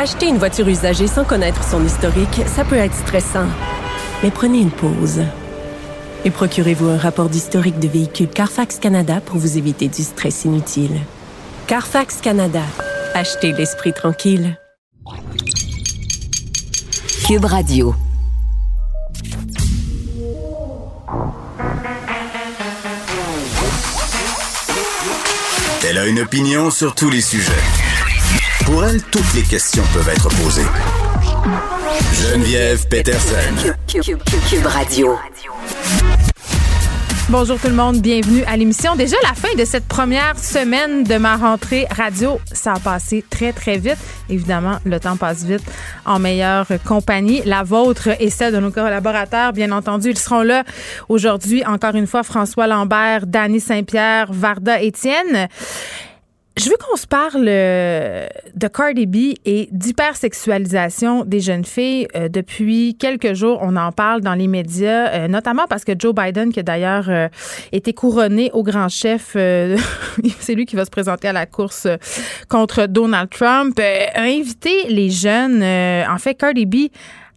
Acheter une voiture usagée sans connaître son historique, ça peut être stressant. Mais prenez une pause. Et procurez-vous un rapport d'historique de véhicule Carfax Canada pour vous éviter du stress inutile. Carfax Canada. Achetez l'esprit tranquille. Cube Radio. Elle a une opinion sur tous les sujets. Pour elle, toutes les questions peuvent être posées. Geneviève Peterson. Cube, Radio. Bonjour tout le monde, bienvenue à l'émission. Déjà la fin de cette première semaine de ma rentrée radio, ça a passé très très vite. Évidemment, le temps passe vite en meilleure compagnie, la vôtre et celle de nos collaborateurs, bien entendu. Ils seront là aujourd'hui encore une fois François Lambert, Danny Saint-Pierre, Varda Étienne. Je veux qu'on se parle euh, de Cardi B et d'hypersexualisation des jeunes filles. Euh, depuis quelques jours, on en parle dans les médias, euh, notamment parce que Joe Biden, qui a d'ailleurs été couronné au grand chef, c'est lui qui va se présenter à la course contre Donald Trump, a invité les jeunes, en fait, Cardi B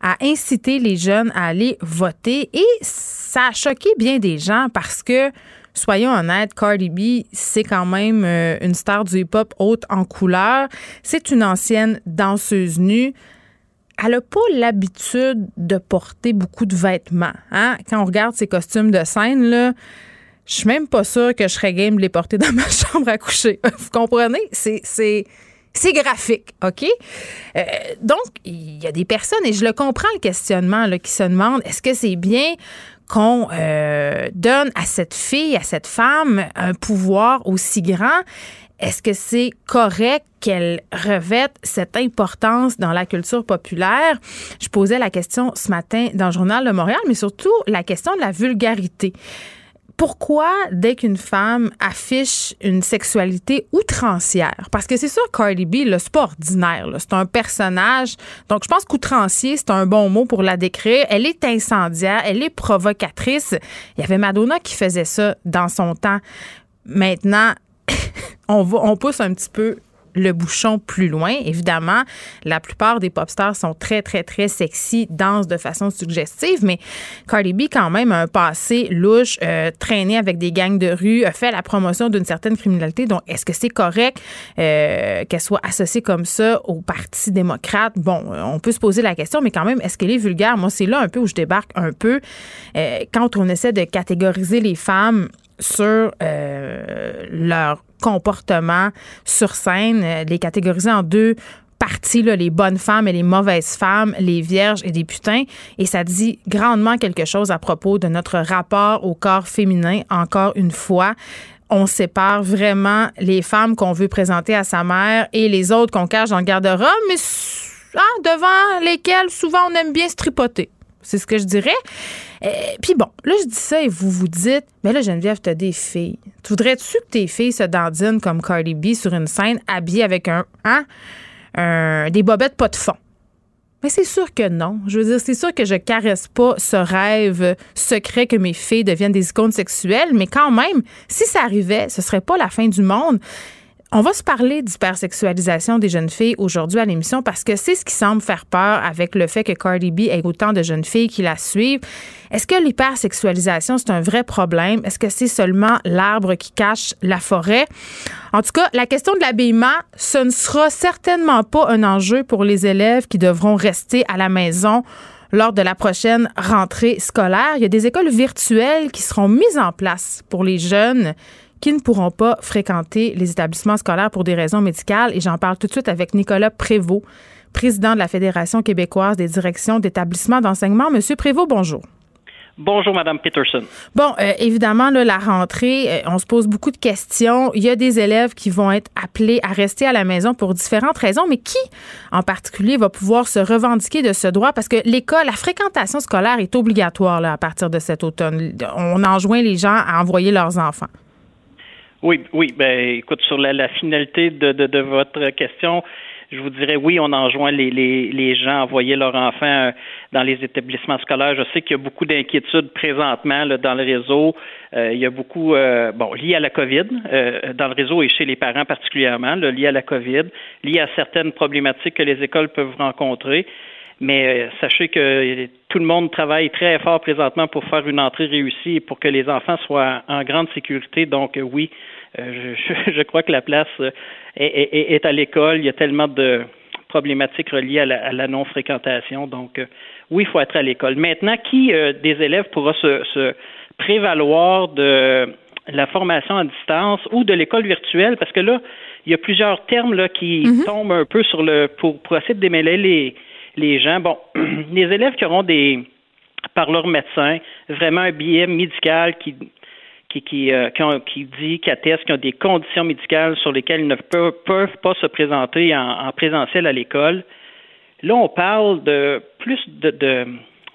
a incité les jeunes à aller voter et ça a choqué bien des gens parce que soyons honnêtes, Cardi B, c'est quand même euh, une star du hip-hop haute en couleur. C'est une ancienne danseuse nue. Elle n'a pas l'habitude de porter beaucoup de vêtements. Hein? Quand on regarde ses costumes de scène, là, je suis même pas sûre que je serais game de les porter dans ma chambre à coucher. Vous comprenez? C'est, graphique, OK? Euh, donc, il y a des personnes, et je le comprends, le questionnement, là, qui se demandent est-ce que c'est bien qu'on euh, donne à cette fille, à cette femme, un pouvoir aussi grand? Est-ce que c'est correct qu'elle revête cette importance dans la culture populaire? Je posais la question ce matin dans le journal de Montréal, mais surtout la question de la vulgarité pourquoi, dès qu'une femme affiche une sexualité outrancière, parce que c'est sûr, Cardi B, le pas ordinaire, c'est un personnage. Donc, je pense qu'outrancier, c'est un bon mot pour la décrire. Elle est incendiaire, elle est provocatrice. Il y avait Madonna qui faisait ça dans son temps. Maintenant, on, va, on pousse un petit peu le bouchon plus loin. Évidemment, la plupart des pop stars sont très, très, très sexy, dansent de façon suggestive, mais Cardi B, quand même, a un passé louche, euh, traîné avec des gangs de rue, a fait la promotion d'une certaine criminalité. Donc, est-ce que c'est correct euh, qu'elle soit associée comme ça au Parti démocrate? Bon, on peut se poser la question, mais quand même, est-ce qu'elle est vulgaire? Moi, c'est là un peu où je débarque un peu. Euh, quand on essaie de catégoriser les femmes sur leur comportement sur scène, euh, les catégoriser en deux parties, là, les bonnes femmes et les mauvaises femmes, les vierges et des putains. Et ça dit grandement quelque chose à propos de notre rapport au corps féminin, encore une fois on sépare vraiment les femmes qu'on veut présenter à sa mère et les autres qu'on cache dans le garde-robe, mais ah, devant lesquelles souvent on aime bien se tripoter. C'est ce que je dirais. Euh, puis bon, là, je dis ça et vous vous dites, mais là, Geneviève, t'as des filles. Tu voudrais-tu que tes filles se dandinent comme Cardi B sur une scène habillée avec un, hein, un des bobettes pas de fond? Mais c'est sûr que non. Je veux dire, c'est sûr que je caresse pas ce rêve secret que mes filles deviennent des icônes sexuelles, mais quand même, si ça arrivait, ce serait pas la fin du monde. On va se parler d'hypersexualisation des jeunes filles aujourd'hui à l'émission parce que c'est ce qui semble faire peur avec le fait que Cardi B ait autant de jeunes filles qui la suivent. Est-ce que l'hypersexualisation, c'est un vrai problème? Est-ce que c'est seulement l'arbre qui cache la forêt? En tout cas, la question de l'habillement, ce ne sera certainement pas un enjeu pour les élèves qui devront rester à la maison lors de la prochaine rentrée scolaire. Il y a des écoles virtuelles qui seront mises en place pour les jeunes qui ne pourront pas fréquenter les établissements scolaires pour des raisons médicales. Et j'en parle tout de suite avec Nicolas Prévost, président de la Fédération québécoise des directions d'établissements d'enseignement. Monsieur Prévost, bonjour. Bonjour, Madame Peterson. Bon, euh, évidemment, là, la rentrée, euh, on se pose beaucoup de questions. Il y a des élèves qui vont être appelés à rester à la maison pour différentes raisons, mais qui, en particulier, va pouvoir se revendiquer de ce droit? Parce que l'école, la fréquentation scolaire est obligatoire là, à partir de cet automne. On enjoint les gens à envoyer leurs enfants. Oui, oui. Ben, écoute, sur la, finalité de, de, votre question, je vous dirais oui, on enjoint les, les, les gens à envoyer leurs enfants euh, dans les établissements scolaires. Je sais qu'il y a beaucoup d'inquiétudes présentement là, dans le réseau. Euh, il y a beaucoup, euh, bon, lié à la COVID, dans le réseau et chez les parents particulièrement, là, lié à la COVID, lié à certaines problématiques que les écoles peuvent rencontrer. Mais sachez que tout le monde travaille très fort présentement pour faire une entrée réussie et pour que les enfants soient en grande sécurité. Donc oui, je, je, crois que la place est, à l'école. Il y a tellement de problématiques reliées à la, non-fréquentation. Donc, euh, oui, il faut être à l'école. Maintenant, qui euh, des élèves pourra se, prévaloir de la formation à distance ou de l'école virtuelle? Parce que là, il y a plusieurs termes là, qui mhm. tombent un peu sur le pour, pour essayer de démêler les, les gens. Bon, les élèves qui auront des par leur médecin, vraiment un billet médical qui qui, qui, euh, qui, dit, qui atteste qu'ils ont des conditions médicales sur lesquelles ils ne peuvent, pas se présenter en, présentiel à l'école. Là, on parle de plus de, de,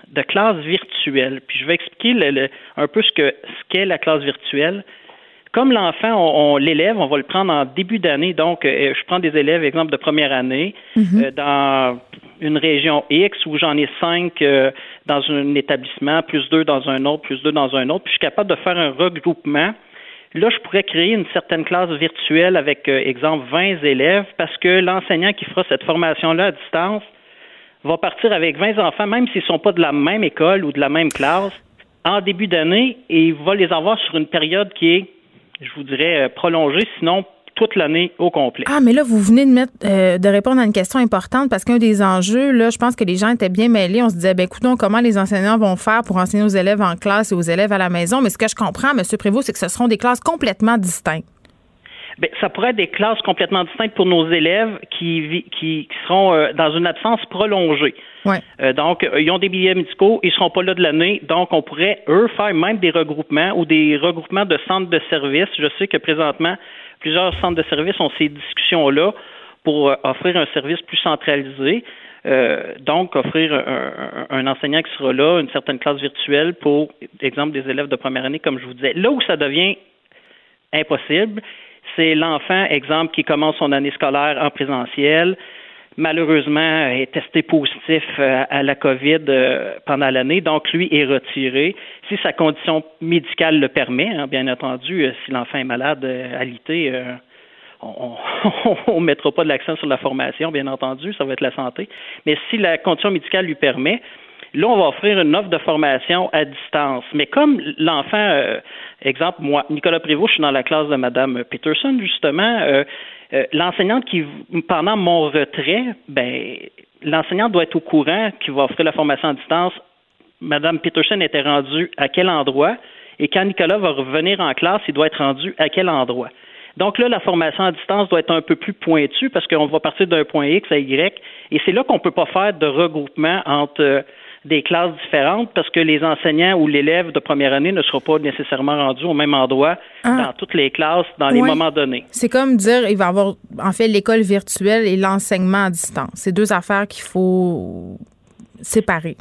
de classe virtuelle. Puis je vais expliquer un peu ce que ce qu'est la classe virtuelle. Comme l'enfant, on, l'élève, on va le prendre en début d'année. Donc, euh, je prends des élèves, exemple de première année, mm-hmm. euh, dans une région X où j'en ai cinq euh, dans un établissement, plus deux dans un autre, plus deux dans un autre, puis je suis capable de faire un regroupement. Là, je pourrais créer une certaine classe virtuelle avec, exemple, 20 élèves parce que l'enseignant qui fera cette formation-là à distance va partir avec 20 enfants, même s'ils ne sont pas de la même école ou de la même classe, en début d'année, et il va les avoir sur une période qui est je vous dirais, euh, prolonger, sinon toute l'année au complet. Ah, mais là, vous venez euh, de répondre à une question importante parce qu'un des enjeux, là, je pense que les gens étaient bien mêlés. On se disait, ben écoutons, comment les enseignants vont faire pour enseigner aux élèves en classe et aux élèves à la maison? Mais ce que je comprends, M. Prévost, c'est que ce seront des classes complètement distinctes. Bien, ça pourrait être des classes complètement distinctes pour nos élèves qui, qui, seront euh, dans une absence prolongée. Ouais. Euh, donc, euh, ils ont des billets médicaux, ils ne seront pas là de l'année, donc on pourrait, eux, faire même des regroupements ou des regroupements de centres de services. Je sais que présentement, plusieurs centres de services ont ces discussions-là pour offrir un service plus centralisé. donc, offrir un, un, enseignant qui sera là, une certaine classe virtuelle pour, exemple, des élèves de première année, comme je vous disais. Là où ça devient impossible, c'est l'enfant, exemple, qui commence son année scolaire en présentiel, malheureusement est testé positif euh, à la COVID euh, pendant l'année, donc lui est retiré. Si sa condition médicale le permet, hein, bien entendu, euh, si l'enfant est malade à l'ité, on ne mettra pas de l'accent sur la formation, bien entendu, ça va être la santé. Mais si la condition médicale lui permet, Là, on va offrir une offre de formation à distance. Mais comme l'enfant, euh, exemple, moi, Nicolas Prévost, je suis dans la classe de Mme Peterson, justement, euh, euh, l'enseignante qui, pendant mon retrait, ben, l'enseignante doit être au courant qu'il va offrir la formation à distance. Mme Peterson était rendue à quel endroit? Et quand Nicolas va revenir en classe, il doit être rendu à quel endroit? Donc là, la formation à distance doit être un peu plus pointue parce qu'on va partir d'un point X à Y. Et c'est là qu'on ne peut pas faire de regroupement entre des classes différentes parce que les enseignants ou l'élève de première année ne sera pas nécessairement rendu au même endroit ah. dans toutes les classes dans les moments donnés. C'est comme dire il va y avoir en fait l'école virtuelle et l'enseignement à distance. C'est deux affaires qu'il faut séparer.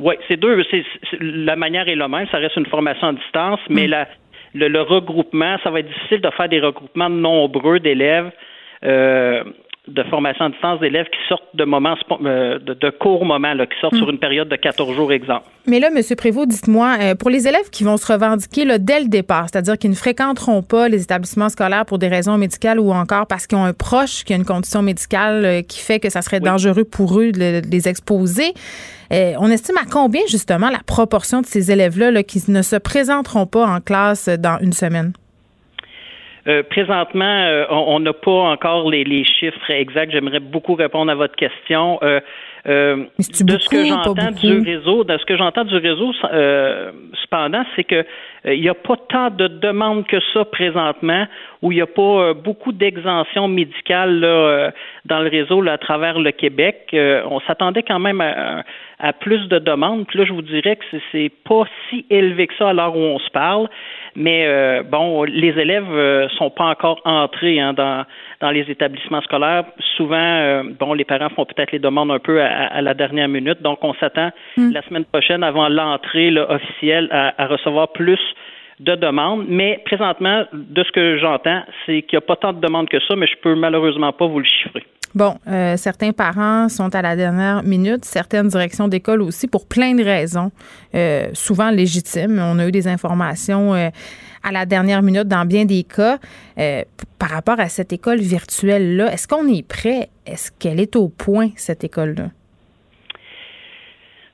Oui, c'est deux. la manière est la même. Ça reste une formation à distance, mais mm. le, regroupement, ça va être difficile de faire des regroupements nombreux d'élèves. Euh, de formation à distance d'élèves qui sortent de moments euh, de, courts moments, là, qui sortent sur hmm. une période de 14 jours, exemple. Mais là, M. Prévost, dites-moi, euh, pour les élèves qui vont se revendiquer là, dès le départ, c'est-à-dire qu'ils ne fréquenteront pas les établissements scolaires pour des raisons médicales ou encore parce qu'ils ont un proche qui a une condition médicale euh, qui fait que ça serait dangereux pour eux de, les exposer, on estime à combien justement la proportion de ces élèves-là là, qui ne se présenteront pas en classe dans une semaine? Euh, présentement, euh, on n'a pas encore les, chiffres exacts. J'aimerais beaucoup répondre à votre question. Euh, de ce que j'entends du réseau, de ce que j'entends du réseau, cependant, c'est que il n'y a pas tant de demandes que ça présentement, où il n'y a pas beaucoup d'exemptions médicales dans le réseau à travers le Québec. on s'attendait quand même à, à, plus de demandes. Puis là, je vous dirais que c'est pas si élevé que ça à l'heure où on se parle. Mais euh, bon, les élèves euh, sont pas encore entrés hein, dans, dans les établissements scolaires. Souvent, euh, bon, les parents font peut-être les demandes un peu à, la dernière minute. Donc, on s'attend hmm. la semaine prochaine, avant l'entrée officielle, à, recevoir plus de demandes. Mais présentement, de ce que j'entends, c'est qu'il n'y a pas tant de demandes que ça, mais je peux malheureusement pas vous le chiffrer. Bon, euh, certains parents sont à la dernière minute, certaines directions d'école aussi, pour plein de raisons, euh, souvent légitimes. On a eu des informations euh, à la dernière minute dans bien des cas. par rapport à cette école virtuelle-là, est-ce qu'on est prêt? Est-ce qu'elle est au point, cette école-là?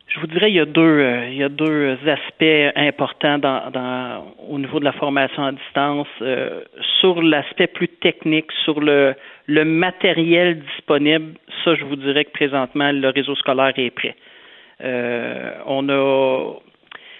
Je vous dirais il y a deux il y a deux aspects importants dans, au niveau de la formation à distance sur l'aspect plus technique sur le le matériel disponible, ça, je vous dirais que présentement, le réseau scolaire est prêt. Euh, on a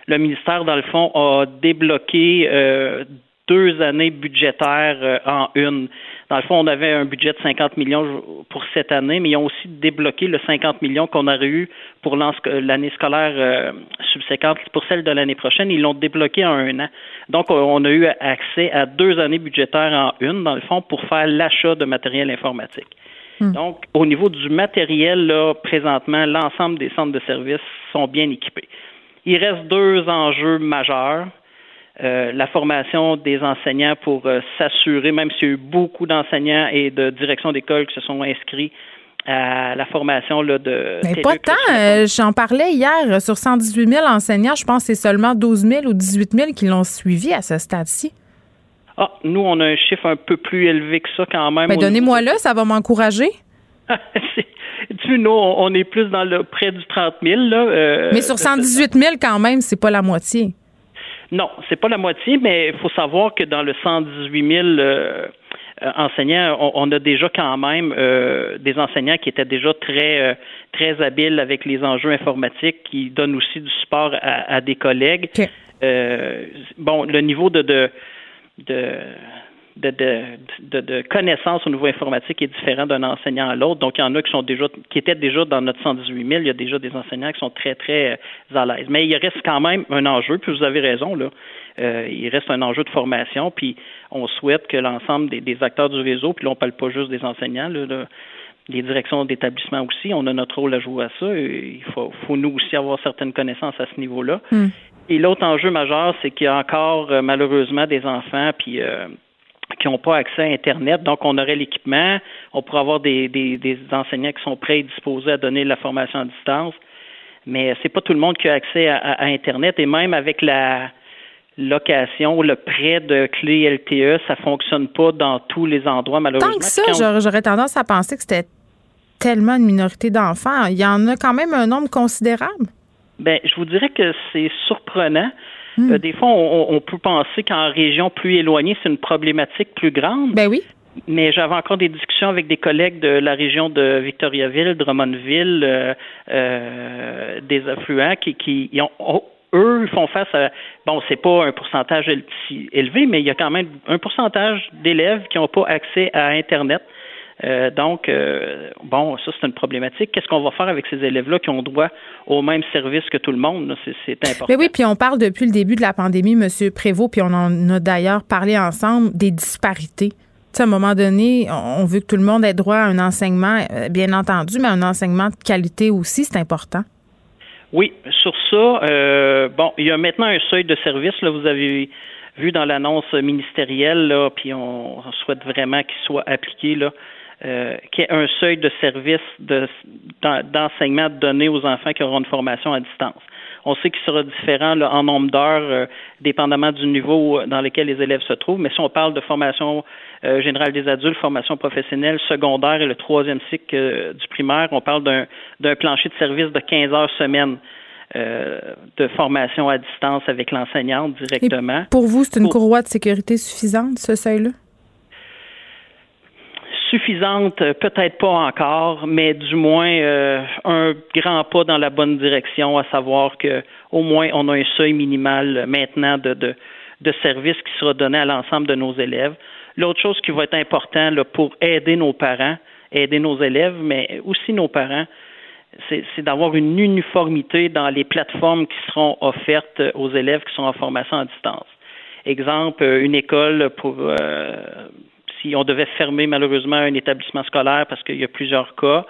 le ministère, dans le fond, a débloqué euh, deux années budgétaires euh, en une. Dans le fond, on avait un budget de 50 millions pour cette année, mais ils ont aussi débloqué le 50 millions qu'on aurait eu pour l'année scolaire euh, subséquente. Pour celle de l'année prochaine, ils l'ont débloqué en un an. Donc, on a eu accès à deux années budgétaires en une, dans le fond, pour faire l'achat de matériel informatique. Hmm. Donc, au niveau du matériel, là, présentement, l'ensemble des centres de services sont bien équipés. Il reste deux enjeux majeurs. Euh, la formation des enseignants pour euh, s'assurer, même s'il y a eu beaucoup d'enseignants et de directions d'école qui se sont inscrits à la formation là, de. Mais pas tant. Euh, j'en parlais hier sur 118 000 enseignants. Je pense que c'est seulement 12 000 ou 18 000 qui l'ont suivi à ce stade-ci. Ah, nous, on a un chiffre un peu plus élevé que ça quand même. Mais donnez-moi-le, ça va m'encourager. tu nous, on est plus dans le près du 30 000. Là, Mais sur 118 000 quand même, c'est pas la moitié. Non, c'est pas la moitié, mais il faut savoir que dans le 118 000 euh, euh, enseignants, on, a déjà quand même euh, des enseignants qui étaient déjà très très habiles avec les enjeux informatiques, qui donnent aussi du support à, des collègues. bon, le niveau de, de, de de, de, de, connaissances au niveau informatique est différent d'un enseignant à l'autre. Donc, il y en a qui sont déjà, qui étaient déjà dans notre 118 000. Il y a déjà des enseignants qui sont très, très euh, à l'aise. Mais il reste quand même un enjeu, puis vous avez raison, là. Euh, il reste un enjeu de formation, puis on souhaite que l'ensemble des, acteurs du réseau, puis là, on parle pas juste des enseignants, là, les directions d'établissement aussi, on a notre rôle à jouer à ça. Il faut, faut nous aussi avoir certaines connaissances à ce niveau-là. Hmm. Et l'autre enjeu majeur, c'est qu'il y a encore euh, malheureusement des enfants, puis qui n'ont pas accès à Internet. Donc, on aurait l'équipement, on pourrait avoir des, des, enseignants qui sont prêts et disposés à donner la formation à distance, mais c'est pas tout le monde qui a accès à, Internet. Et même avec la location, le prêt de clé LTE, ça fonctionne pas dans tous les endroits, malheureusement. Tant que ça, j'aurais tendance à penser que c'était tellement une minorité d'enfants. Il y en a quand même un nombre considérable. Ben, je vous dirais que c'est surprenant. Hmm. Euh, des fois, on, peut penser qu'en région plus éloignée, c'est une problématique plus grande. Ben oui. Mais j'avais encore des discussions avec des collègues de la région de Victoriaville, Drummondville, euh, euh, des affluents qui, qui ont, eux font face à bon, c'est pas un pourcentage élevé, mais il y a quand même un pourcentage d'élèves qui n'ont pas accès à Internet. Euh, donc, euh, bon, ça, c'est une problématique. Qu'est-ce qu'on va faire avec ces élèves-là qui ont droit au même service que tout le monde? C'est important. Mais oui, puis on parle depuis le début de la pandémie, M. Prévost, puis on en a d'ailleurs parlé ensemble, des disparités. à un moment donné, on veut que tout le monde ait droit à un enseignement, euh, bien entendu, mais un enseignement de qualité aussi, c'est important. Oui, sur ça, bon, il y a maintenant un seuil de service. Là, vous avez vu dans l'annonce ministérielle, là, puis on, souhaite vraiment qu'il soit appliqué là, euh, qu'il y ait un seuil de service d'enseignement donné aux enfants qui auront une formation à distance. On sait qu'il sera différent en nombre d'heures, euh, dépendamment du niveau dans lequel les élèves se trouvent. Mais si on parle de formation euh, générale des adultes, formation professionnelle, secondaire et le troisième cycle du primaire, on parle d'un plancher de service de 15 heures semaine. de formation à distance avec l'enseignante directement. pour vous, c'est une courroie de sécurité suffisante, ce seuil-là? Suffisante, euh, peut-être pas encore, mais du moins euh, un grand pas dans la bonne direction, à savoir que au moins on a un seuil minimal maintenant de, de, de services qui sera donné à l'ensemble de nos élèves. L'autre chose qui va être important là, pour aider nos parents, aider nos élèves, mais aussi nos parents, c'est d'avoir une uniformité dans les plateformes qui seront offertes aux élèves qui sont en formation à distance. Exemple, une école pour euh, si on devait fermer malheureusement un établissement scolaire parce qu'il y a plusieurs cas,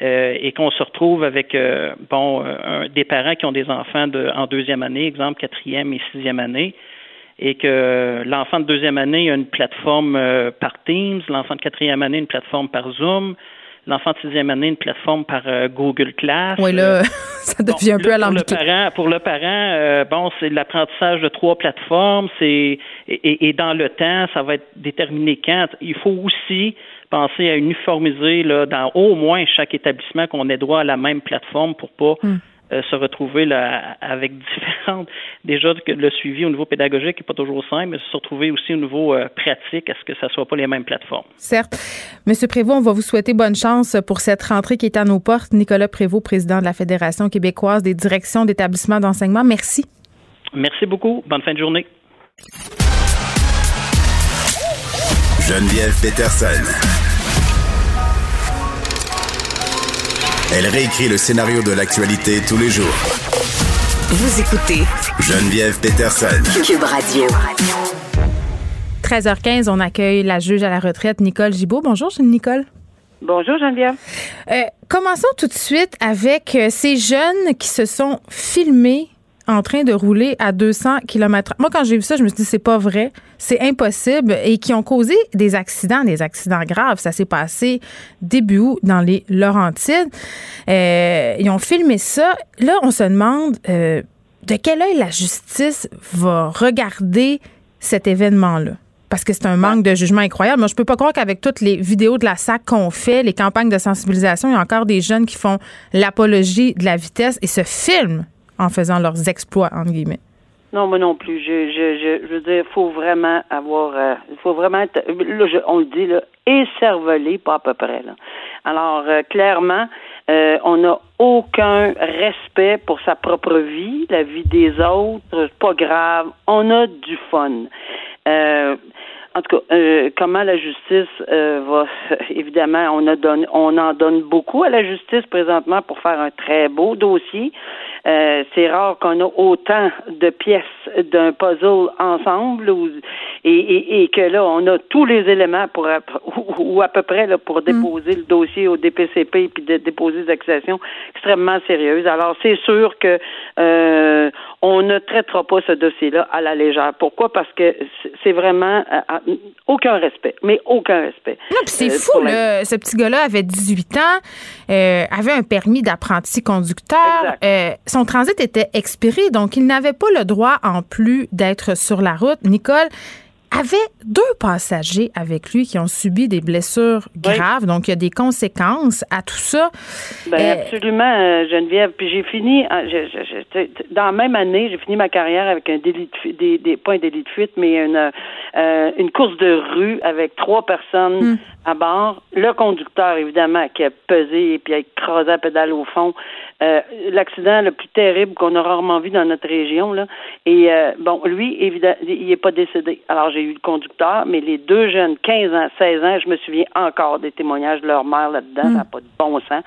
euh, et qu'on se retrouve avec euh, bon euh, des parents qui ont des enfants de, en deuxième année, exemple quatrième et sixième année, et que l'enfant de deuxième année a une plateforme par Teams, l'enfant de quatrième année une plateforme par Zoom, l'enfant de sixième année une plateforme par Google Class. Oui, là, ça devient un peu alambiqué. Pour le parent, pour le parent bon, c'est l'apprentissage de trois plateformes, c'est et, et, dans le temps, ça va être déterminé quand. Il faut aussi penser à uniformiser là, dans au moins chaque établissement qu'on ait droit à la même plateforme pour pas hmm. Euh, se retrouver là avec différentes déjà que le suivi au niveau pédagogique n'est pas toujours simple, mais se retrouver aussi au niveau euh, pratique, est-ce que ça soit pas les mêmes plateformes? Certes. Monsieur Prévost, on va vous souhaiter bonne chance pour cette rentrée qui est à nos portes. Nicolas Prévost, président de la Fédération québécoise des directions d'établissements d'enseignement. Merci. Merci beaucoup. Bonne fin de journée. Geneviève Peterson. Elle réécrit le scénario de l'actualité tous les jours. Vous écoutez Geneviève Peterson. Cube Radio. 13h15, on accueille la juge à la retraite, Nicole Gibault. Bonjour, Nicole. Bonjour Geneviève. Euh, commençons tout de suite avec euh, ces jeunes qui se sont filmés en train de rouler à 200 km. Moi, quand j'ai vu ça, je me suis dit, c'est pas vrai, c'est impossible, et qui ont causé des accidents, des accidents graves. Ça s'est passé début août dans les Laurentides. Euh, ils ont filmé ça. Là, on se demande euh, de quel œil la justice va regarder cet événement-là? Parce que c'est un manque de jugement incroyable. Moi, je peux pas croire qu'avec toutes les vidéos de la SAC qu'on fait, les campagnes de sensibilisation, il y a encore des jeunes qui font l'apologie de la vitesse et se filment en faisant leurs exploits, entre guillemets. Non, moi non plus. Je, je, je, veux dire, il faut vraiment avoir, euh, faut vraiment être, là, on le dit, là, écervelé, pas à peu près. Là. Alors, euh, clairement, euh, on n'a aucun respect pour sa propre vie, la vie des autres, pas grave. On a du fun. en tout cas, comment la justice va évidemment, on a donné, on en donne beaucoup à la justice présentement pour faire un très beau dossier. Euh, c'est rare qu'on a autant de pièces d'un puzzle ensemble et, que là, on a tous les éléments pour ou, à peu près là, pour mm. déposer le dossier au DPCP puis de, déposer des accusations extrêmement sérieuses. Alors, c'est sûr que euh, on ne traitera pas ce dossier-là à la légère. Pourquoi? Parce que c'est vraiment euh, aucun respect, mais aucun respect. Non, puis c'est fou, là. Ce petit gars-là avait 18 ans, avait un permis d'apprenti conducteur son transit était expiré, donc il n'avait pas le droit, en plus d'être sur la route. Nicole, avait deux passagers avec lui qui ont subi des blessures graves. Donc, il y a des conséquences à tout ça. Ben, euh, absolument, euh, Geneviève. Puis j'ai fini, euh, dans la même année, j'ai fini ma carrière avec un délit de fuite, des, pas un délit de fuite, mais une, une course de rue avec trois personnes hmm. À bord. Le conducteur, évidemment, qui a pesé et puis a écrasé la pédale au fond. Euh, l'accident le plus terrible qu'on a rarement vu dans notre région. Là. Et euh, bon, lui, évidemment, il n'est pas décédé. Alors, j'ai eu le conducteur, mais les deux jeunes, 15 ans, 16 ans, je me souviens encore des témoignages de leur mère là-dedans. Ça n'a pas de bon sens.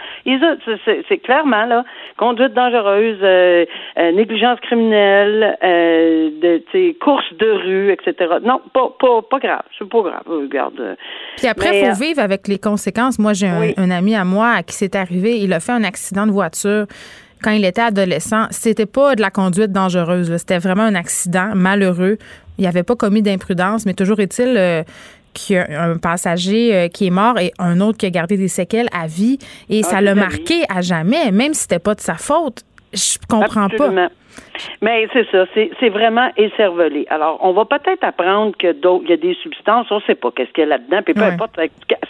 C'est clairement, là, conduite dangereuse, euh, négligence criminelle, de, course de rue, etc. Non, pas, pas, pas grave. C'est pas grave. Regarde. Puis après, faut vivre avec les conséquences. Moi, j'ai un, un ami à moi à qui c'est arrivé. Il a fait un accident de voiture quand il était adolescent, c'était pas de la conduite dangereuse. C'était vraiment un accident malheureux. Il n'avait pas commis d'imprudence, mais toujours est-il euh, qu'il y a un passager euh, qui est mort et un autre qui a gardé des séquelles à vie. Et ça ah, l'a marqué à jamais, même si c'était pas de sa faute. Je comprends pas. Mais c'est ça, c'est vraiment écervelé. Alors, on va peut-être apprendre que d'autres, il y a des substances, on ne sait pas qu'est-ce qu'il y a là-dedans, puis peu importe,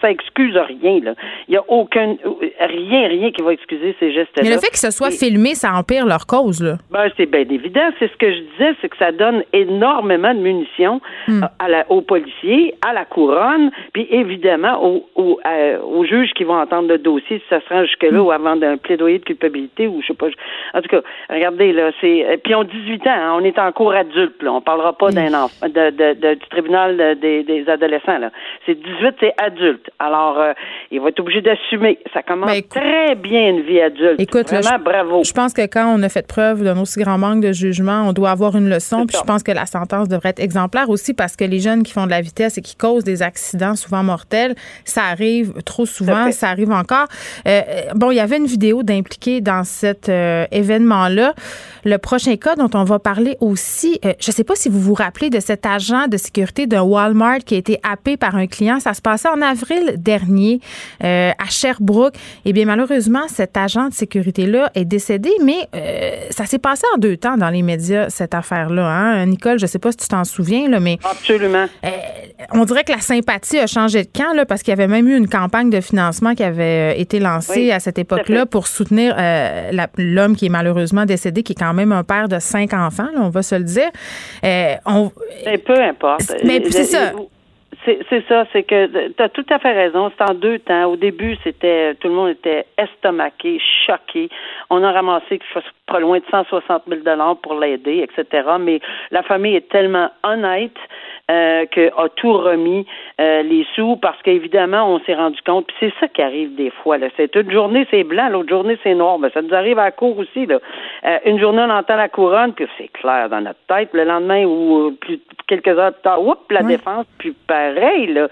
ça, excuse rien. Là. Il n'y a aucun, rien, rien qui va excuser ces gestes-là. Mais le fait que ce soit filmé, ça empire leur cause, là. Ben, c'est bien évident. C'est ce que je disais, c'est que ça donne énormément de munitions hmm. à la, aux policiers, à la couronne, puis évidemment aux, aux, aux, juges qui vont entendre le dossier si ça se rend jusque-là hmm. ou avant d'un plaidoyer de culpabilité ou je sais pas. En tout cas, regardez, là, c'est euh, puis on 18 ans, hein, on est en cours adulte, là. On parlera pas d'un enfant, de, du tribunal des, adolescents, là. C'est 18, c'est adulte. Alors, euh, il va être obligé d'assumer. Ça commence très bien une vie adulte. Écoute, Vraiment, bravo. Je pense que quand on a fait preuve d'un aussi grand manque de jugement, on doit avoir une leçon. Puis je pense que la sentence devrait être exemplaire aussi parce que les jeunes qui font de la vitesse et qui causent des accidents souvent mortels, ça arrive trop souvent, ça, arrive encore. Euh, bon, il y avait une vidéo d'impliqué dans cet événement-là. Le prochain cas dont on va parler aussi, euh, je ne sais pas si vous vous rappelez de cet agent de sécurité de Walmart qui a été happé par un client. Ça se passait en avril dernier euh, à Sherbrooke. Eh bien, malheureusement, cet agent de sécurité-là est décédé, mais ça s'est passé en deux temps dans les médias, cette affaire-là. Hein? Nicole, je ne sais pas si tu t'en souviens, là, mais... Absolument. on dirait que la sympathie a changé de camp, là, parce qu'il y avait même eu une campagne de financement qui avait été lancée à cette époque-là pour soutenir l'homme qui est malheureusement décédé, qui est quand même un père de cinq enfants, on va se le dire. Euh, on... peu importe. Mais c'est ça. C'est ça, c'est que tu as tout à fait raison. C'est en deux temps. Au début, c'était tout le monde était estomaqué, choqué. On a ramassé pas loin de 160 000 dollars pour l'aider, etc. Mais la famille est tellement honnête euh, a tout remis euh, les sous parce qu'évidemment, on s'est rendu compte, puis c'est ça qui arrive des fois. Là. C'est une journée, c'est blanc, l'autre journée, c'est noir. Ben, ça nous arrive à la cour aussi. Là. Euh, une journée, on entend la couronne, puis c'est clair dans notre tête. Le lendemain ou plus, quelques heures plus tard, oups, la défense, puis pareil, là.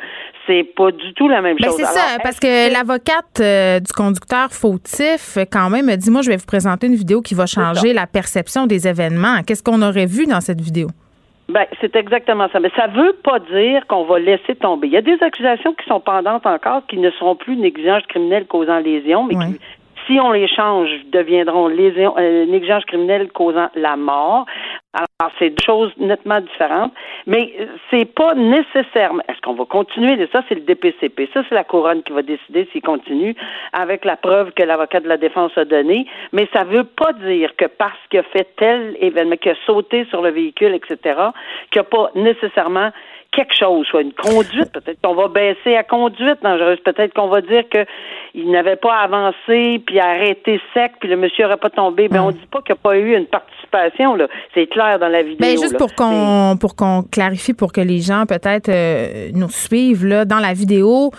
C'est pas du tout la même ben, chose. C'est ça, parce que l'avocate du conducteur fautif, quand même, dit Moi, je vais vous présenter une vidéo qui va changer la perception des événements. Qu'est-ce qu'on aurait vu dans cette vidéo? Ben, c'est exactement ça. Mais ça veut pas dire qu'on va laisser tomber. Il y a des accusations qui sont pendantes encore, qui ne seront plus négligence criminelle causant lésion, mais qui, si on les change, deviendront lésion, euh, négligence criminelle causant la mort. Alors, c'est deux choses nettement différentes, mais c'est pas nécessairement. Est-ce qu'on va continuer? Ça, c'est le DPCP. Ça, c'est la couronne qui va décider s'il continue avec la preuve que l'avocat de la défense a donnée. Mais ça veut pas dire que parce qu'il a fait tel événement, qu'il a sauté sur le véhicule, etc., qu'il n'y a pas nécessairement quelque chose, soit une conduite, peut-être qu'on va baisser à conduite dangereuse, peut-être qu'on va dire qu'il n'avait pas avancé, puis arrêté sec, puis le monsieur n'aurait pas tombé. Ben, on dit pas qu'il n'y a pas eu une participation, là. C'est clair dans la vidéo. Ben, juste pour qu'on, pour qu'on clarifie, pour que les gens peut-être euh, nous suivent, là, dans la vidéo,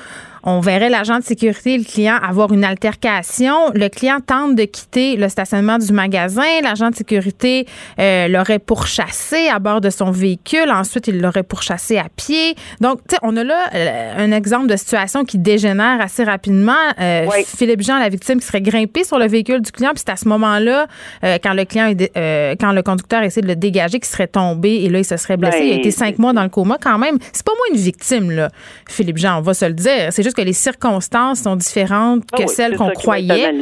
on verrait l'agent de sécurité et le client avoir une altercation. Le client tente de quitter le stationnement du magasin. L'agent de sécurité euh, l'aurait pourchassé à bord de son véhicule. Ensuite, il l'aurait pourchassé à pied. Donc, tu sais, on a là euh, un exemple de situation qui dégénère assez rapidement. Euh, Philippe Jean, la victime, qui serait grimpé sur le véhicule du client. Puis c'est à ce moment-là, quand le client, quand le conducteur essaie de le dégager, qu'il serait tombé et là, il se serait blessé. il a été cinq mois dans le coma quand même. C'est pas moi une victime, là, Philippe Jean, on va se le dire. C'est que les circonstances sont différentes que ah celles qu'on croyait.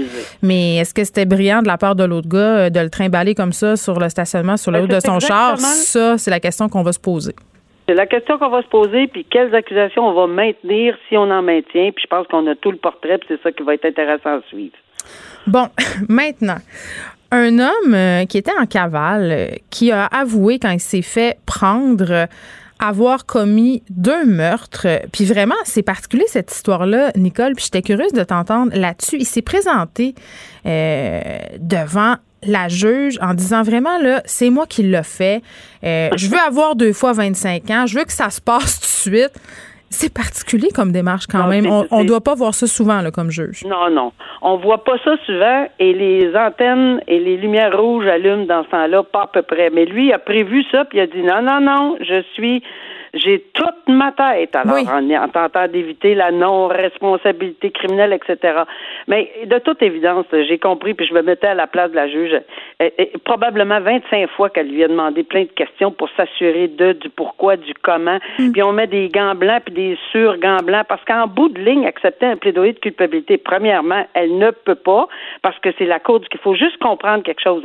Mais est-ce que c'était brillant de la part de l'autre gars euh, de le trimballer comme ça sur le stationnement, sur la ben, route de son char? Ça, c'est la question qu'on va se poser. C'est la question qu'on va se poser, puis quelles accusations on va maintenir si on en maintient. Puis je pense qu'on a tout le portrait, puis c'est ça qui va être intéressant à suivre. Bon, maintenant, un homme euh, qui était en cavale, euh, qui a avoué quand il s'est fait prendre avoir commis deux meurtres. Puis vraiment, c'est particulier cette histoire-là, Nicole. Puis j'étais curieuse de t'entendre là-dessus. Il s'est présenté euh, devant la juge en disant vraiment là, c'est moi qui l'ai fait. Euh, je veux avoir deux fois 25 ans. Je veux que ça se passe tout de suite. C'est particulier comme démarche quand même. On ne doit pas voir ça souvent là, comme juge. Non, non. On voit pas ça souvent et les antennes et les lumières rouges allument dans ce temps-là, pas à peu près. Mais lui a prévu ça puis il a dit non, non, non, je suis j'ai toute ma tête, alors, en, tentant d'éviter la non-responsabilité criminelle, etc. Mais de toute évidence, j'ai compris, puis je me mettais à la place de la juge, et, probablement 25 fois qu'elle lui a demandé plein de questions pour s'assurer de, du pourquoi, du comment, mm. puis on met des gants blancs puis des sur-gants blancs, parce qu'en bout de ligne, accepter un plaidoyer de culpabilité, premièrement, elle ne peut pas, parce que c'est la cour qu'il faut juste comprendre quelque chose.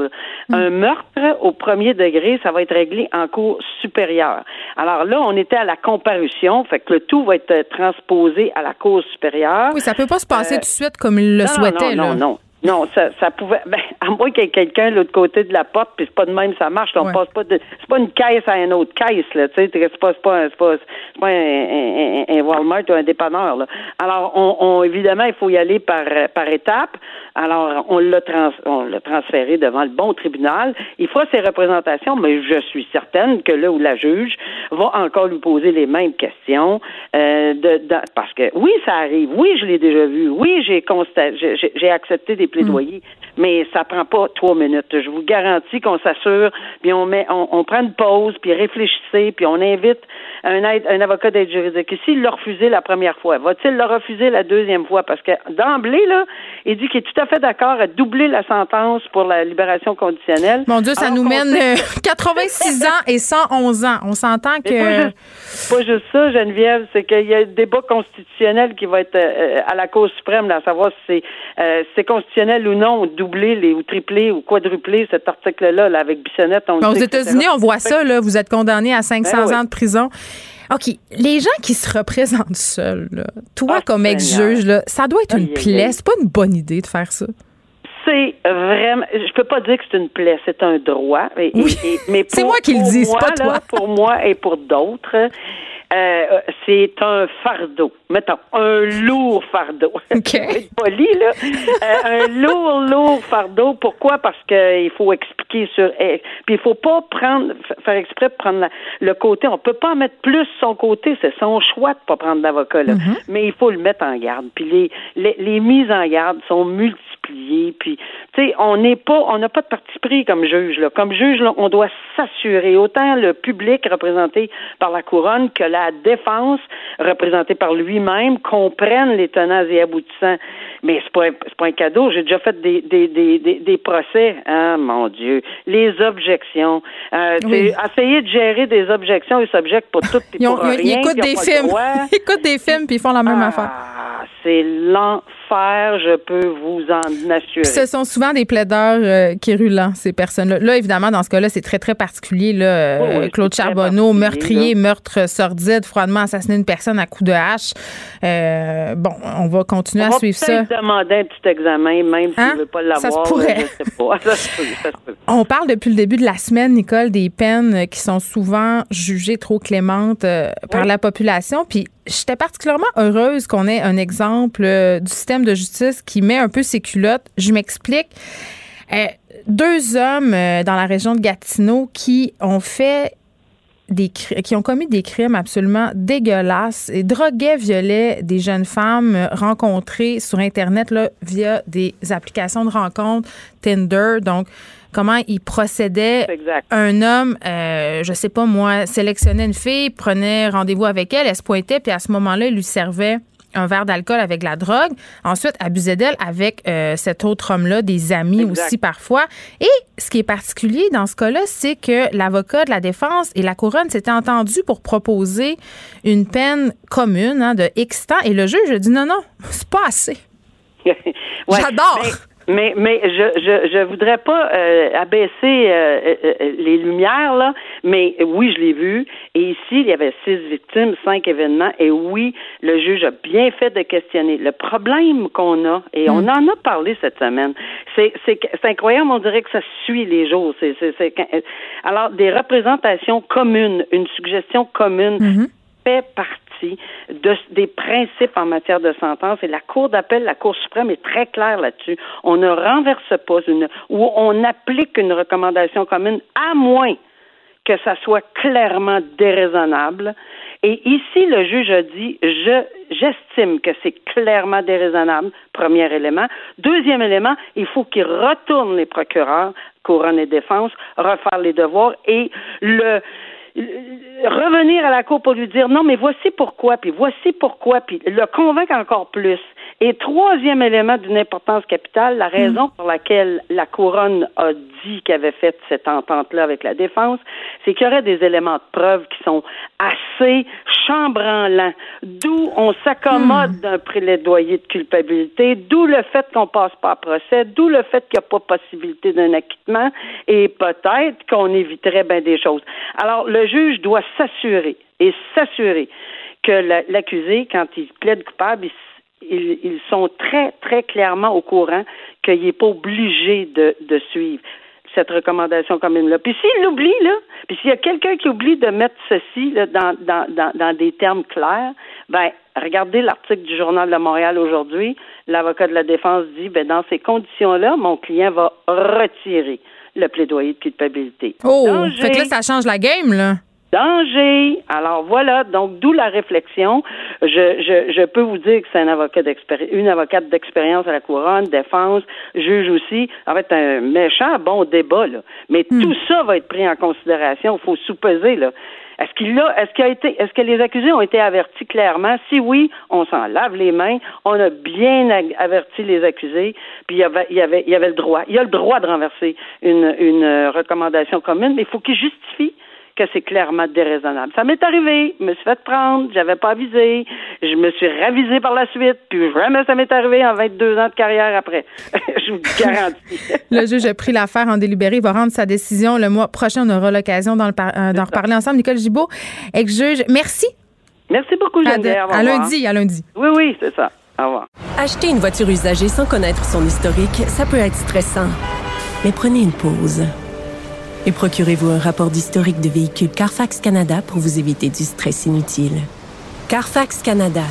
Mm. Un meurtre au premier degré, ça va être réglé en cours supérieure. Alors là, on on était à la comparution, fait que le tout va être euh, transposé à la cause supérieure. Oui, ça peut pas se passer euh, tout de suite comme il le souhaitait. Non, non, non. Non, ça, ça pouvait. Ben, à moins qu'il y ait quelqu'un de l'autre côté de la porte, puis c'est pas de même ça marche. On passe pas de. C'est pas une caisse à une autre caisse, là. Tu sais, c'est pas, pas, c'est pas, un, un, Walmart ou un dépanneur. Là. Alors, on, on, évidemment, il faut y aller par par étapes. Alors, on l'a trans, on l'a transféré devant le bon tribunal. Il fera ses représentations, mais je suis certaine que là où la juge va encore lui poser les mêmes questions. Euh, de, parce que oui, ça arrive. Oui, je l'ai déjà vu. Oui, j'ai constaté, j'ai accepté des plaidoyer. Mais ça prend pas trois minutes. Je vous garantis qu'on s'assure, puis on met, on, prend une pause, puis réfléchissez, puis on invite un, aide, un avocat d'aide juridique. Et s'il l'a refusé la première fois, va-t-il le refuser la deuxième fois? Parce que d'emblée, là, il dit qu'il est tout à fait d'accord à doubler la sentence pour la libération conditionnelle. Mon Dieu, ça nous mène 86 euh, ans et 111 ans. On s'entend que. Pas juste, ça, Geneviève, c'est qu'il y a un débat constitutionnel qui va être euh, à la Cour suprême, là, à savoir si c'est euh, constitutionnel ou non, doubler les, ou tripler ou quadrupler cet article-là là, avec Bissonnette. aux États-Unis, on voit ça, là, vous êtes condamné à 500 ben ans de prison. OK. Les gens qui se représentent seuls, toi, ah, comme ex-juge, ça doit être une plaie. C'est pas une bonne idée de faire ça. C'est vraiment. Je peux pas dire que c'est une plaie, c'est un droit. oui. mais c'est moi qui le dis, c'est pas toi. pour moi et pour d'autres, euh, c'est un fardeau. Mettons, un lourd fardeau. OK. poli, là. Euh, un lourd, lourd fardeau. Pourquoi? Parce qu'il faut expliquer sur. Eh, puis il faut pas prendre, faire exprès de prendre le côté. On peut pas mettre plus son côté. C'est son choix de pas prendre l'avocat, là. Mm-hmm. Mais il faut le mettre en garde. Puis les, les, les mises en garde sont multiples puis, tu sais, on n'est pas, on n'a pas de parti pris comme juge. Là. Comme juge, là, on doit s'assurer, autant le public représenté par la couronne que la défense représentée par lui-même comprennent les tenants et aboutissants. Mais c'est pas, c'est pas un cadeau. J'ai déjà fait des, des, des, des, procès. Ah, mon Dieu. Les objections. Euh, Essayer de gérer des objections, ils s'objectent pour tout et pour rien. Ils écoutent des films. Ils écoutent des films puis ils font la même ah, affaire. C'est l'enfer je peux vous en assurer. ce sont souvent des plaideurs euh, qui rulent, ces personnes-là. Là, évidemment, dans ce cas-là, c'est très, très particulier. Là, euh, Claude Charbonneau, meurtrier, meurtre sordide, froidement assassiné une personne à coups de hache. Euh, bon, on va continuer à suivre ça. Demander un petit examen, même ne hein? veut pas l'avoir. Ça se pourrait. On parle depuis le début de la semaine, Nicole, des peines qui sont souvent jugées trop clémentes par la population. Puis j'étais particulièrement heureuse qu'on ait un exemple euh, du système de justice qui met un peu ses culottes. Je m'explique. Euh, deux hommes euh, dans la région de Gatineau qui ont fait des qui ont commis des crimes absolument dégueulasses et droguaient, violaient des jeunes femmes rencontrées sur internet là, via des applications de rencontres Tinder donc comment il procédait. Un homme, euh, je sais pas moi, sélectionnait une fille, prenait rendez-vous avec elle, elle se pointait, puis à ce moment-là, il lui servait un verre d'alcool avec la drogue. Ensuite, abusait d'elle avec euh, cet autre homme-là, des amis aussi parfois. Et ce qui est particulier dans ce cas-là, c'est que l'avocat de la défense et la couronne s'étaient entendus pour proposer une peine commune hein, de X temps. Et le juge a dit non, non, c'est pas assez. J'adore. Mais mais je je je voudrais pas euh, abaisser euh, euh, les lumières là, mais oui je l'ai vu et ici il y avait six victimes, cinq événements et oui le juge a bien fait de questionner. Le problème qu'on a et on hmm. en a parlé cette semaine, c'est c'est c'est incroyable on dirait que ça suit les jours. C'est c'est alors des représentations communes, une suggestion commune. Hmm. fait partie de, des principes en matière de sentence et la Cour d'appel, la Cour suprême est très claire là-dessus. On ne renverse pas une, ou on applique une recommandation commune à moins que ça soit clairement déraisonnable. Et ici, le juge a dit, je, j'estime que c'est clairement déraisonnable, premier élément. Deuxième élément, il faut qu'il retourne les procureurs, couronne et défense, refaire les devoirs et le, revenir à la Cour pour lui dire non, mais voici pourquoi, puis voici pourquoi, puis le convaincre encore plus. Et troisième élément d'une importance capitale, la raison pour laquelle la couronne a dit qu'elle avait fait cette entente-là avec la défense, c'est qu'il y aurait des éléments de preuve qui sont assez chambranlants, d'où on s'accommode hmm. d'un plaidoyer de culpabilité, d'où le fait qu'on passe pas à procès, d'où le fait qu'il n'y a pas possibilité d'un acquittement, et peut-être qu'on éviterait bien des choses. Alors, le juge doit s'assurer et s'assurer que l'accusé, quand il plaide coupable, ils, sont très, très clairement au courant qu'il n'est pas obligé de, de suivre cette recommandation commune-là. Puis s'il l'oublie, là, puis s'il y a quelqu'un qui oublie de mettre ceci là, dans, dans, dans, dans des termes clairs, ben regardez l'article du Journal de Montréal aujourd'hui. L'avocat de la défense dit, ben dans ces conditions-là, mon client va retirer le plaidoyer de culpabilité. Oh, fait que là, ça change la game, là. Danger. Alors voilà, donc d'où la réflexion. Je, je, je peux vous dire que c'est un avocat une avocate d'expérience à la couronne, défense, juge aussi. En fait, un méchant bon débat, là. Mais hmm. tout ça va être pris en considération. Il faut sous-peser, là. Est-ce qu'il a, est-ce qu'il a été, est-ce que les accusés ont été avertis clairement? Si oui, on s'en lave les mains. On a bien averti les accusés. Puis il y avait, il y avait, il y avait le droit. Il y a le droit de renverser une, une recommandation commune, mais il faut qu'il justifie que c'est clairement déraisonnable. Ça m'est arrivé, je me suis fait prendre, j'avais pas avisé, je me suis ravisé par la suite, puis vraiment ça m'est arrivé en 22 ans de carrière après. je vous garantis. le juge a pris l'affaire en délibéré, il va rendre sa décision le mois prochain. On aura l'occasion d'en, euh, reparler ensemble. Nicole Gibault, ex-juge, merci. Merci beaucoup, Geneviève. À, à lundi, à lundi. Oui, oui, c'est ça. Au revoir. Acheter une voiture usagée sans connaître son historique, ça peut être stressant. Mais prenez une pause et procurez-vous un rapport d'historique de véhicule Carfax Canada pour vous éviter du stress inutile. Carfax Canada.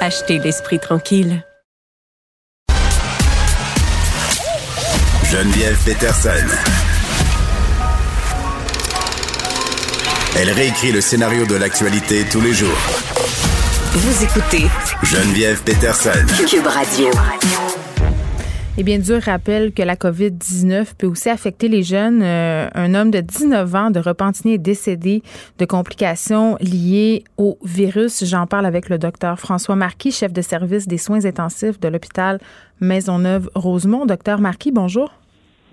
Achetez l'esprit tranquille. Geneviève Peterson. Elle réécrit le scénario de l'actualité tous les jours. Vous écoutez Geneviève Peterson. Cube Radio. Eh bien, dur rappelle que la COVID-19 peut aussi affecter les jeunes. Euh, un homme de 19 ans de Repentigny est décédé de complications liées au virus. J'en parle avec le docteur François Marquis, chef de service des soins intensifs de l'hôpital Maisonneuve-Rosemont. Docteur Marquis, bonjour.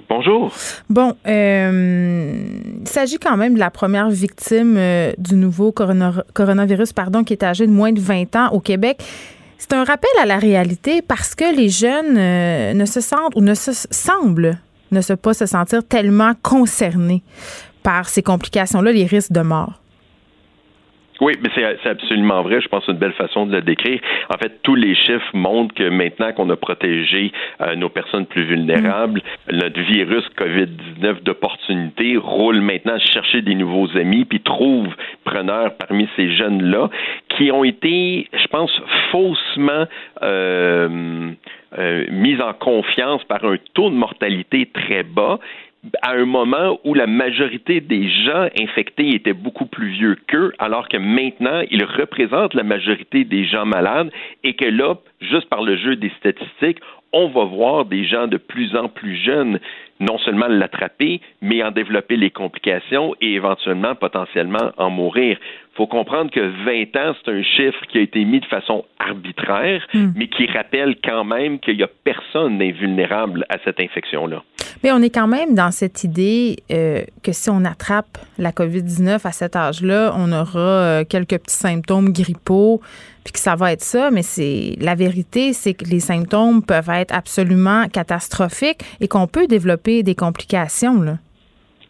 Bonjour. Bon, euh, il s'agit quand même de la première victime euh, du nouveau coronavirus, pardon, qui est âgé de moins de 20 ans au Québec. C'est un rappel à la réalité parce que les jeunes euh, ne se sentent ou ne se semblent ne pas se sentir tellement concernés par ces complications-là, les risques de mort. Oui, mais c'est absolument vrai. Je pense que c'est une belle façon de le décrire. En fait, tous les chiffres montrent que maintenant qu'on a protégé euh, nos personnes plus vulnérables, mm. notre virus COVID-19 d'opportunité roule maintenant chercher des nouveaux amis, puis trouve preneurs parmi ces jeunes-là qui ont été, je pense, faussement euh, euh, mis en confiance par un taux de mortalité très bas à un moment où la majorité des gens infectés étaient beaucoup plus vieux qu'eux, alors que maintenant, ils représentent la majorité des gens malades et que là, juste par le jeu des statistiques, on va voir des gens de plus en plus jeunes non seulement l'attraper, mais en développer les complications et éventuellement, potentiellement, en mourir. Il faut comprendre que 20 ans, c'est un chiffre qui a été mis de façon arbitraire, hmm. mais qui rappelle quand même qu'il n'y a personne d'invulnérable à cette infection-là. Mais on est quand même dans cette idée euh, que si on attrape la COVID-19 à cet âge-là, on aura euh, quelques petits symptômes grippaux, puis que ça va être ça. Mais c'est la vérité, c'est que les symptômes peuvent être absolument catastrophiques et qu'on peut développer des complications. Là.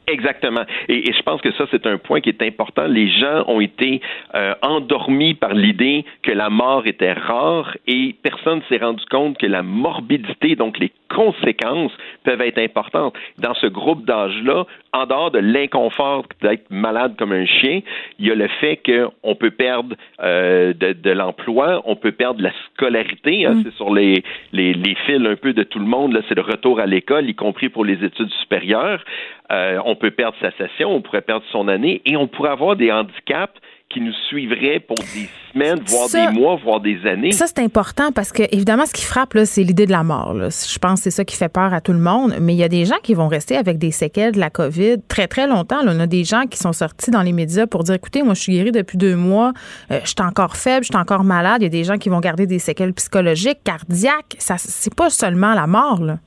Exactement. Et, je pense que ça, c'est un point qui est important. Les gens ont été euh, endormis par l'idée que la mort était rare et personne ne s'est rendu compte que la morbidité, donc les conséquences, peuvent être importantes. Dans ce groupe d'âge-là, en dehors de l'inconfort d'être malade comme un chien, il y a le fait qu'on peut perdre euh, de, l'emploi, on peut perdre la scolarité. Hein, mm. C'est sur les, les, les fils un peu de tout le monde. C'est le retour à l'école, y compris pour les études supérieures. Euh, on peut perdre sa session, on pourrait perdre son année et on pourrait avoir des handicaps qui nous suivraient pour des semaines, voire des mois, voire des années. Ça, c'est important parce que, évidemment, ce qui frappe, c'est l'idée de la mort. Je pense que c'est ça qui fait peur à tout le monde. Mais il y a des gens qui vont rester avec des séquelles de la COVID très, très longtemps. On a des gens qui sont sortis dans les médias pour dire écoutez, moi, je suis guéri depuis deux mois, euh, je suis encore faible, je suis encore malade. Il y a des gens qui vont garder des séquelles psychologiques, cardiaques. Ça, c'est pas seulement la mort. Là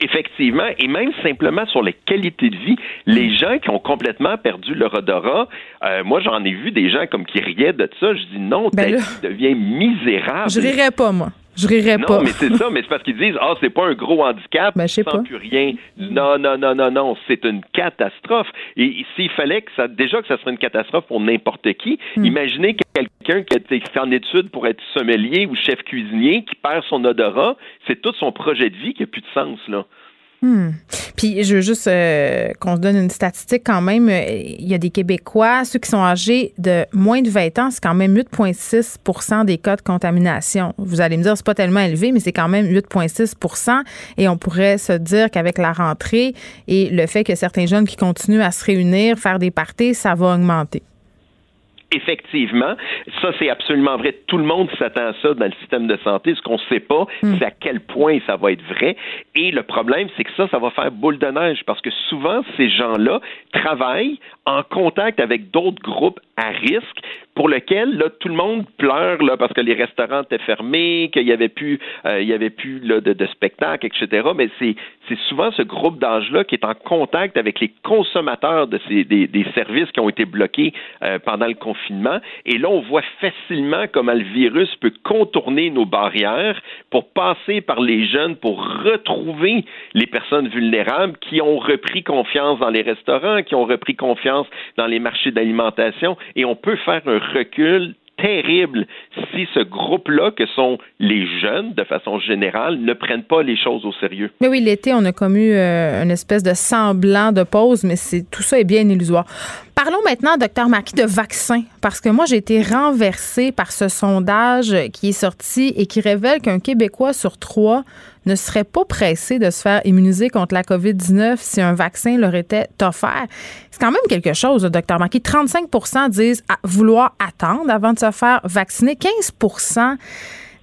effectivement, et même simplement sur les qualités de vie, les hmm. gens qui ont complètement perdu leur odorat, euh, moi j'en ai vu des gens comme qui riaient de ça, je dis non, ben tu deviens misérable. Je rirais pas, moi. Je rirais non, pas. Non, mais c'est ça, mais c'est parce qu'ils disent Ah, c'est pas un gros handicap, ben, je plus rien. Non, non, non, non, non, c'est une catastrophe. Et s'il fallait que ça, déjà que ça serait une catastrophe pour n'importe qui, hmm. imaginez quelqu'un qui est fait en études pour être sommelier ou chef cuisinier, qui perd son odorat, c'est tout son projet de vie qui n'a plus de sens, là. Hmm. Puis je veux juste euh, qu'on se donne une statistique quand même. Il y a des Québécois, ceux qui sont âgés de moins de 20 ans, c'est quand même 8,6% des cas de contamination. Vous allez me dire, c'est pas tellement élevé, mais c'est quand même 8,6% Et on pourrait se dire qu'avec la rentrée et le fait que certains jeunes qui continuent à se réunir, faire des parties, ça va augmenter. Effectivement, ça c'est absolument vrai. Tout le monde s'attend à ça dans le système de santé. Ce qu'on ne sait pas, hmm. c'est à quel point ça va être vrai. Et le problème, c'est que ça, ça va faire boule de neige parce que souvent, ces gens-là travaillent en contact avec d'autres groupes à risque pour lesquels là, tout le monde pleure là, parce que les restaurants étaient fermés, qu'il n'y avait plus, euh, il y avait plus là, de, de spectacles, etc. Mais c'est, c'est souvent ce groupe d'âge-là qui est en contact avec les consommateurs de ces, des, services qui ont été bloqués euh, pendant le confinement. Et là, on voit facilement comment le virus peut contourner nos barrières pour passer par les jeunes, pour retrouver les personnes vulnérables qui ont repris confiance dans les restaurants, qui ont repris confiance dans les marchés d'alimentation. Et on peut faire un recul terrible si ce groupe-là, que sont les jeunes de façon générale, ne prennent pas les choses au sérieux. Mais oui, l'été, on a commu euh, une espèce de semblant de pause, mais c'est tout ça est bien illusoire. Parlons maintenant, docteur Marquis, de vaccins, parce que moi, j'ai été renversée par ce sondage qui est sorti et qui révèle qu'un Québécois sur trois ne serait pas pressé de se faire immuniser contre la COVID-19 si un vaccin leur était offert. C'est quand même quelque chose, docteur Marquis. 35% disent vouloir attendre avant de se faire vacciner. 15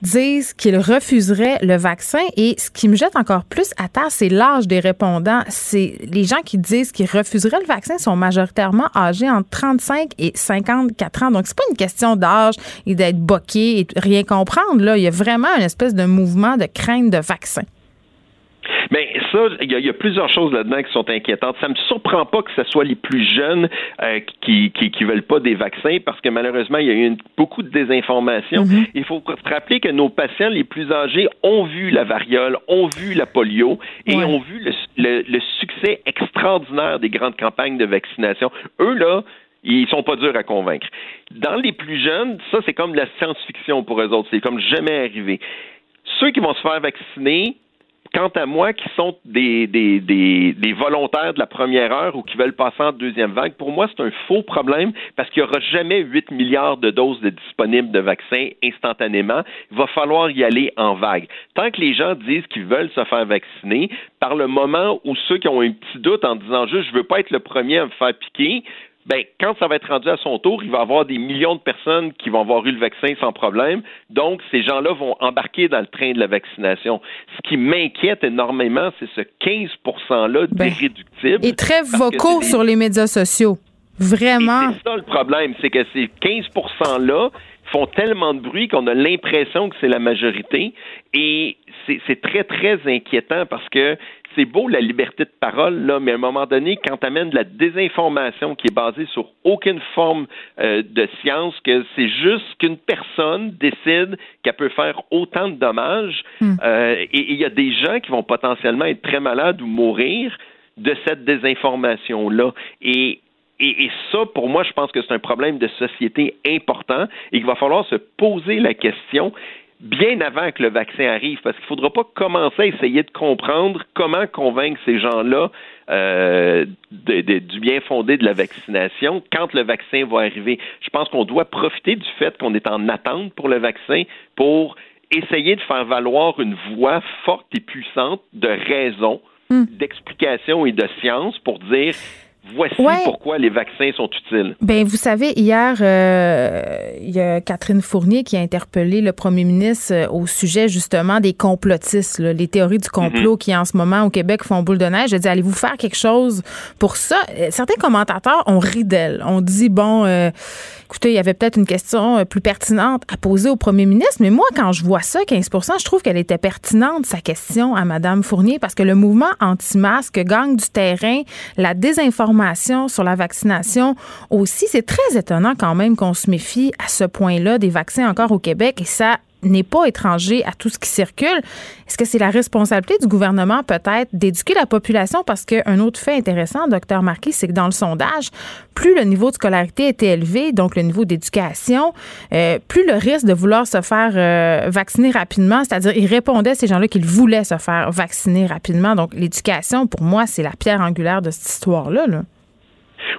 disent qu'ils refuseraient le vaccin. Et ce qui me jette encore plus à terre, c'est l'âge des répondants. C'est les gens qui disent qu'ils refuseraient le vaccin sont majoritairement âgés entre 35 et 54 ans. Donc, c'est pas une question d'âge et d'être boqué et rien comprendre. Là, il y a vraiment une espèce de mouvement de crainte de vaccin. Mais ça, il y, a plusieurs choses là-dedans qui sont inquiétantes. Ça me surprend pas que ce soit les plus jeunes euh, qui, qui, veulent pas des vaccins parce que malheureusement, il y a eu beaucoup de désinformation. Mm-hmm. Il faut se rappeler que nos patients les plus âgés ont vu la variole, ont vu la polio et ont vu le, le succès extraordinaire des grandes campagnes de vaccination. Eux, là, ils sont pas durs à convaincre. Dans les plus jeunes, ça, c'est comme de la science-fiction pour eux autres. C'est comme jamais arrivé. Ceux qui vont se faire vacciner, quant à moi, qui sont des, volontaires de la première heure ou qui veulent passer en deuxième vague, pour moi, c'est un faux problème parce qu'il n'y aura jamais 8 milliards de doses disponibles de vaccins instantanément. Il va falloir y aller en vague. Tant que les gens disent qu'ils veulent se faire vacciner, par le moment où ceux qui ont un petit doute en disant juste je veux pas être le premier à me faire piquer, ben, quand ça va être rendu à son tour, il va y avoir des millions de personnes qui vont avoir eu le vaccin sans problème. Donc, ces gens-là vont embarquer dans le train de la vaccination. Ce qui m'inquiète énormément, c'est ce 15 %-là ben, d'irréductibles. et très vocaux sur les médias sociaux. Vraiment. C'est ça le problème, c'est que ces 15 %-là font tellement de bruit qu'on a l'impression que c'est la majorité. Et c'est très, très inquiétant parce que c'est beau la liberté de parole, là, mais à un moment donné, quand tu amènes de la désinformation qui est basée sur aucune forme euh, de science, que c'est juste qu'une personne décide qu'elle peut faire autant de dommages, hmm. euh, et il y a des gens qui vont potentiellement être très malades ou mourir de cette désinformation-là. Et et, ça, pour moi, je pense que c'est un problème de société important et qu'il va falloir se poser la question bien avant que le vaccin arrive, parce qu'il ne faudra pas commencer à essayer de comprendre comment convaincre ces gens-là euh, du bien fondé de la vaccination quand le vaccin va arriver. Je pense qu'on doit profiter du fait qu'on est en attente pour le vaccin pour essayer de faire valoir une voix forte et puissante de raison, hmm. d'explication et de science pour dire Voici pourquoi les vaccins sont utiles. Ben, vous savez, hier, euh, il y a Catherine Fournier qui a interpellé le premier ministre euh, au sujet justement des complotistes, les théories du complot mhm. qui en ce moment au Québec font boule de neige. Je dit, allez-vous faire quelque chose pour ça? Euh, certains commentateurs ont ri d'elle. On dit, bon, écoutez, il y avait peut-être une question plus pertinente à poser au premier ministre, mais moi, quand je vois ça, 15 je trouve qu'elle était pertinente, sa question à Mme Fournier, parce que le mouvement anti-masque gagne du terrain, la désinformation sur la vaccination aussi. C'est très étonnant quand même qu'on se méfie à ce point-là des vaccins encore au Québec et ça n'est pas étranger à tout ce qui circule. Est-ce que c'est la responsabilité du gouvernement peut-être d'éduquer la population? Parce qu'un autre fait intéressant, docteur Marquis, c'est que dans le sondage, plus le niveau de scolarité était élevé, donc le niveau d'éducation, euh, plus le risque de vouloir se faire euh, vacciner rapidement, c'est-à-dire ils répondaient à ces gens-là qu'ils voulaient se faire vacciner rapidement. Donc l'éducation, pour moi, c'est la pierre angulaire de cette histoire-là. Là.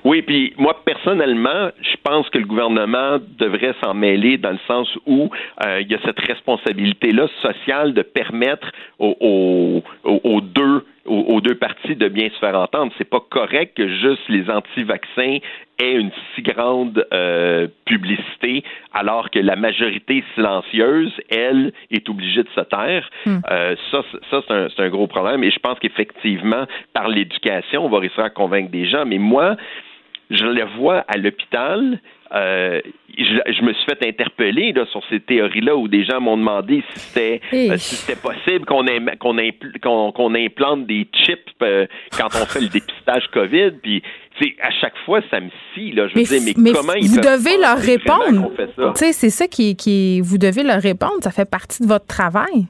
Oui, puis moi personnellement, je pense que le gouvernement devrait s'en mêler dans le sens où euh, il y a cette responsabilité-là sociale de permettre aux, aux, aux deux aux, deux parties de bien se faire entendre. C'est pas correct que juste les anti-vaccins aient une si grande euh, publicité alors que la majorité silencieuse, elle, est obligée de se taire. Hmm. Euh, ça, ça c'est un, un, gros problème. Et je pense qu'effectivement, par l'éducation, on va réussir à convaincre des gens. Mais moi, je le vois à l'hôpital. Euh, je, me suis fait interpeller là, sur ces théories-là où des gens m'ont demandé si c'était euh, si c'était possible qu'on implante des chips euh, quand on fait le dépistage COVID. Puis à chaque fois, ça me scie. Là. Je veux dire, mais, comment ils Vous devez leur répondre. C'est ça qui, qui. Vous devez leur répondre. Ça fait partie de votre travail.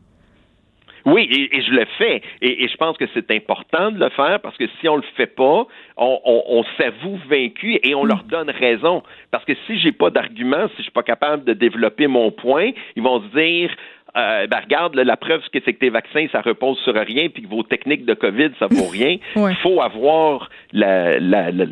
Oui, et, je le fais. Et, je pense que c'est important de le faire parce que si on le fait pas, on, s'avoue vaincu et on leur donne raison. Parce que si j'ai pas d'argument, si je suis pas capable de développer mon point, ils vont se dire euh, ben regarde, la preuve que c'est que tes vaccins, ça repose sur rien, puis que vos techniques de COVID, ça vaut rien. Il faut avoir la, la, la,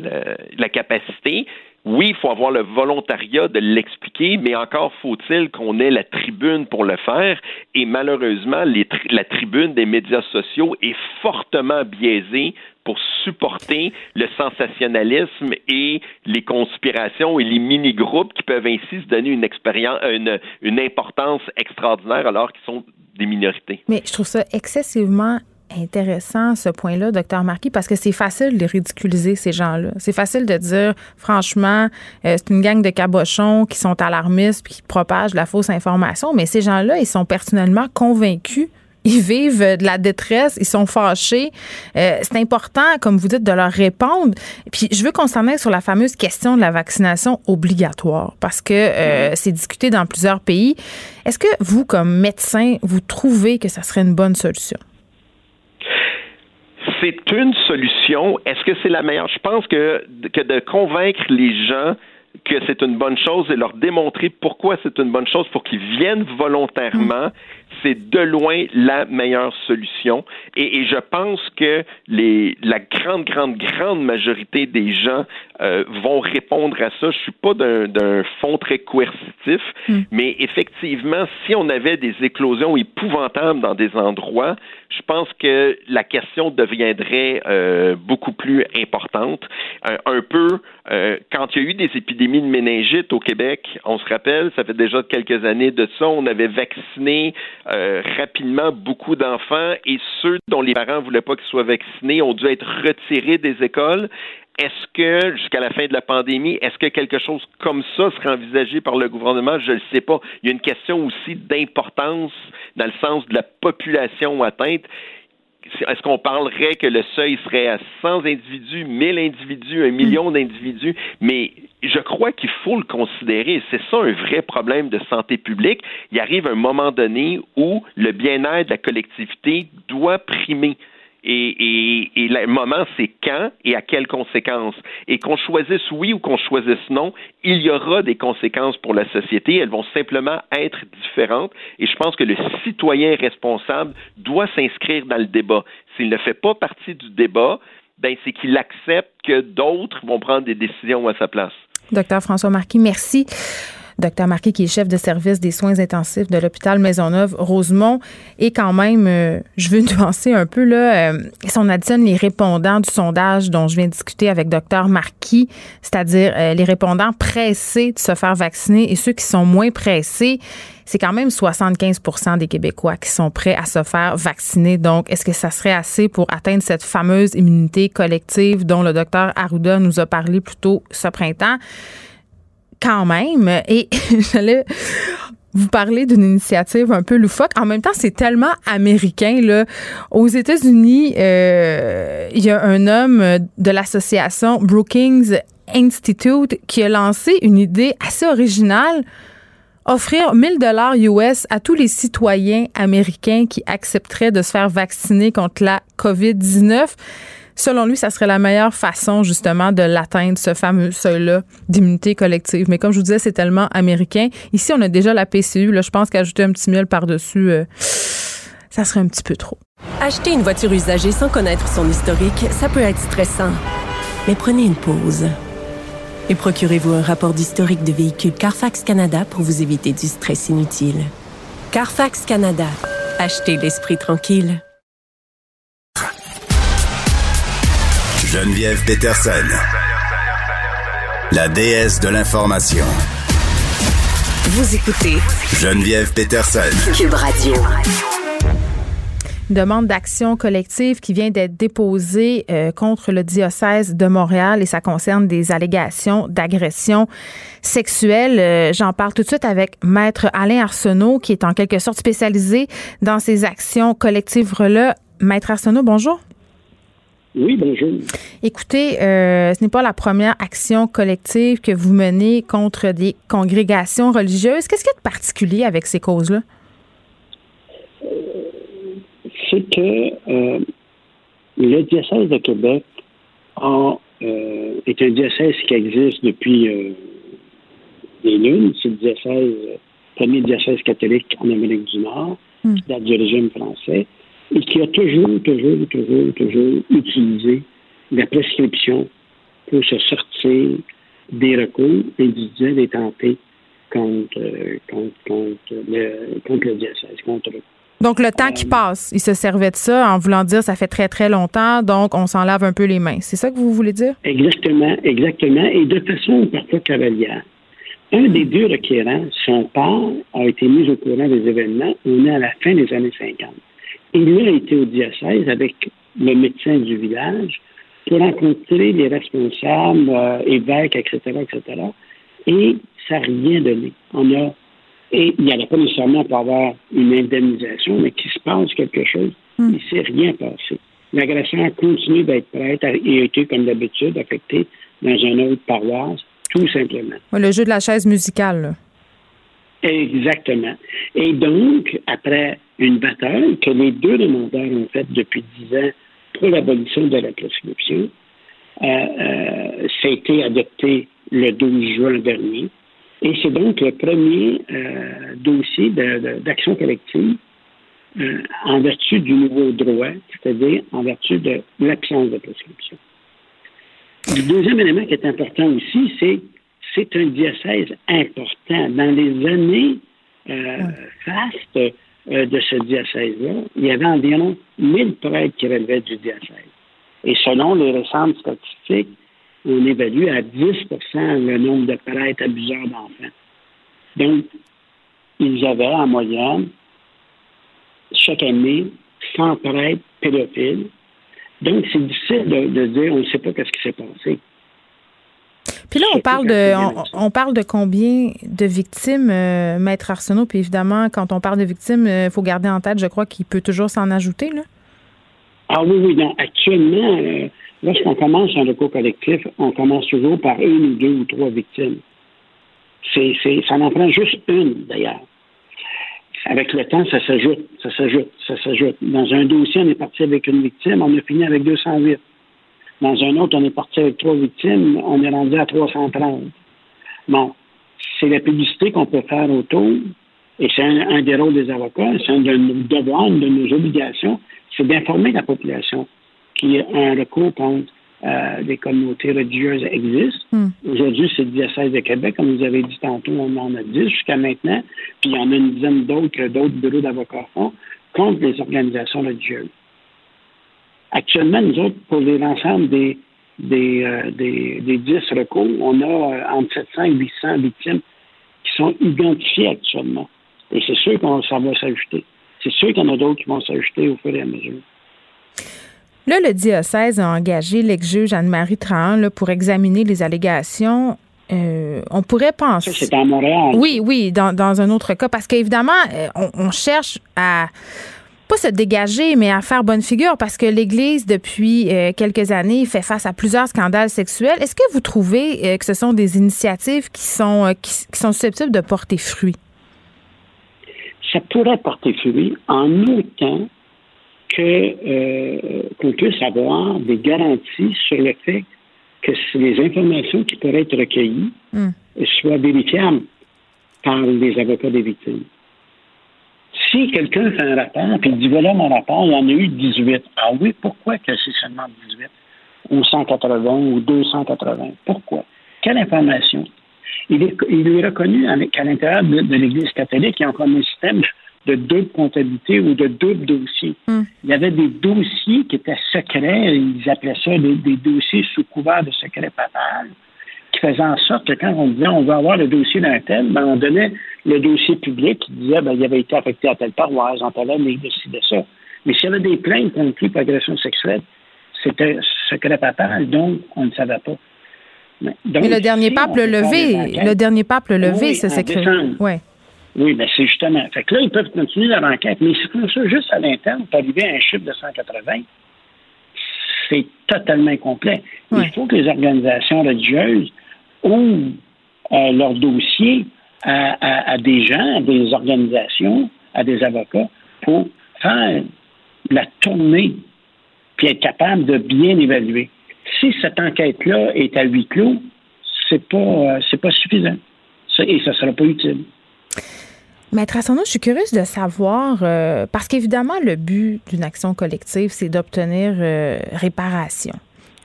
la capacité oui, il faut avoir le volontariat de l'expliquer, mais encore faut-il qu'on ait la tribune pour le faire. Et malheureusement, la tribune des médias sociaux est fortement biaisée pour supporter le sensationnalisme et les conspirations et les mini-groupes qui peuvent ainsi se donner une, expérience, une, importance extraordinaire alors qu'ils sont des minorités. Mais je trouve ça excessivement intéressant ce point-là, docteur Marquis, parce que c'est facile de ridiculiser ces gens-là. C'est facile de dire, franchement, euh, c'est une gang de cabochons qui sont alarmistes puis qui propagent la fausse information, mais ces gens-là, ils sont personnellement convaincus ils vivent de la détresse, ils sont fâchés. Euh, c'est important, comme vous dites, de leur répondre. Puis je veux qu'on s'en aille sur la fameuse question de la vaccination obligatoire, parce que euh, c'est discuté dans plusieurs pays. Est-ce que vous, comme médecin, vous trouvez que ça serait une bonne solution? C'est une solution. Est-ce que c'est la meilleure? Je pense que, de convaincre les gens que c'est une bonne chose et leur démontrer pourquoi c'est une bonne chose pour qu'ils viennent volontairement, c'est de loin la meilleure solution. Et, je pense que les, la grande, grande, grande majorité des gens euh, vont répondre à ça. Je suis pas d'un fond très coercitif, hmm. mais effectivement, si on avait des éclosions épouvantables dans des endroits, je pense que la question deviendrait euh, beaucoup plus importante. un peu euh, quand il y a eu des épidémies de méningite au Québec, on se rappelle, ça fait déjà quelques années de ça, on avait vacciné euh, rapidement beaucoup d'enfants et ceux dont les parents voulaient pas qu'ils soient vaccinés ont dû être retirés des écoles. Est-ce que, jusqu'à la fin de la pandémie, est-ce que quelque chose comme ça serait envisagé par le gouvernement? Je ne le sais pas. Il y a une question aussi d'importance dans le sens de la population atteinte est-ce qu'on parlerait que le seuil serait à 100 individus, 1000 individus, un million d'individus? Mais je crois qu'il faut le considérer. C'est ça un vrai problème de santé publique. Il arrive un moment donné où le bien-être de la collectivité doit primer. Et, le moment, c'est quand et à quelles conséquences? Et qu'on choisisse oui ou qu'on choisisse non, il y aura des conséquences pour la société. Elles vont simplement être différentes. Et je pense que le citoyen responsable doit s'inscrire dans le débat. S'il ne fait pas partie du débat, ben c'est qu'il accepte que d'autres vont prendre des décisions à sa place. Docteur François Marquis, merci. Docteur Marquis, qui est chef de service des soins intensifs de l'hôpital Maisonneuve-Rosemont. Et quand même, euh, je veux nuancer un peu, là, euh, si on additionne les répondants du sondage dont je viens de discuter avec Docteur Marquis, c'est-à-dire euh, les répondants pressés de se faire vacciner et ceux qui sont moins pressés, c'est quand même 75% des Québécois qui sont prêts à se faire vacciner. Donc, est-ce que ça serait assez pour atteindre cette fameuse immunité collective dont le docteur Arruda nous a parlé plus tôt ce printemps? Quand même. Et j'allais vous parler d'une initiative un peu loufoque. En même temps, c'est tellement américain. Là. Aux États-Unis, euh, il y a un homme de l'association Brookings Institute qui a lancé une idée assez originale offrir 1000 dollars US à tous les citoyens américains qui accepteraient de se faire vacciner contre la COVID-19. Selon lui, ça serait la meilleure façon justement de l'atteindre, ce fameux seuil-là d'immunité collective. Mais comme je vous disais, c'est tellement américain. Ici, on a déjà la PCU. Là, je pense qu'ajouter un petit miel par-dessus, euh, ça serait un petit peu trop. Acheter une voiture usagée sans connaître son historique, ça peut être stressant. Mais prenez une pause. Et procurez-vous un rapport d'historique de véhicule Carfax Canada pour vous éviter du stress inutile. Carfax Canada. Achetez l'esprit tranquille. Geneviève Peterson, la déesse de l'information. Vous écoutez Geneviève Peterson. Cube Radio. Une demande d'action collective qui vient d'être déposée euh, contre le diocèse de Montréal et ça concerne des allégations d'agression sexuelle. Euh, j'en parle tout de suite avec Maître Alain Arsenault qui est en quelque sorte spécialisé dans ces actions collectives-là. Maître Arsenault, bonjour. Oui, bonjour. Écoutez, euh, ce n'est pas la première action collective que vous menez contre des congrégations religieuses. Qu'est-ce qu'il y a de particulier avec ces causes-là? c'est que euh, le diocèse de Québec euh, est un diocèse qui existe depuis euh, des lunes. C'est le diocèse, premier diocèse catholique en Amérique du Nord, mm. date du régime français, et qui a toujours, toujours, toujours, toujours utilisé la prescription pour se sortir des recours individuels et tentés contre, contre, contre, le, contre le diocèse, contre donc, le temps qui euh, passe, il se servait de ça en voulant dire ça fait très, très longtemps, donc on s'en lave un peu les mains. C'est ça que vous voulez dire? Exactement, exactement. Et de façon parfois cavalière. Un des deux requérants, son père, a été mis au courant des événements. On est à la fin des années 50. Il a été au diocèse avec le médecin du village pour rencontrer les responsables, euh, évêques, etc., etc. Et ça n'a rien donné. On a et il n'y allait pas nécessairement pour avoir une indemnisation, mais qu'il se passe quelque chose. Hmm. Il ne s'est rien passé. L'agresseur continue d'être prête et a été, comme d'habitude, affecté dans une autre paroisse, tout simplement. le jeu de la chaise musicale. Exactement. Et donc, après une bataille que les deux demandeurs ont faite depuis dix ans pour l'abolition de la prescription, euh, euh, ça a été adopté le 12 juin dernier. Et c'est donc le premier euh, dossier d'action collective euh, en vertu du nouveau droit, c'est-à-dire en vertu de l'absence de prescription. Le deuxième élément qui est important aussi, c'est c'est un diocèse important. Dans les années euh, fastes de ce diocèse-là, il y avait environ 1000 prêtres qui relevaient du diocèse. Et selon les récentes statistiques, on évalue à 10% le nombre de prêtres abuseurs d'enfants. Donc, ils avaient en moyenne, chaque année, 100 prêtres pédophiles. Donc, c'est difficile de, dire, on ne sait pas ce qui s'est passé. Puis là, on parle de on, parle de combien de victimes, euh, Maître Arsenault? Puis évidemment, quand on parle de victimes, il euh, faut garder en tête, je crois qu'il peut toujours s'en ajouter. Là. Ah oui, oui, non. Actuellement, euh, Lorsqu'on commence un recours collectif, on commence toujours par une ou deux ou trois victimes. C'est, c'est, ça en prend juste une, d'ailleurs. Avec le temps, ça s'ajoute, ça s'ajoute, ça s'ajoute. Dans un dossier, on est parti avec une victime, on a fini avec 208. Dans un autre, on est parti avec trois victimes, on est rendu à 330. Bon, c'est la publicité qu'on peut faire autour, et c'est un, des rôles des avocats, c'est un de nos devoirs, une de nos obligations, c'est d'informer la population qui un recours contre euh, des communautés religieuses existe. Hmm. Aujourd'hui, c'est le diocèse de Québec, comme vous avez dit tantôt, on en a dit jusqu'à maintenant, puis il y en a une dizaine d'autres d'autres bureaux d'avocats font contre les organisations religieuses. Actuellement, nous autres, pour l'ensemble des, des, euh, des, des 10 recours, on a euh, entre 700 et 800 victimes qui sont identifiées actuellement. Et c'est sûr que ça va s'ajouter. C'est sûr qu'il y en a d'autres qui vont s'ajouter au fur et à mesure. Là, le diocèse a engagé l'ex-juge Anne-Marie Trahan pour examiner les allégations. Euh, on pourrait penser. c'est à Montréal. Oui, oui, dans, un autre cas, parce qu'évidemment, on, cherche à pas se dégager, mais à faire bonne figure parce que l'Église, depuis euh, quelques années, fait face à plusieurs scandales sexuels. Est-ce que vous trouvez que ce sont des initiatives qui sont, qui, sont susceptibles de porter fruit? Ça pourrait porter fruit en autant que euh, qu'on puisse avoir des garanties sur le fait que les informations qui pourraient être recueillies hmm. soient vérifiables par les avocats des victimes. Si quelqu'un fait un rapport, puis il dit voilà mon rapport, il y en a eu 18. Ah oui, pourquoi que c'est seulement 18? Ou 180 ou 280? Pourquoi? Quelle information? Il est, il est reconnu qu'à l'intérieur de, l'Église catholique, il y a encore un système de double comptabilité ou de double dossier. Hmm. Il y avait des dossiers qui étaient secrets, ils appelaient ça des, des dossiers sous couvert de secret papal, qui faisaient en sorte que quand on disait on veut avoir le dossier d'un tel, ben on donnait le dossier public qui disait ben, il avait été affecté à telle paroisse, en telle année, décidait ça. Mais s'il y avait des plaintes contre lui pour agression sexuelle, c'était secret papal, donc on ne savait pas. Mais, le dernier pape le levé, le dernier pape le levé, oui, ce secret. Ouais. Oui, mais c'est justement. Fait que là, ils peuvent continuer leur enquête, mais c'est comme ça, juste à l'interne, pour arriver à un chiffre de 180, c'est totalement incomplet. Ouais. Il faut que les organisations religieuses ouvrent euh, leur dossier à, des gens, à des organisations, à des avocats, pour faire la tournée, puis être capable de bien évaluer. Si cette enquête-là est à huis clos, c'est pas, euh, pas suffisant. Et ça sera pas utile. Maître Arsenault, je suis curieuse de savoir, euh, parce qu'évidemment, le but d'une action collective, c'est d'obtenir réparation.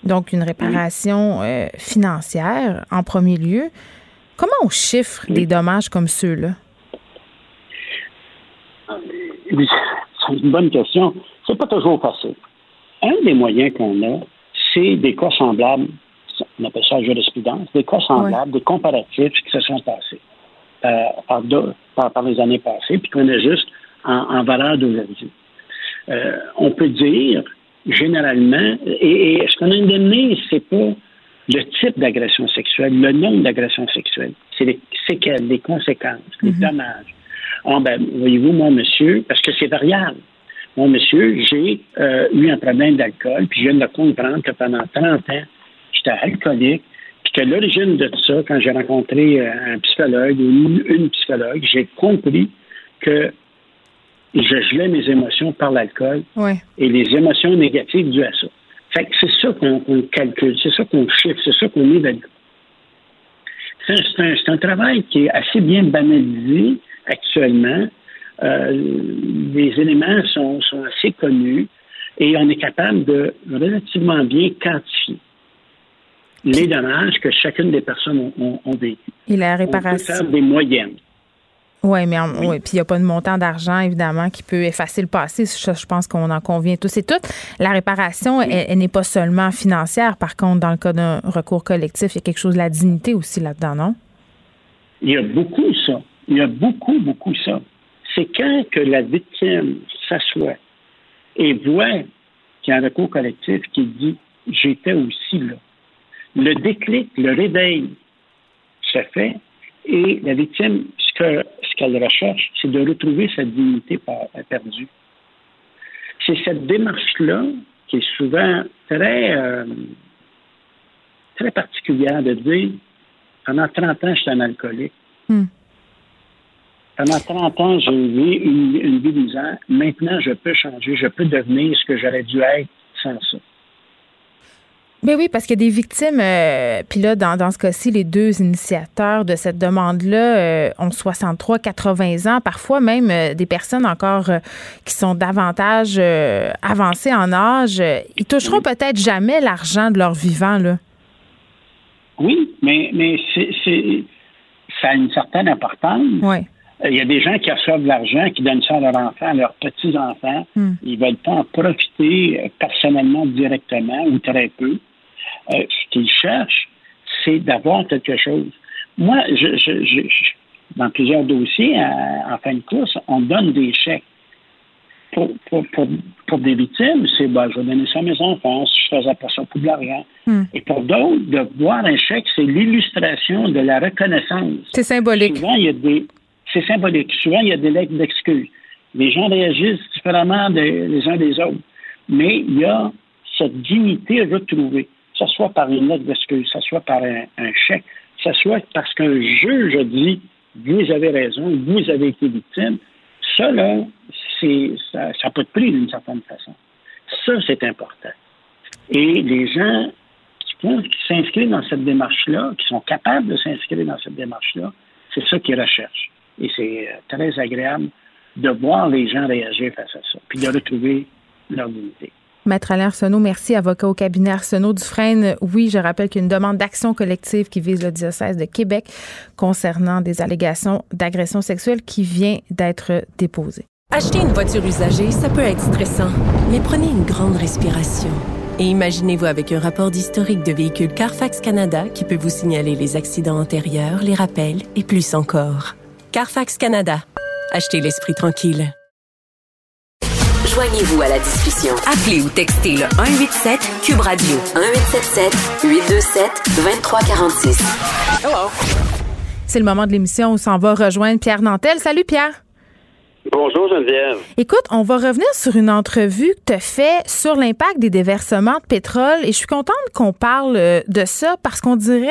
Donc, une réparation euh, financière en premier lieu. Comment on chiffre des dommages comme ceux-là? Oui, C'est une bonne question. C'est pas toujours facile. Un des moyens qu'on a, c'est des cas semblables, on appelle ça la jurisprudence, des cas semblables, des comparatifs qui se sont passés euh, par, deux- par- par les années passées, puis qu'on a juste en, en valeur d'aujourd'hui. Euh, on peut dire, généralement, et, et ce qu'on a indemné, c'est pas le type d'agression sexuelle, le nombre d'agressions sexuelles, c'est les séquelles, les conséquences, les dommages. Ah ben, voyez-vous, mon monsieur, parce que c'est variable. Mon monsieur, j'ai euh, eu un problème d'alcool, puis je viens de comprendre que pendant 30 ans, j'étais alcoolique, puis que l'origine de tout ça, quand j'ai rencontré euh, un psychologue ou une, une psychologue, j'ai compris que je gelais mes émotions par l'alcool et les émotions négatives dues à ça. Fait que c'est ça qu'on calcule, c'est ça qu'on chiffre, c'est ça qu'on évalue. C'est un, travail qui est assez bien banalisé actuellement. Euh, les éléments sont, sont assez connus et on est capable de relativement bien quantifier les dommages que chacune des personnes ont, ont- ont vécu. Et la On peut réparation. faire des moyennes. Oui, mais on- ouais, puis il n'y a pas de montant d'argent, évidemment, qui peut effacer le passé. Ça, je pense qu'on en convient tous et toutes. La réparation, elle, elle n'est pas seulement financière. Par contre, dans le cas d'un recours collectif, il y a quelque chose de la dignité aussi là-dedans, non? Il y a beaucoup ça. Il y a beaucoup, beaucoup ça. C'est quand que la victime s'assoit et voit qu'il y a un recours collectif qui dit j'étais aussi là. Le déclic, le réveil se fait et la victime, ce que ce qu'elle recherche, c'est de retrouver sa dignité perdue. C'est cette démarche-là qui est souvent très, euh, très particulière de dire pendant 30 ans, j'étais un alcoolique. Hmm. Pendant 30 ans, j'ai eu une, une vie misère. Maintenant, je peux changer. Je peux devenir ce que j'aurais dû être sans ça. Ben oui, parce qu'il y a des victimes, euh, puis là, dans, dans ce cas-ci, les deux initiateurs de cette demande-là euh, ont 63, 80 ans, parfois même euh, des personnes encore qui sont davantage avancées en âge. Ils toucheront peut-être jamais l'argent de leur vivant, là. Oui, mais, mais c'est, ça a une certaine importance. Oui. Il y a des gens qui reçoivent de l'argent, qui donnent ça à leurs enfants, à leurs petits-enfants. Hmm. Ils ne veulent pas en profiter personnellement, directement ou très peu. Euh, ce qu'ils cherchent, c'est d'avoir quelque chose. Moi, je, je- je- je- dans plusieurs dossiers, à- en fin de course, on donne des chèques. Pour, pour, pour, pour des victimes, c'est ben, je vais donner ça à mes enfants, si je faisais pas ça pour de l'argent. Hmm. Et pour d'autres, de voir un chèque, c'est l'illustration de la reconnaissance. C'est symbolique. Souvent, il y a des. C'est symbolique. Souvent, il y a des lettres d'excuses. Les gens réagissent différemment des- les uns des autres. Mais il y a cette dignité retrouvée, ce soit par une lettre d'excuse, ce soit par un, chèque, que ce soit parce qu'un juge a dit vous avez raison, vous avez été victime. Ça, là, ça n'a pas de prix d'une certaine façon. Ça, c'est important. Et les gens qui, qui s'inscrivent dans cette démarche-là, qui sont capables de s'inscrire dans cette démarche-là, c'est ça qu'ils recherchent. Et c'est euh, très agréable de voir les gens réagir face à ça, puis de retrouver leur dignité. Maître Alain Arsenault, merci, avocat au cabinet Arsenault Dufresne. Oui, je rappelle qu'il y a une demande d'action collective qui vise le diocèse de Québec concernant des allégations d'agression sexuelle qui vient d'être déposée. Acheter une voiture usagée, ça peut être stressant, mais prenez une grande respiration. Et imaginez-vous avec un rapport d'historique de véhicule Carfax Canada qui peut vous signaler les accidents antérieurs, les rappels et plus encore. Carfax Canada. Achetez l'esprit tranquille. Joignez-vous à la discussion. Appelez ou textez le 187 Cube Radio 1877 827 2346. Hello. C'est le moment de l'émission où on s'en va rejoindre Pierre Nantel. Salut Pierre. Bonjour Geneviève. Écoute, on va revenir sur une entrevue que tu as fait sur l'impact des déversements de pétrole et je suis contente qu'on parle euh, de ça parce qu'on dirait,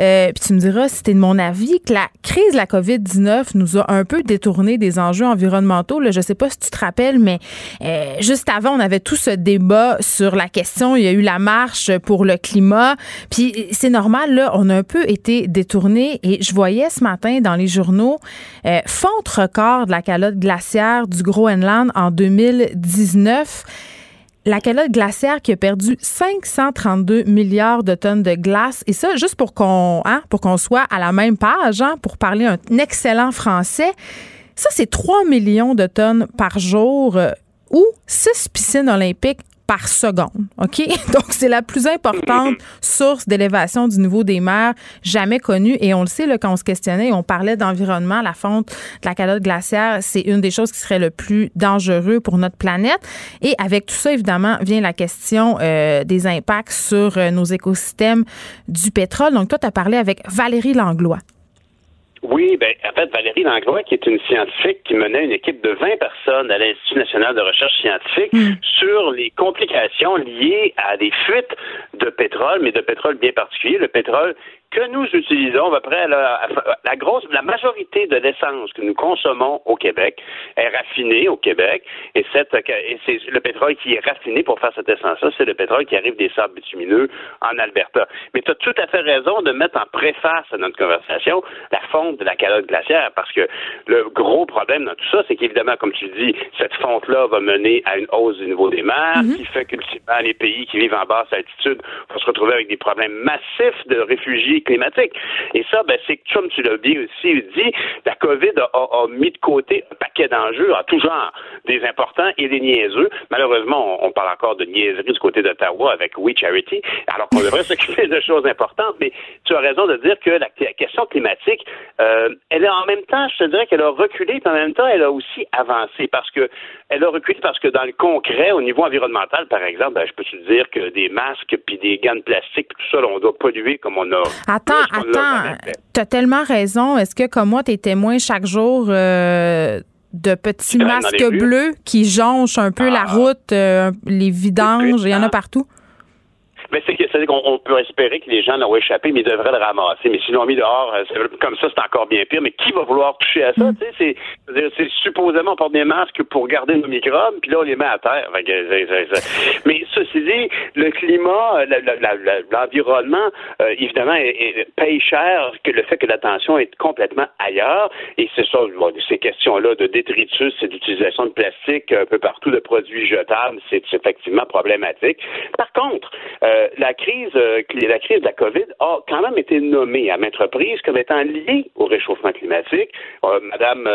euh, puis tu me diras si c'était de mon avis, que la crise de la COVID-19 nous a un peu détourné des enjeux environnementaux. Là, je sais pas si tu te rappelles, mais euh, juste avant, on avait tout ce débat sur la question. Il y a eu la marche pour le climat. Puis c'est normal, là, on a un peu été détourné et je voyais ce matin dans les journaux euh, fonte record de la calotte glaciaire du Groenland en 2019 la calotte glaciaire qui a perdu 532 milliards de tonnes de glace? Et ça, juste pour qu'on hein, pour qu'on soit à la même page, hein, pour parler un excellent français, ça, c'est 3 millions de tonnes par jour euh, ou 6 piscines olympiques par seconde. OK? Donc, c'est la plus importante source d'élévation du niveau des mers jamais connue. Et on le sait, quand on se questionnait, on parlait d'environnement, la fonte de la calotte glaciaire, c'est une des choses qui serait le plus dangereux pour notre planète. Et avec tout ça, évidemment, vient la question euh, des impacts sur euh, nos écosystèmes du pétrole. Donc, toi, tu as parlé avec Valérie Langlois. Oui, ben, en fait, Valérie Langlois, qui est une scientifique qui menait une équipe de 20 personnes à l'Institut national de recherche scientifique mm. sur les complications liées à des fuites de pétrole, mais de pétrole bien particulier, le pétrole que nous utilisons, à peu près la, la grosse, la majorité de l'essence que nous consommons au Québec est raffinée au Québec, et, cette, et c'est le pétrole qui est raffiné pour faire cette essence-là, c'est le pétrole qui arrive des sables bitumineux en Alberta. Mais tu as tout à fait raison de mettre en préface à notre conversation la fonte de la calotte glaciaire, parce que le gros problème dans tout ça, c'est qu'évidemment, comme tu dis, cette fonte-là va mener à une hausse du niveau des mers, mm-hmm. qui fait qu'ultimement, les pays qui vivent en basse altitude vont se retrouver avec des problèmes massifs de réfugiés climatique. Et ça, ben, c'est comme tu l'as bien aussi dit, la COVID a, mis de côté un paquet d'enjeux en tout genre, des importants et des niaiseux. Malheureusement, on, parle encore de niaiserie du côté d'Ottawa avec We Charity, alors qu'on devrait s'occuper de choses importantes. Mais tu as raison de dire que la, question climatique, euh, elle est en même temps, je te dirais qu'elle a reculé, puis en même temps, elle a aussi avancé parce que elle a reculé parce que dans le concret, au niveau environnemental, par exemple, ben, je peux te dire que des masques puis des gants de plastique, tout ça, on doit polluer comme on a Attends, attends. Tu as tellement raison. Est-ce que, comme moi, tu es témoin chaque jour euh, de petits masques bleus qui jonchent un peu la ah. route, euh, les vidanges, il y en a partout? Mais c'est c'est qu'on peut espérer que les gens l'ont échappé, mais ils devraient le ramasser. Mais s'ils l'ont mis dehors, euh, comme ça, c'est encore bien pire. Mais qui va vouloir toucher à ça? Mm. C'est, c'est supposément on porte des masques pour garder nos microbes, puis là, on les met à terre. Mais ceci dit, le climat, euh, l'environnement, euh, évidemment, paye cher que le fait que l'attention est complètement ailleurs. Et c'est ça, ces questions-là de détritus et d'utilisation de plastique un peu partout, de produits jetables, c'est effectivement problématique. Par contre, euh, la crise, euh, la crise de la COVID a quand même été nommée à maintes reprises comme étant liée au réchauffement climatique. Euh, Madame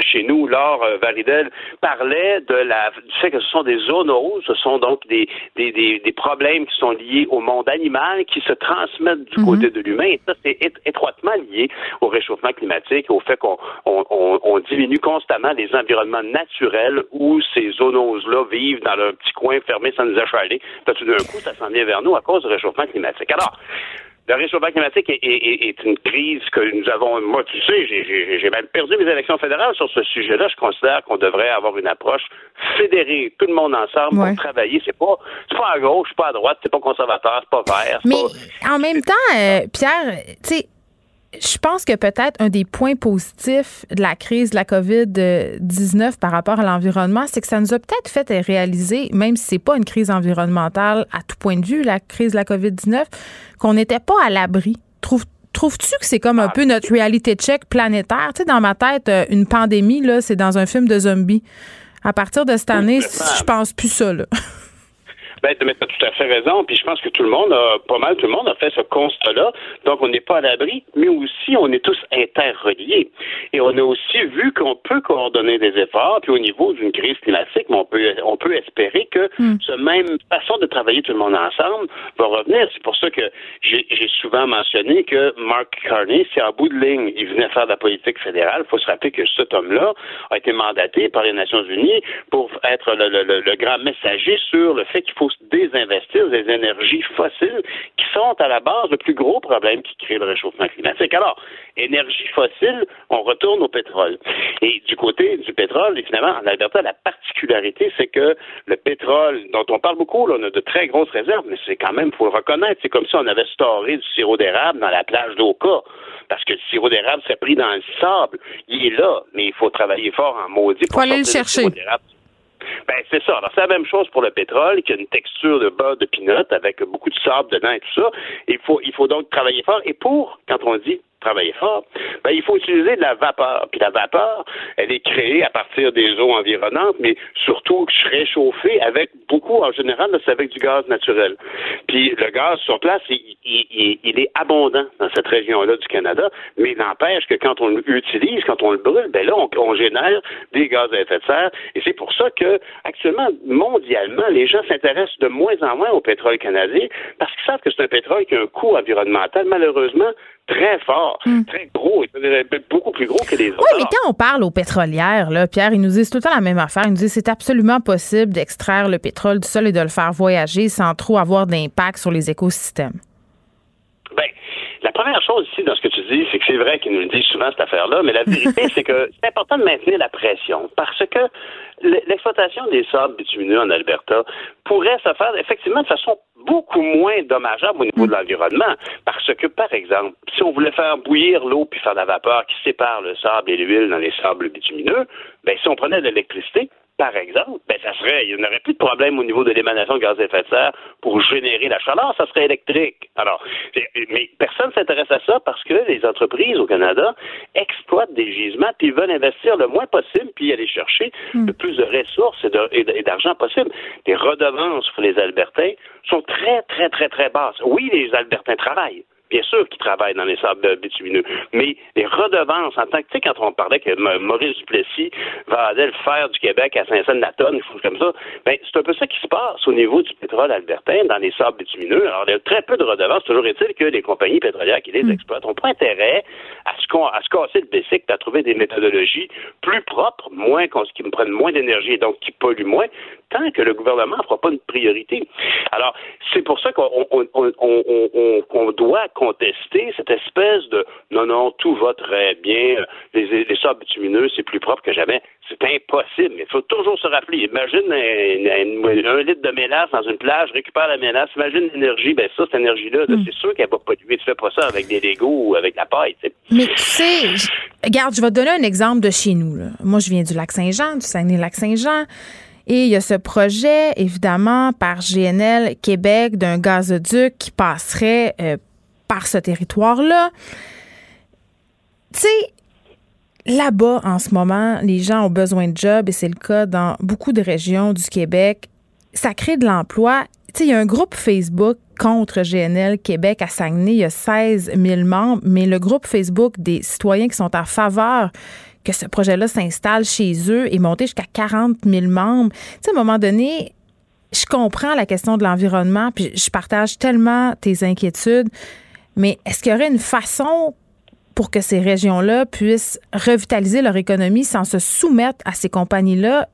chez nous, Laure Varidel, parlait de la, du fait que ce sont des zoonoses, ce sont donc des, des, des, problèmes qui sont liés au monde animal qui se transmettent du côté mhm. de l'humain. Et ça, c'est étroitement lié au réchauffement climatique, au fait qu'on on, on, diminue constamment les environnements naturels où ces zoonoses-là vivent dans leur petit coin fermé sans nous achaler. Tout d'un coup, ça s'en vient vers nous à cause du réchauffement climatique. Alors, le réchauffement climatique est, une crise que nous avons. Moi, tu sais, j'ai même perdu mes élections fédérales sur ce sujet-là. Je considère qu'on devrait avoir une approche fédérée, tout le monde ensemble pour travailler. C'est pas, pas à gauche, pas à droite, c'est pas conservateur, c'est pas vert. Mais en même temps, euh, Pierre, tu sais je pense que peut-être un des points positifs de la crise de la COVID-19 par rapport à l'environnement, c'est que ça nous a peut-être fait réaliser, même si c'est pas une crise environnementale à tout point de vue, la crise de la COVID-19, qu'on n'était pas à l'abri. Trouve, Trouves-tu que c'est comme un ah. peu notre reality check planétaire? Tu sais, dans ma tête, euh, une pandémie, là, c'est dans un film de zombies. À partir de cette année, je pense plus ça, là. Ben, tu as tout à fait raison. Puis je pense que tout le monde, a, pas mal tout le monde a fait ce constat-là. Donc, on n'est pas à l'abri, mais aussi, on est tous interreliés. Et on a aussi vu qu'on peut coordonner des efforts. Puis au niveau d'une crise climatique, on peut, on peut espérer que hmm. ce même façon de travailler tout le monde ensemble va revenir. C'est pour ça que j'ai souvent mentionné que Mark Carney, c'est en bout de ligne, il venait faire de la politique fédérale. Il faut se rappeler que cet homme-là a été mandaté par les Nations Unies pour être le, le, le grand messager sur le fait qu'il faut désinvestir des énergies fossiles qui sont à la base le plus gros problème qui crée le réchauffement climatique. Alors, énergie fossile, on retourne au pétrole. Et du côté du pétrole, finalement, en Alberta, la particularité, c'est que le pétrole, dont on parle beaucoup, là, on a de très grosses réserves, mais c'est quand même, faut le reconnaître, c'est comme si on avait storé du sirop d'érable dans la plage d'Oka. Parce que le sirop d'érable s'est pris dans le sable. Il est là, mais il faut travailler fort en maudit pour aller le chercher. Ben, c'est ça. Alors, c'est la même chose pour le pétrole, qui a une texture de beurre de pinot avec beaucoup de sable dedans et tout ça. Il faut, il faut donc travailler fort. Et pour, quand on dit travailler fort, ben, il faut utiliser de la vapeur. Puis la vapeur, elle est créée à partir des eaux environnantes, mais surtout réchauffée avec beaucoup, en général, c'est avec du gaz naturel. Puis le gaz sur place, il, est abondant dans cette région-là du Canada, mais il n'empêche que quand on l'utilise, quand on le brûle, ben là, on, on génère des gaz à effet de serre. Et c'est pour ça que, actuellement, mondialement, les gens s'intéressent de moins en moins au pétrole canadien parce qu'ils savent que c'est un pétrole qui a un coût environnemental, malheureusement, très fort, hmm. très gros, beaucoup plus gros que les autres. Oui, mais quand on parle aux pétrolières, là, Pierre, ils nous disent tout le temps la même affaire. Ils nous disent que c'est absolument possible d'extraire le pétrole du sol et de le faire voyager sans trop avoir d'impact sur les écosystèmes. Bien, la première chose ici dans ce que tu dis, c'est que c'est vrai qu'ils nous le disent souvent cette affaire-là, mais la vérité, c'est que c'est important de maintenir la pression parce que l'exploitation des sables bitumineux en Alberta pourrait se faire effectivement de façon beaucoup moins dommageable au niveau de l'environnement. Parce que, par exemple, si on voulait faire bouillir l'eau puis faire de la vapeur qui sépare le sable et l'huile dans les sables bitumineux, ben, si on prenait de l'électricité, par exemple, ben ça serait, il n'y aurait plus de problème au niveau de l'émanation de gaz à effet de serre pour générer la chaleur, ça serait électrique. Alors, mais personne s'intéresse à ça parce que les entreprises au Canada exploitent des gisements puis veulent investir le moins possible puis aller chercher hmm. le plus de ressources et d'argent possible. Les redevances pour les Albertains sont très, très, très, très basses. Oui, les Albertains travaillent bien sûr qu'ils travaillent dans les sables bitumineux, mais les redevances, en tant que, tu sais, quand on parlait que Maurice Duplessis va aller le faire du Québec à choses comme ça, ben, c'est un peu ça qui se passe au niveau du pétrole albertain dans les sables bitumineux. Alors, il y a très peu de redevances. Toujours est-il que les compagnies pétrolières qui les hmm. exploitent n'ont pas intérêt à se, à se casser le basic, à trouver des méthodologies plus propres, moins, qui me prennent moins d'énergie et donc qui polluent moins, tant que le gouvernement ne fera pas une priorité. Alors, c'est pour ça qu'on on, doit contester cette espèce de non, non, tout va très bien, les, les sables bitumineux, c'est plus propre que jamais. C'est impossible. Il faut toujours se rappeler. Imagine un, litre de mélasse dans une plage, récupère la mélasse, imagine l'énergie, ben ça, cette énergie-là, hmm. c'est sûr qu'elle va pas Tu fais pas ça avec des Legos ou avec la paille. Mais tu sais, regarde, je vais te donner un exemple de chez nous. Moi, je viens du lac Saint-Jean, du Saguenay-Lac-Saint-Jean. Et il y a ce projet, évidemment, par GNL Québec d'un gazoduc qui passerait euh, par ce territoire-là. Tu sais, là-bas, en ce moment, les gens ont besoin de jobs et c'est le cas dans beaucoup de régions du Québec. Ça crée de l'emploi. Tu sais, il y a un groupe Facebook contre GNL Québec à Saguenay. Il y a 16 000 membres, mais le groupe Facebook des citoyens qui sont en faveur que ce projet-là s'installe chez eux est monté jusqu'à 40 000 membres. Tu sais, à un moment donné, je comprends la question de l'environnement, puis je partage tellement tes inquiétudes, mais est-ce qu'il y aurait une façon pour que ces régions-là puissent revitaliser leur économie sans se soumettre à ces compagnies-là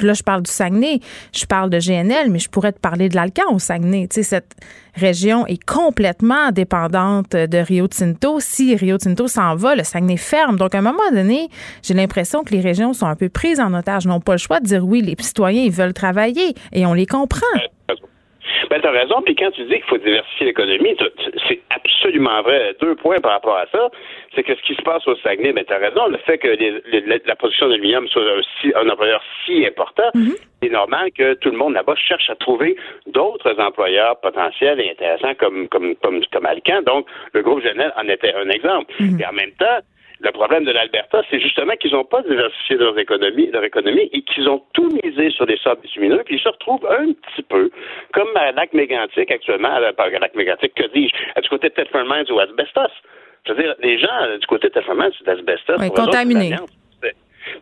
là, je parle du Saguenay, je parle de GNL, mais je pourrais te parler de l'Alcan au Saguenay. Tu sais, cette région est complètement dépendante de Rio Tinto. Si Rio Tinto s'en va, le Saguenay ferme. Donc, à un moment donné, j'ai l'impression que les régions sont un peu prises en otage, n'ont pas le choix de dire oui, les citoyens, ils veulent travailler et on les comprend. Ben, tu as raison. Puis quand tu dis qu'il faut diversifier l'économie, c'est absolument vrai. Deux points par rapport à ça. C'est que ce qui se passe au Saguenay, ben, tu as raison. Le fait que la production d'aluminium soit un, employeur si important, mm-hmm. c'est normal que tout le monde là-bas cherche à trouver d'autres employeurs potentiels et intéressants comme, comme, comme, comme Alcan. Donc, le groupe Genel en était un exemple. Mm-hmm. Et en même temps, Le problème de l'Alberta, c'est justement qu'ils n'ont pas diversifié leur économie, leur économie et qu'ils ont tout misé sur des sables bitumineux, puis ils se retrouvent un petit peu comme à lac mégantique actuellement, à lac mégantique, que dis-je, du côté de Thetford Mines ou Asbestos. Je veux dire, les gens du côté de Thetford Mines, c'est d'asbestos. Oui, contaminés.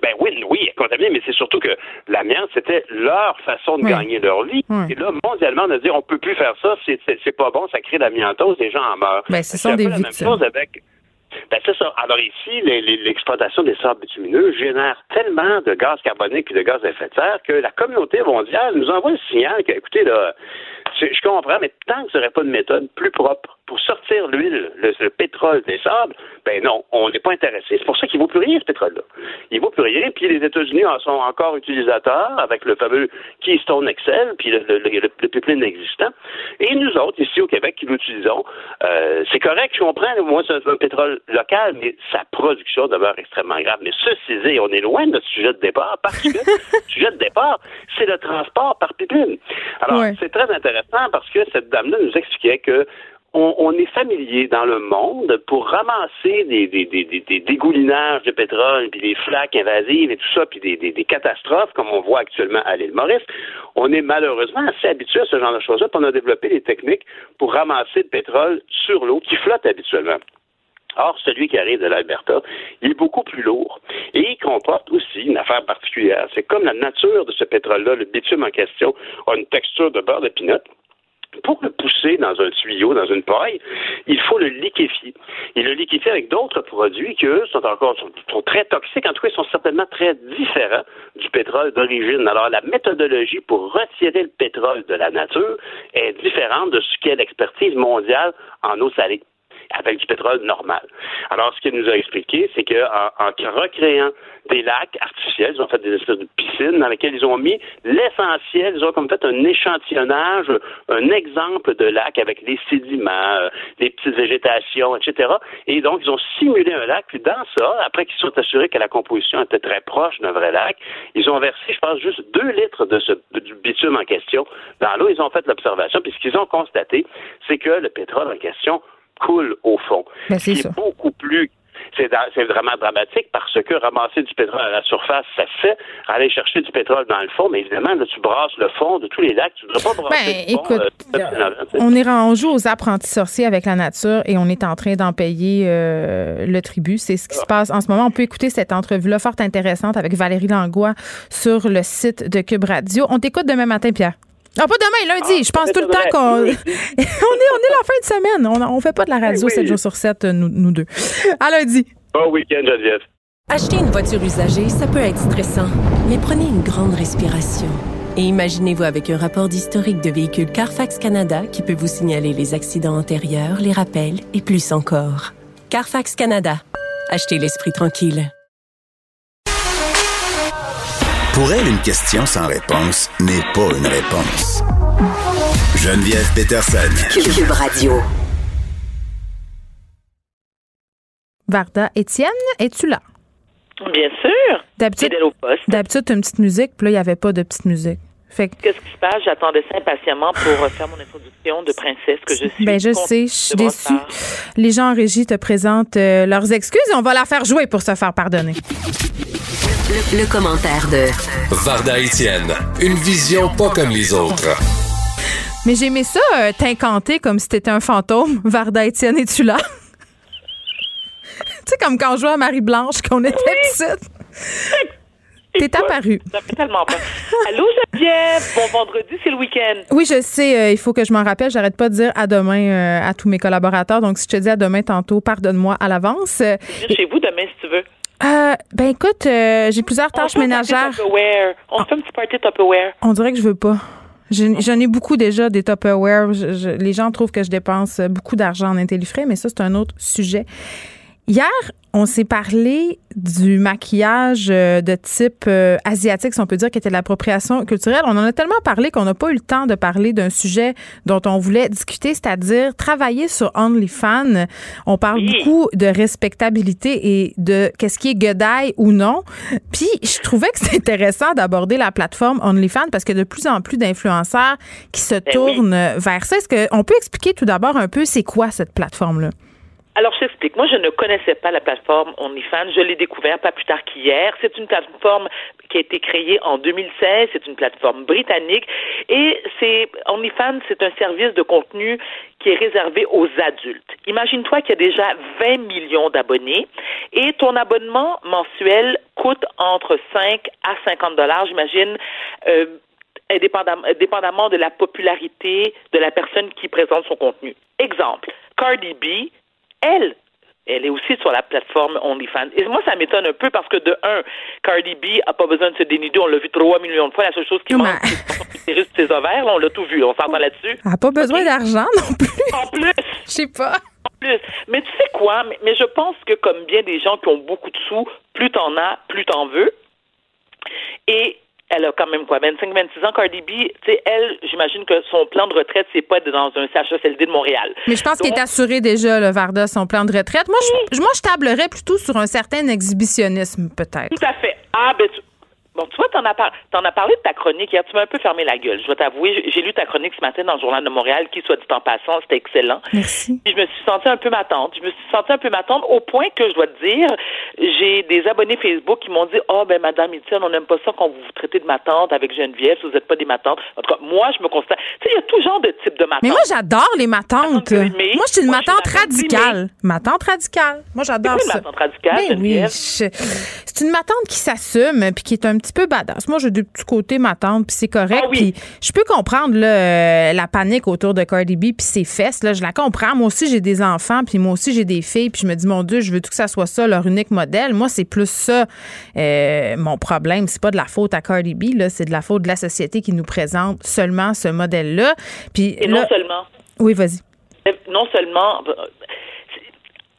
Ben oui, oui, contaminé, mais c'est surtout que l'amiante, c'était leur façon de gagner leur vie. Et là, mondialement, on a dit on peut plus faire ça, c'est pas bon, ça crée l'amiantose, les gens en meurent. Ben, ce sont des Même chose avec ben, c'est ça. Alors ici, l'exploitation des sables bitumineux génère tellement de gaz carbonique et de gaz à effet de serre que la communauté mondiale nous envoie le signal que, écoutez, là, je, comprends, mais tant que ce serait pas une méthode plus propre pour sortir l'huile, le, pétrole des sables, ben non, on n'est pas intéressé. C'est pour ça qu'il ne vaut plus rien, ce pétrole-là. Il ne vaut plus rien, puis les États-Unis en sont encore utilisateurs avec le fameux Keystone Excel, puis le, le, pipeline existant. Et nous autres, ici au Québec, qui l'utilisons, euh, c'est correct, je comprends, moi, c'est un pétrole local, mais sa production demeure extrêmement grave. Mais ceci dit, on est loin de notre sujet de départ, parce que le sujet de départ, c'est le transport par pipeline. Alors, c'est très intéressant parce que cette dame-là nous expliquait que on, est familier dans le monde pour ramasser des, des, des, des, dégoulinages de pétrole, puis des flaques invasives et tout ça, puis des, catastrophes comme on voit actuellement à l'île Maurice. On est malheureusement assez habitué à ce genre de choses-là, puis on a développé des techniques pour ramasser le pétrole sur l'eau qui flotte habituellement. Or, celui qui arrive de l'Alberta, il est beaucoup plus lourd. Et il comporte aussi une affaire particulière. C'est comme la nature de ce pétrole-là, le bitume en question a une texture de beurre de pinot pour le pousser dans un tuyau, dans une paille, il faut le liquéfier. Et le liquéfier avec d'autres produits qui, eux, sont encore très toxiques. En tout cas, ils sont certainement très différents du pétrole d'origine. Alors, la méthodologie pour retirer le pétrole de la nature est différente de ce qu'est l'expertise mondiale en eau salée avec du pétrole normal. Alors, ce qu'il nous a expliqué, c'est qu'en en, recréant des lacs artificiels, ils ont fait des espèces de piscines dans lesquelles ils ont mis l'essentiel, ils ont comme fait un échantillonnage, un exemple de lac avec les sédiments, euh, les petites végétations, etc. Et donc, ils ont simulé un lac, puis dans ça, après qu'ils sont assurés que la composition était très proche d'un vrai lac, ils ont versé, je pense, juste deux litres de ce, du bitume en question dans l'eau. Ils ont fait l'observation, puis ce qu'ils ont constaté, c'est que le pétrole en question coule au fond. Ben, c'est beaucoup plus c'est, vraiment dramatique parce que ramasser du pétrole à la surface, ça se fait. Aller chercher du pétrole dans le fond, mais évidemment, là, tu brasses le fond de tous les lacs. Tu ne devrais pas brasser ben, écoute, euh, on est on joue aux apprentis sorciers avec la nature et on est en train d'en payer euh, le tribut. C'est ce qui se passe en ce moment. On peut écouter cette entrevue-là fort intéressante avec Valérie Langlois sur le site de Cube Radio. On t'écoute demain matin, Pierre. Non, pas demain, lundi. Ah, je pense tout le temps qu'on. on, est, on est la fin de semaine. On, on fait pas de la radio 7 jours sur 7, nous, nous deux. À lundi. Bon week-end, Geneviève. Acheter une voiture usagée, ça peut être stressant, mais prenez une grande respiration. Et imaginez-vous avec un rapport d'historique de véhicule Carfax Canada qui peut vous signaler les accidents antérieurs, les rappels et plus encore. Carfax Canada. Achetez l'esprit tranquille. Pour elle, une question sans réponse n'est pas une réponse. Geneviève Peterson. Cube Radio. Varda Étienne, es-tu là? Bien sûr. D'habitude, une petite musique, puis là, il n'y avait pas de petite musique. Qu'est-ce qui se passe? J'attendais ça impatiemment pour faire mon introduction de princesse que je suis. Ben, je sais, je suis déçue. Les gens en régie te présentent euh, leurs excuses et on va la faire jouer pour se faire pardonner. Le, commentaire de Varda Etienne, une vision pas comme les autres. Mais j'aimais ça, euh, t'incanter comme si t'étais un fantôme. Varda Etienne, es-tu là? tu sais, comme quand on jouait à Marie-Blanche, qu'on était petite. T'es apparu. Ça fait tellement peur. Allô, Geneviève. Bon vendredi, c'est le week-end. Oui, je sais. Euh, il faut que je m'en rappelle. J'arrête pas de dire à demain euh, à tous mes collaborateurs. Donc, si je te dis à demain tantôt, pardonne-moi à l'avance. chez vous demain, si tu veux. Euh, ben écoute, euh, j'ai plusieurs tâches ménagères. On fait un petit party Tupperware. On dirait que je veux pas. J'en ai beaucoup déjà des Tupperware. les gens trouvent que je dépense beaucoup d'argent en intellifrais, mais ça, c'est un autre sujet. Hier, on s'est parlé du maquillage euh, de type euh, asiatique, si on peut dire, qui était l'appropriation culturelle. On en a tellement parlé qu'on n'a pas eu le temps de parler d'un sujet dont on voulait discuter, c'est-à-dire travailler sur OnlyFans. On parle beaucoup de respectabilité et de qu'est-ce qui est godaille ou non. Puis, je trouvais que c'était intéressant d'aborder la plateforme OnlyFans parce qu'il y a de plus en plus d'influenceurs qui se ben tournent vers ça. Est-ce qu'on peut expliquer tout d'abord un peu c'est quoi cette plateforme-là? Alors, je t'explique. Moi, je ne connaissais pas la plateforme OnlyFans. Je l'ai découvert pas plus tard qu'hier. C'est une plateforme qui a été créée en 2016. C'est une plateforme britannique. Et c'est, OnlyFans, c'est un service de contenu qui est réservé aux adultes. Imagine-toi qu'il y a déjà 20 millions d'abonnés et ton abonnement mensuel coûte entre 5 à 50 dollars, j'imagine, euh, dépendamment de la popularité de la personne qui présente son contenu. Exemple, Cardi B, elle, elle est aussi sur la plateforme OnlyFans. Et moi, ça m'étonne un peu parce que, de un, Cardi B a pas besoin de se dénuder. On l'a vu trois millions de fois. La seule chose qui manque, c'est ses ovaires. on l'a tout vu. On s'entend là-dessus. Elle n'a pas besoin d'argent non plus. En plus. Je sais pas. En plus. Mais tu sais quoi? Mais, mais, je pense que, comme bien des gens qui ont beaucoup de sous, plus t'en as, plus t'en veux. Et elle a quand même quoi, 25, 26 ans, Cardi B, tu sais, elle, j'imagine que son plan de retraite, c'est pas dans un CHSLD de Montréal. Mais je pense qu'il est assuré déjà, le Varda, son plan de retraite. Moi, je, moi, je tablerais plutôt sur un certain exhibitionnisme, peut-être. Tout à fait. Ah, ben, Bon, tu vois, t'en as, en as parlé de ta chronique hier. Tu m'as un peu fermé la gueule. Je dois t'avouer, j'ai lu ta chronique ce matin dans le Journal de Montréal, qui, soit dit en passant, c'était excellent. Merci. Puis je me suis sentie un peu m'attendre. Je me suis sentie un peu m'attendre au point que, je dois te dire, j'ai des abonnés Facebook qui m'ont dit, oh, ben, Madame Etienne, on n'aime pas ça quand vous vous traitez de ma tante avec Geneviève, si vous n'êtes pas des matantes. En tout cas, moi, je me constate. Tu sais, il y a tout genre de type de matante. Mais moi, j'adore les matantes. Moi, je suis une matante radicale. Matante radicale. Moi, j'adore ça. Une matante radicale, ben oui. C'est une matante qui s'assume puis qui est un petit peu badass. Moi, j'ai du petit côté ma tante, puis c'est correct. Ah oui. Puis je peux comprendre là, euh, la panique autour de Cardi B puis ses fesses. Là, je la comprends. Moi aussi, j'ai des enfants, puis moi aussi, j'ai des filles, puis je me dis, mon Dieu, je veux tout que ça soit ça, leur unique modèle. Moi, c'est plus ça euh, mon problème. C'est pas de la faute à Cardi B, là, c'est de la faute de la société qui nous présente seulement ce modèle-là. Puis Et non seulement. Oui, vas-y. Non seulement.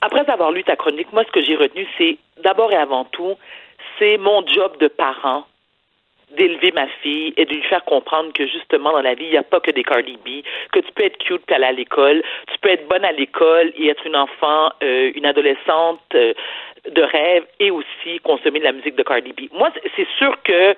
Après avoir lu ta chronique, moi, ce que j'ai retenu, c'est d'abord et avant tout, c'est mon job de parent d'élever ma fille et de lui faire comprendre que justement dans la vie, il n'y a pas que des Cardi B, que tu peux être cute et aller à l'école, tu peux être bonne à l'école et être une enfant, euh, une adolescente euh, de rêve et aussi consommer de la musique de Cardi B. Moi, c'est sûr que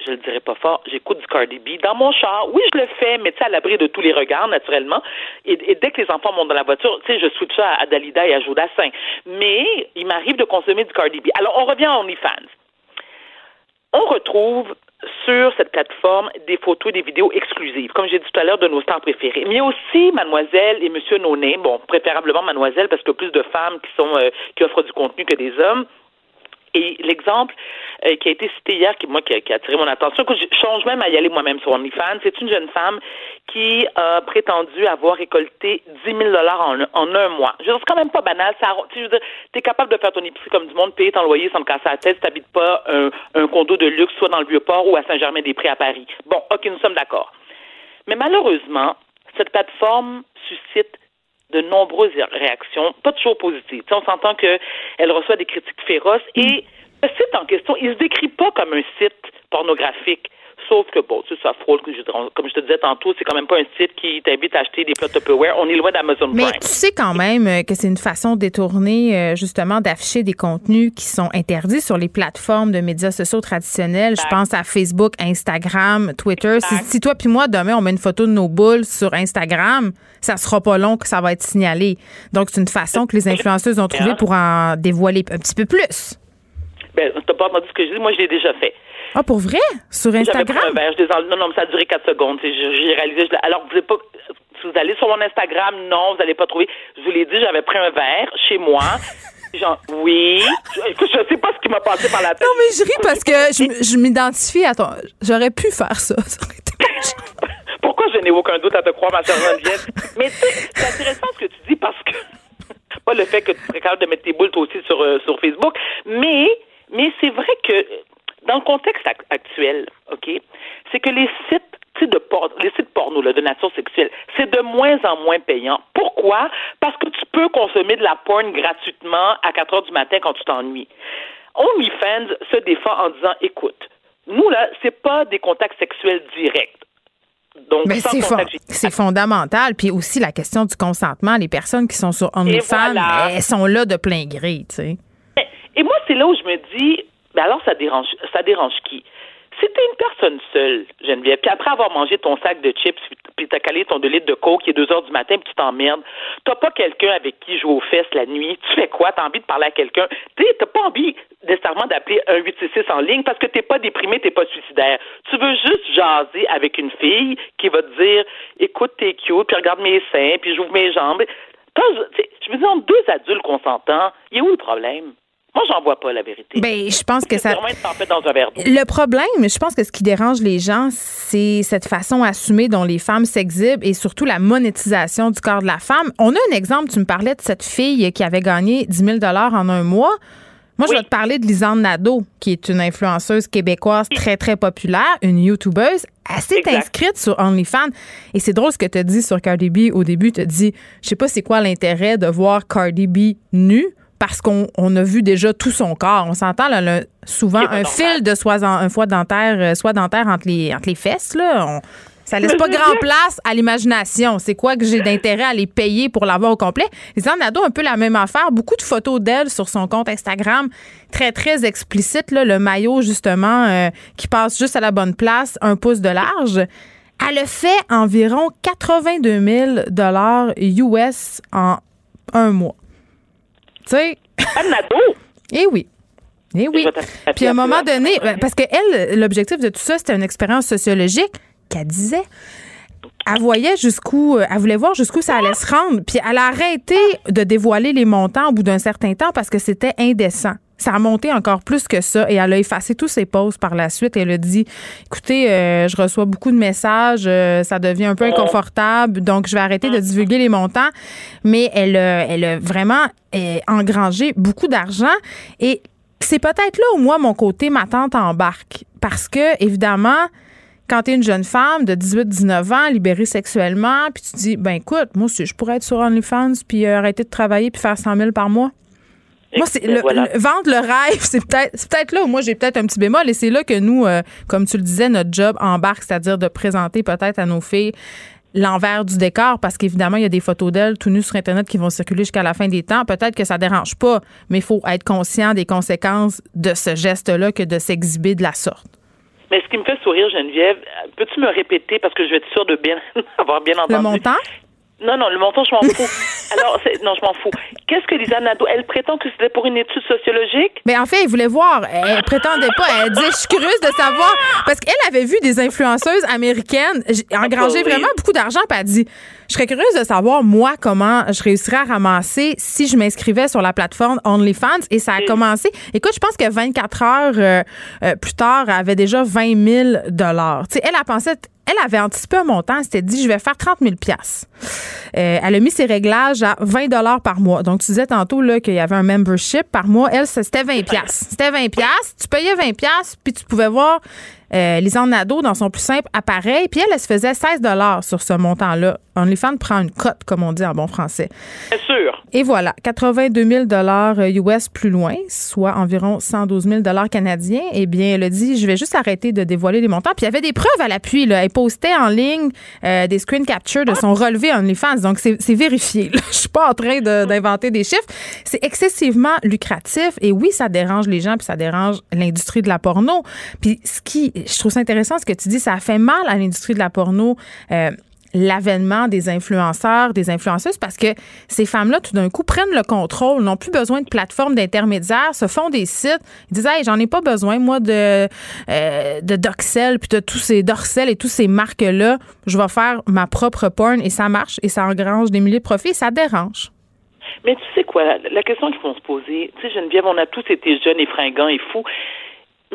je le dirais pas fort, j'écoute du Cardi B dans mon char. Oui, je le fais, mais tu sais, à l'abri de tous les regards, naturellement. Et, dès que les enfants montent dans la voiture, tu sais, je switch ça à Dalida et à Jodassin. Mais il m'arrive de consommer du Cardi B. Alors, on revient à OnlyFans. On retrouve sur cette plateforme des photos et des vidéos exclusives, comme j'ai dit tout à l'heure, de nos stars préférés. Mais aussi Mademoiselle et Monsieur Noné, bon, préférablement Mademoiselle, parce que plus de femmes qui sont euh, qui offrent du contenu que des hommes. Et l'exemple euh, qui a été cité hier, qui moi qui a, attiré mon attention, que je change même à y aller moi-même sur OnlyFans, c'est une jeune femme qui a prétendu avoir récolté 10 000 dollars en, en, un mois. Je veux c'est quand même pas banal. Ça, tu veux es capable de faire ton épicerie comme du monde, payer ton loyer sans te casser la tête, si t'habites pas un, un condo de luxe, soit dans le Vieux-Port ou à Saint-Germain-des-Prés à Paris. Bon, ok, nous sommes d'accord. Mais malheureusement, cette plateforme suscite de nombreuses réactions, pas toujours positives. on s'entend qu'elle reçoit des critiques féroces et le site en question, il se décrit pas comme un site pornographique. Sauf que, bon, tu sais, ça frôle, comme je te disais tantôt, c'est quand même pas un site qui t'invite à acheter des plats Tupperware. On est loin d'Amazon Prime. Mais tu sais quand même euh, que c'est une façon détournée, euh, justement, d'afficher des contenus qui sont interdits sur les plateformes de médias sociaux traditionnels. Je pense à Facebook, Instagram, Twitter. Si, toi puis moi, demain, on met une photo de nos boules sur Instagram, ça sera pas long que ça va être signalé. Donc, c'est une façon que les influenceuses ont trouvé pour en dévoiler un petit peu plus. Ben, t'as pas entendu ce que je dis? Moi, je l'ai déjà fait. Ah, pour vrai? Sur Instagram? Pris un verre, je non, non, mais ça a duré 4 secondes. J'ai réalisé. alors, vous pas. Si vous allez sur mon Instagram, non, vous n'allez pas trouver. Je vous l'ai dit, j'avais pris un verre chez moi. Genre, oui. Écoute, je sais pas ce qui m'a passé par la tête. Non, mais je ris parce que je, je m'identifie à ton. J'aurais pu faire ça. Pourquoi je n'ai aucun doute à te croire, ma chère Geneviève? mais c'est intéressant ce que tu dis parce que. pas le fait que tu serais capable de mettre tes boules toi aussi sur, euh, sur Facebook, mais mais c'est vrai que dans le contexte actuel, OK, c'est que les sites de les sites porno de nature sexuelle, c'est de moins en moins payant. Pourquoi? Parce que tu peux consommer de la porn gratuitement à 4 heures du matin quand tu t'ennuies. OnlyFans se défend en disant, écoute, nous, là, c'est pas des contacts sexuels directs. Donc, c'est, fondamental. Puis aussi la question du consentement. Les personnes qui sont sur OnlyFans, elles sont là de plein gré, tu sais. Et moi, c'est là où je me dis, ben alors ça dérange, ça dérange qui? Si t'es une personne seule, Geneviève, puis après avoir mangé ton sac de chips, puis t'as calé ton 2 litres de coke, il est 2 heures du matin, puis tu t'emmerdes, t'as pas quelqu'un avec qui jouer aux fesses la nuit, tu fais quoi? T'as envie de parler à quelqu'un? T'as pas envie nécessairement d'appeler un 866 en ligne parce que t'es pas déprimé, t'es pas suicidaire. Tu veux juste jaser avec une fille qui va te dire, écoute, t'es cute, puis regarde mes seins, puis j'ouvre mes jambes. je me dis, entre deux adultes consentants, il y a où le problème? Moi, j'en vois pas la vérité. Ben, je pense que ça. Dans un verre le problème, je pense que ce qui dérange les gens, c'est cette façon assumée dont les femmes s'exhibent et surtout la monétisation du corps de la femme. On a un exemple. Tu me parlais de cette fille qui avait gagné 10 000 en un mois. Moi, je vais te parler de Lisanne Nadeau, qui est une influenceuse québécoise très, très populaire, une YouTubeuse. Elle s'est inscrite sur OnlyFans. Et c'est drôle ce que tu as dit sur Cardi B au début. Tu as dit, je sais pas c'est quoi l'intérêt de voir Cardi B nue parce qu'on a vu déjà tout son corps. On s'entend là, souvent un fil de soie, un foie dentaire, euh, soit dentaire entre les, entre les fesses. Là. On, ça laisse pas grand place à l'imagination. C'est quoi que j'ai d'intérêt à les payer pour l'avoir au complet? Les Nado, un peu la même affaire. Beaucoup de photos d'elle sur son compte Instagram, très, très explicite. Là, le maillot, justement, euh, qui passe juste à la bonne place, un pouce de large. Elle a fait environ 82 000 US en un mois. Tu sais. Eh oui. Eh oui. Puis à un moment donné, parce que elle, l'objectif de tout ça, c'était une expérience sociologique qu'elle disait. Elle voyait jusqu'où, elle voulait voir jusqu'où ça allait se rendre. Puis elle a arrêté de dévoiler les montants au bout d'un certain temps parce que c'était indécent. Ça a monté encore plus que ça et elle a effacé tous ses posts par la suite. Elle a dit Écoutez, euh, je reçois beaucoup de messages, euh, ça devient un peu inconfortable, donc je vais arrêter de divulguer les montants. Mais elle, elle a vraiment euh, engrangé beaucoup d'argent et c'est peut-être là où moi, mon côté, ma tante embarque. Parce que, évidemment, quand tu es une jeune femme de 18-19 ans, libérée sexuellement, puis tu dis, ben écoute, moi je pourrais être sur OnlyFans, puis arrêter de travailler, puis faire 100 000 par mois. Moi, c'est le, vendre le rêve, c'est peut-être peut-être là où moi j'ai peut-être un petit bémol et c'est là que nous, euh, comme tu le disais, notre job embarque, c'est-à-dire de présenter peut-être à nos filles l'envers du décor parce qu'évidemment, il y a des photos d'elles tout nues sur Internet qui vont circuler jusqu'à la fin des temps. Peut-être que ça dérange pas, mais il faut être conscient des conséquences de ce geste-là que de s'exhiber de la sorte. Mais ce qui me fait sourire, Geneviève, peux-tu me répéter, parce que je vais être sûre de bien avoir bien entendu? Le montant? Non, non, le montant, je m'en fous. Alors, non, je m'en fous. Qu'est-ce que Lisa Nadeau, elle prétend que c'était pour une étude sociologique? Mais en fait, elle voulait voir. Elle prétendait pas. Elle disait, je suis curieuse de savoir. Parce qu'elle avait vu des influenceuses américaines engranger vraiment beaucoup d'argent, puis elle dit, je serais curieuse de savoir, moi, comment je réussirais à ramasser si je m'inscrivais sur la plateforme OnlyFans. Et ça a commencé. Écoute, je pense que 24 heures euh, euh, plus tard, elle avait déjà 20 000 Tu sais, elle a pensé elle avait anticipé un montant, elle s'était dit je vais faire 30 000 euh, Elle a mis ses réglages à 20 dollars par mois. Donc tu disais tantôt là qu'il y avait un membership par mois, elle c'était 20 C'était 20 tu payais 20 puis tu pouvais voir euh, Lisanne Nadeau dans son plus simple appareil, puis elle, elle se faisait 16 dollars sur ce montant-là. OnlyFans prend une cote, comme on dit en bon français. Bien sûr. Et voilà, 82 000 dollars US plus loin, soit environ 112 000 dollars canadiens. Eh bien, elle a dit, je vais juste arrêter de dévoiler les montants. Puis il y avait des preuves à l'appui. Elle postait en ligne euh, des screen captures de son relevé OnlyFans. Donc, c'est vérifié. Je suis pas en train d'inventer des chiffres. C'est excessivement lucratif. Et oui, ça dérange les gens, puis ça dérange l'industrie de la porno. Puis ce qui, je trouve ça intéressant ce que tu dis, ça a fait mal à l'industrie de la porno. Euh, l'avènement des influenceurs, des influenceuses, parce que ces femmes-là, tout d'un coup, prennent le contrôle, n'ont plus besoin de plateformes d'intermédiaires, se font des sites, ils disent, hey, j'en ai pas besoin, moi, de, euh, Doxel, puis de tous ces Dorcel et tous ces marques-là. Je vais faire ma propre porn et ça marche et ça engrange des milliers de profits et ça dérange. Mais tu sais quoi, la question qu'il faut se poser, tu sais, Geneviève, on a tous été jeunes et fringants et fous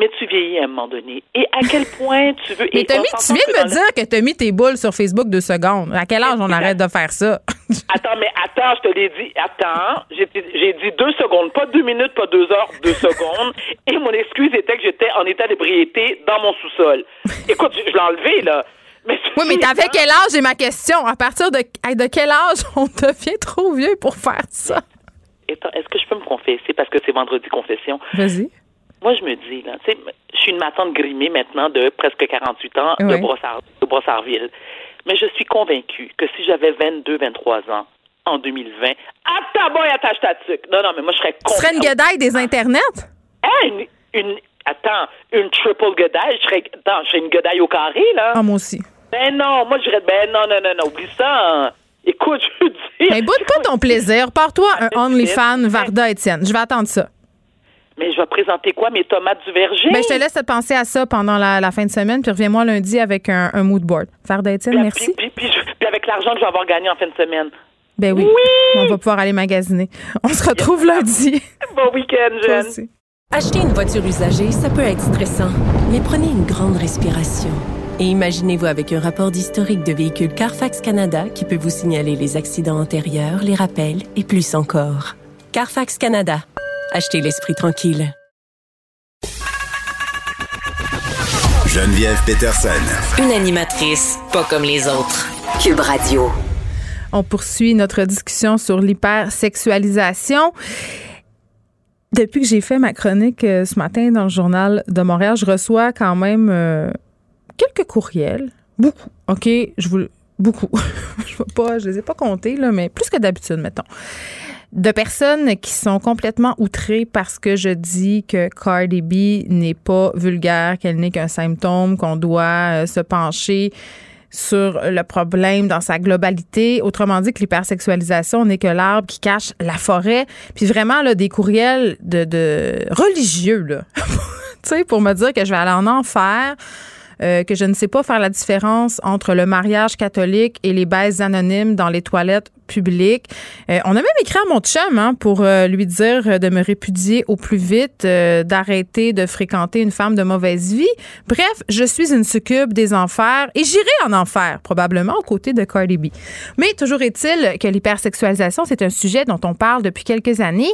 mais tu vieillis à un moment donné. Et à quel point tu veux... Mais tu viens de me dire que tu as mis tes boules sur Facebook deux secondes. À quel âge on arrête de faire ça? attends, mais attends, je te l'ai dit. Attends, j'ai dit deux secondes, pas deux minutes, pas deux heures, deux secondes. Et mon excuse était que j'étais en état d'ébriété dans mon sous-sol. Écoute, je, l'ai enlevé, là. Mais oui, mais t'avais quel âge, j'ai ma question? À partir de, de quel âge on devient trop vieux pour faire ça? Est-ce que je peux me confesser? Parce que c'est vendredi confession? Vas-y. Moi, je me dis, là, tu sais, je suis une matante grimée maintenant de presque 48 ans de, Brossard, de Brossardville. Mais je suis convaincue que si j'avais 22, 23 ans en 2020, ta boy, attache ta tuque. Non, non, mais moi, je serais Tu serais une guedaille des internets? Hein, une, Attends, une triple godaille, je serais, attends, je serais une godaille au carré, là. Ah, moi aussi. Ben non, moi, je dirais, ben non, non, non, non, oublie ça. hein. Écoute, je veux dire. Mais boude pas ton plaisir. Pars-toi un OnlyFans Varda Étienne. Je vais attendre ça. Mais je vais présenter quoi, mes tomates du verger? Ben, je te laisse penser à ça pendant la, la fin de semaine, puis reviens-moi lundi avec un, un mood board. Étienne, Puis- merci. Puis, puis, puis, puis avec l'argent que je vais avoir gagné en fin de semaine. Ben oui. On va pouvoir aller magasiner. On se retrouve lundi. Bon week-end, aussi. Acheter une voiture usagée, ça peut être stressant, mais prenez une grande respiration. Et imaginez-vous avec un rapport d'historique de véhicule Carfax Canada qui peut vous signaler les accidents antérieurs, les rappels et plus encore. Carfax Canada. Achetez l'esprit tranquille. Geneviève Peterson. Une animatrice pas comme les autres. Cube Radio. On poursuit notre discussion sur l'hypersexualisation. Depuis que j'ai fait ma chronique euh, ce matin dans le journal de Montréal, je reçois quand même euh, quelques courriels. Beaucoup. OK? Je vous beaucoup. je vais pas, je les ai pas comptés, là, mais plus que d'habitude, mettons. De personnes qui sont complètement outrées parce que je dis que Cardi B n'est pas vulgaire, qu'elle n'est qu'un symptôme, qu'on doit euh, se pencher sur le problème dans sa globalité. Autrement dit, que l'hypersexualisation n'est que l'arbre qui cache la forêt. Puis vraiment, là, des courriels de, de religieux, là. pour me dire que je vais aller en enfer. Euh, que je ne sais pas faire la différence entre le mariage catholique et les baises anonymes dans les toilettes publiques. Euh, on a même écrit à mon chum hein, pour euh, lui dire de me répudier au plus vite, euh, d'arrêter de fréquenter une femme de mauvaise vie. Bref, je suis une succube des enfers et j'irai en enfer, probablement aux côtés de Cardi B. Mais toujours est-il que l'hypersexualisation, c'est un sujet dont on parle depuis quelques années.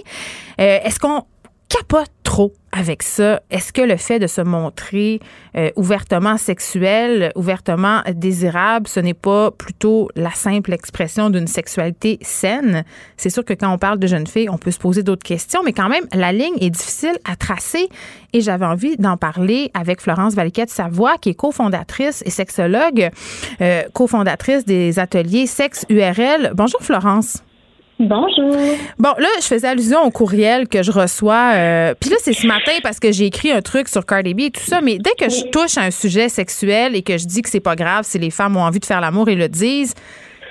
Euh, Est-ce qu'on capote trop avec ça? Est-ce que le fait de se montrer euh, ouvertement sexuel, ouvertement désirable, ce n'est pas plutôt la simple expression d'une sexualité saine? C'est sûr que quand on parle de jeunes filles, on peut se poser d'autres questions, mais quand même, la ligne est difficile à tracer et j'avais envie d'en parler avec Florence Valiquette Savoie, qui est cofondatrice et sexologue, euh, cofondatrice des ateliers Sexe URL. Bonjour Florence. Bonjour. Bon, là, je faisais allusion au courriel que je reçois. euh, Puis là, c'est ce matin parce que j'ai écrit un truc sur Cardi B et tout ça. Mais dès que je touche à un sujet sexuel et que je dis que c'est pas grave si les femmes ont envie de faire l'amour et le disent,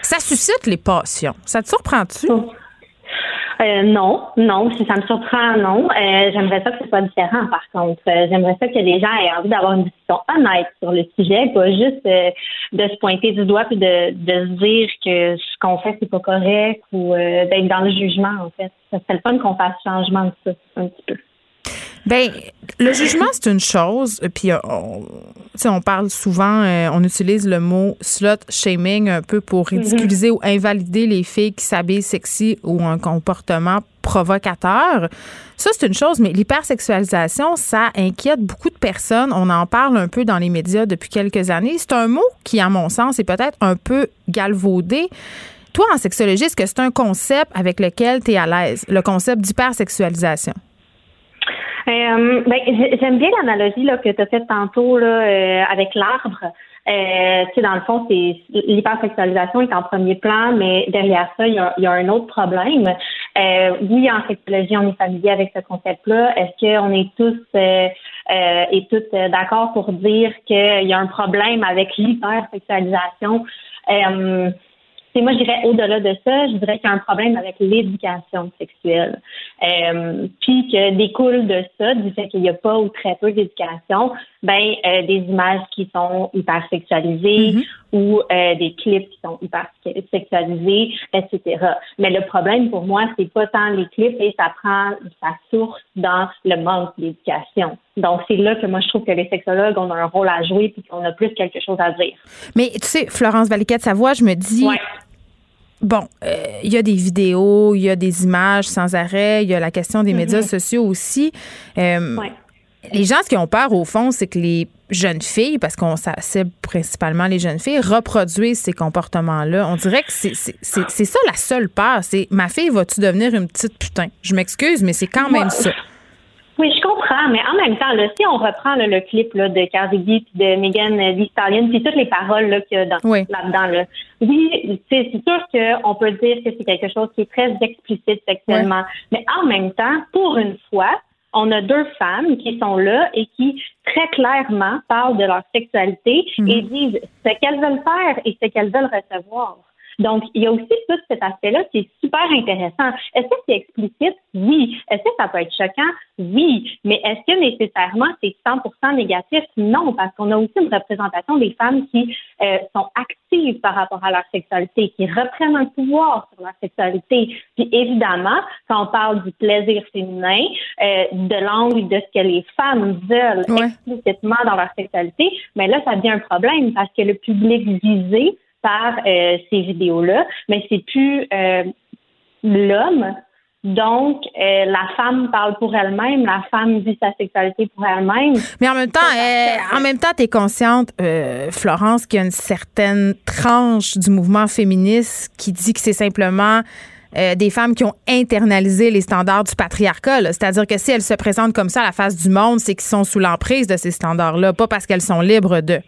ça suscite les passions. Ça te surprend-tu? Euh, non, non, si ça me surprend, non. Euh, j'aimerais ça que ce soit différent, par contre. Euh, j'aimerais ça que les gens aient envie d'avoir une discussion honnête sur le sujet, pas juste euh, de se pointer du doigt puis de, de se dire que ce qu'on fait, c'est pas correct ou euh, d'être dans le jugement, en fait. Ça serait le fun qu'on fasse changement de ça, un petit peu. Ben, le jugement, c'est une chose. Puis, euh, on, on parle souvent, euh, on utilise le mot slut shaming un peu pour ridiculiser ou invalider les filles qui s'habillent sexy ou un comportement provocateur. Ça, c'est une chose, mais l'hypersexualisation, ça inquiète beaucoup de personnes. On en parle un peu dans les médias depuis quelques années. C'est un mot qui, à mon sens, est peut-être un peu galvaudé. Toi, en sexologie, est-ce que c'est un concept avec lequel tu es à l'aise, le concept d'hypersexualisation? Euh, ben, j'ai- j'aime bien l'analogie que tu as faite tantôt là, euh, avec l'arbre. Euh, tu sais, dans le fond, c'est l'hypersexualisation est en premier plan, mais derrière ça, il y a, y a un autre problème. Euh, oui, en sexologie, on est familier avec ce concept-là. Est-ce qu'on est tous euh, euh, et toutes euh, d'accord pour dire qu'il y a un problème avec l'hypersexualisation? Moi, je dirais au-delà de ça, je dirais qu'il y a un problème avec l'éducation sexuelle. Euh, puis que découle de ça, du fait qu'il n'y a pas ou très peu d'éducation, ben euh, des images qui sont hyper sexualisées ou euh, des clips qui sont hyper sexualisés, etc. Mais le problème pour moi, c'est pas tant les clips et ça prend sa source dans le manque d'éducation. Donc c'est là que moi je trouve que les sexologues ont un rôle à jouer puis qu'on a plus quelque chose à dire. Mais tu sais, Florence Valiquette Savoie, je me dis. Bon, euh, il y a des vidéos, il y a des images sans arrêt, il y a la question des médias sociaux aussi. Euh, Les gens, ce qui ont peur, au fond, c'est que les jeunes filles, parce qu'on cible principalement les jeunes filles, reproduisent ces comportements-là. On dirait que c'est ça la seule peur. C'est ma fille, va-tu devenir une petite putain? Je m'excuse, mais c'est quand même ça. Oui, je comprends, mais en même temps, là, si on reprend là, le clip là, de Cardi B puis de Megan Thee Stallion, puis toutes les paroles là, qu'il y a dans- là-dedans, là, oui, c'est c'est sûr qu'on peut dire que c'est quelque chose qui est très explicite sexuellement, mais en même temps, pour une fois, on a deux femmes qui sont là et qui très clairement parlent de leur sexualité et mhm. disent ce qu'elles veulent faire et ce qu'elles veulent recevoir. Donc, il y a aussi tout cet aspect-là qui est super intéressant. Est-ce que c'est explicite? Oui. Est-ce que ça peut être choquant? Oui. Mais est-ce que nécessairement c'est 100% négatif? Non, parce qu'on a aussi une représentation des femmes qui euh, sont actives par rapport à leur sexualité, qui reprennent un pouvoir sur leur sexualité. Puis évidemment, quand on parle du plaisir féminin, euh, de l'angle de ce que les femmes veulent explicitement dans leur sexualité, mais là, ça devient un problème parce que le public visé par euh, ces vidéos-là, mais c'est plus euh, l'homme. Donc, euh, la femme parle pour elle-même, la femme vit sa sexualité pour elle-même. Mais en même temps, en même temps, tu es consciente, Florence, qu'il y a une certaine tranche du mouvement féministe qui dit que c'est simplement des femmes qui ont internalisé les standards du patriarcat. C'est-à-dire que si elles se présentent comme ça à la face du monde, c'est qu'ils sont sous l'emprise de ces standards-là, pas parce qu'elles sont libres de.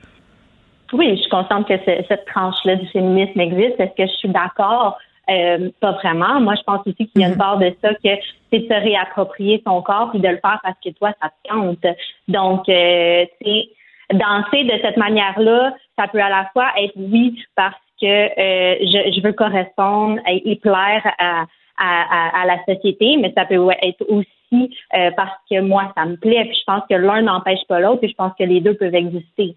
Oui, je suis consciente que cette tranche-là du féminisme existe. Est-ce que je suis d'accord? Euh, pas vraiment. Moi, je pense aussi qu'il y a une mhm. part de ça que c'est de se réapproprier son corps et de le faire parce que toi, ça te compte. Donc, euh, danser de cette manière-là, ça peut à la fois être oui parce que euh, je, veux correspondre et, plaire à, à, la société, mais ça peut être aussi euh, parce que moi, ça me plaît. Puis je pense que l'un n'empêche pas l'autre et je pense que les deux peuvent exister.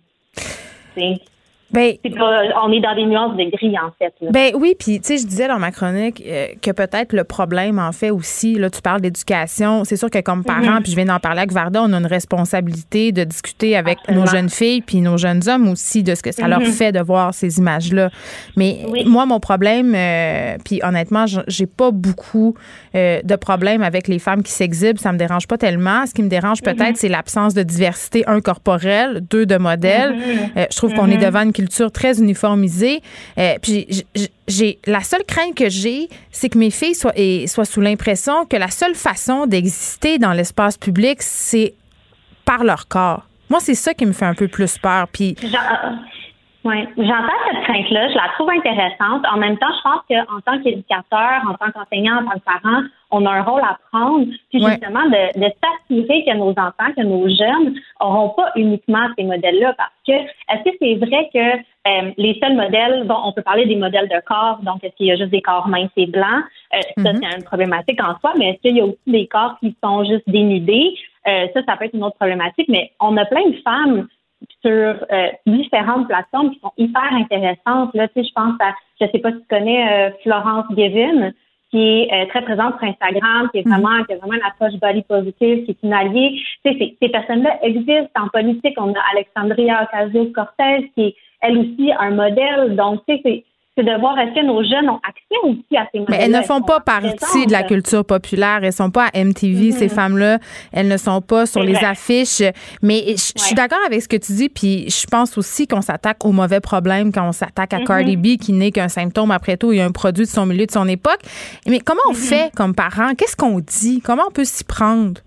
think Ben, on est dans des nuances de gris, en fait. Ben oui, puis tu sais, je disais dans ma chronique euh, que peut-être le problème, en fait, aussi, là, tu parles d'éducation. C'est sûr que comme parents, mhm. puis je viens d'en parler avec Varda, on a une responsabilité de discuter avec nos jeunes filles puis nos jeunes hommes aussi de ce que ça leur mhm. fait de voir ces images-là. Mais moi, mon problème, euh, puis honnêtement, j'ai pas beaucoup euh, de problèmes avec les femmes qui s'exhibent. Ça me dérange pas tellement. Ce qui me dérange peut-être, mhm. c'est l'absence de diversité, un, corporelle, deux, de modèle. je trouve qu'on est devant une culture très uniformisée. Euh, puis j'ai la seule crainte que j'ai, c'est que mes filles soient, soient sous l'impression que la seule façon d'exister dans l'espace public, c'est par leur corps. Moi, c'est ça qui me fait un peu plus peur. Puis oui, j'entends cette crainte-là, je la trouve intéressante. En même temps, je pense qu'en tant qu'éducateur, en tant qu'enseignant, en tant que parent, on a un rôle à prendre, puis justement de, de s'assurer que nos enfants, que nos jeunes n'auront pas uniquement ces modèles-là, parce que est-ce que c'est vrai que euh, les seuls modèles, bon, on peut parler des modèles de corps, donc est-ce qu'il y a juste des corps minces et blancs, euh, ça mm-hmm. c'est une problématique en soi, mais est-ce qu'il y a aussi des corps qui sont juste dénudés, euh, ça, ça peut être une autre problématique, mais on a plein de femmes sur euh, différentes plateformes qui sont hyper intéressantes. Là, tu sais, je pense à, je sais pas si tu connais euh, Florence Gavin, qui est euh, très présente sur Instagram, qui est mm-hmm. vraiment, qui a vraiment une approche body positive, qui est une alliée. Tu sais, ces personnes-là existent en politique. On a Alexandria Ocasio-Cortez, qui est elle aussi un modèle. Donc, tu sais, c'est de voir est-ce que nos jeunes ont accès aussi à ces. Mais elles ne font pas partie de la culture populaire. Elles sont pas à MTV, ces mm-hmm. femmes-là. Elles ne sont pas sur les affiches. Mais je, suis d'accord avec ce que tu dis. Puis je pense aussi qu'on s'attaque au mauvais problème quand on s'attaque à mm-hmm. Cardi B, qui n'est qu'un symptôme. Après tout, il y a un produit de son milieu, de son époque. Mais comment on mm-hmm. fait comme parents? Qu'est-ce qu'on dit? Comment on peut s'y prendre?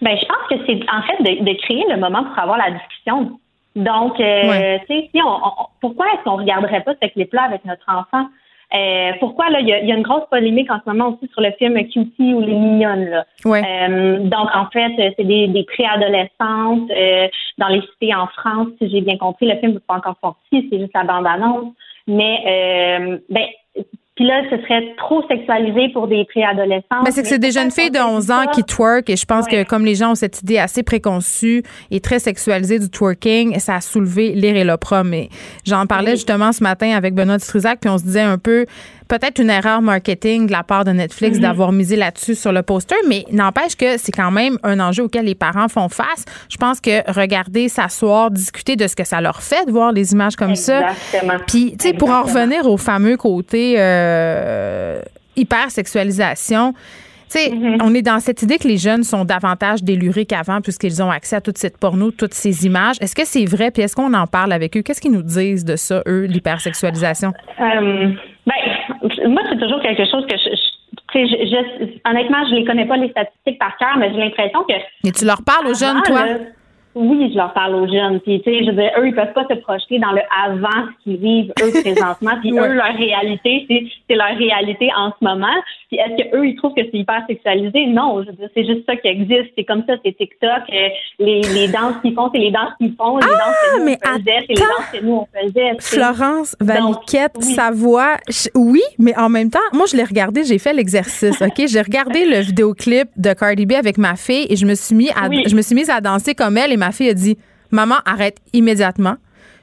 Ben, je pense que c'est en fait de, de créer le moment pour avoir la discussion. Donc, euh, tu sais, si on, pourquoi est-ce qu'on regarderait pas ce clip-là avec notre enfant? Euh, pourquoi là, il y, a, une grosse polémique en ce moment aussi sur le film Cutie ou les mignonnes là. Euh, donc en fait, c'est des, des préadolescentes dans les cités en France, si j'ai bien compris. Le film n'est pas encore sorti, c'est juste la bande-annonce. Mais ben, puis là, ce serait trop sexualisé pour des préadolescents. Mais c'est que c'est des jeunes filles de 11 ans qui twerk et je pense que comme les gens ont cette idée assez préconçue et très sexualisée du twerking, ça a soulevé l'ire et l'opprobre. Mais j'en parlais justement ce matin avec Benoît Dutrisac puis on se disait un peu peut-être une erreur marketing de la part de Netflix mhm. d'avoir misé là-dessus sur le poster, mais n'empêche que c'est quand même un enjeu auquel les parents font face. Je pense que regarder, s'asseoir, discuter de ce que ça leur fait de voir les images comme ça. Puis, tu sais, pour en revenir au fameux côté euh, hypersexualisation, tu sais, mhm. on est dans cette idée que les jeunes sont davantage délurés qu'avant puisqu'ils ont accès à toute cette porno, toutes ces images. Est-ce que c'est vrai? Puis est-ce qu'on en parle avec eux? Qu'est-ce qu'ils nous disent de ça, eux, l'hypersexualisation? Euh, ben, moi, c'est toujours quelque chose que je, je, honnêtement, je les connais pas les statistiques par cœur, mais j'ai l'impression que. Et tu leur parles aux jeunes, toi? Oui, je leur parle aux jeunes. Puis, tu sais, je veux dire, eux, ils peuvent pas se projeter dans le avant ce qu'ils vivent eux présentement. Puis eux, leur réalité, c'est, c'est leur réalité en ce moment. Puis est-ce qu'eux, ils trouvent que c'est hyper sexualisé? Non, je veux dire, c'est juste ça qui existe. C'est comme ça, c'est TikTok. Euh, les, les danses qu'ils font, c'est les danses qu'ils font. Les danses que nous, mais on faisait, c'est les danses que nous, on faisait. Florence Valiquette, sa voix, je- oui, mais en même temps, moi, je l'ai regardé, j'ai fait l'exercice, OK? J'ai regardé le vidéoclip de Cardi B avec ma fille et je me suis mis à, Oui. je me suis mise à danser comme elle et ma fille a dit, maman, arrête immédiatement.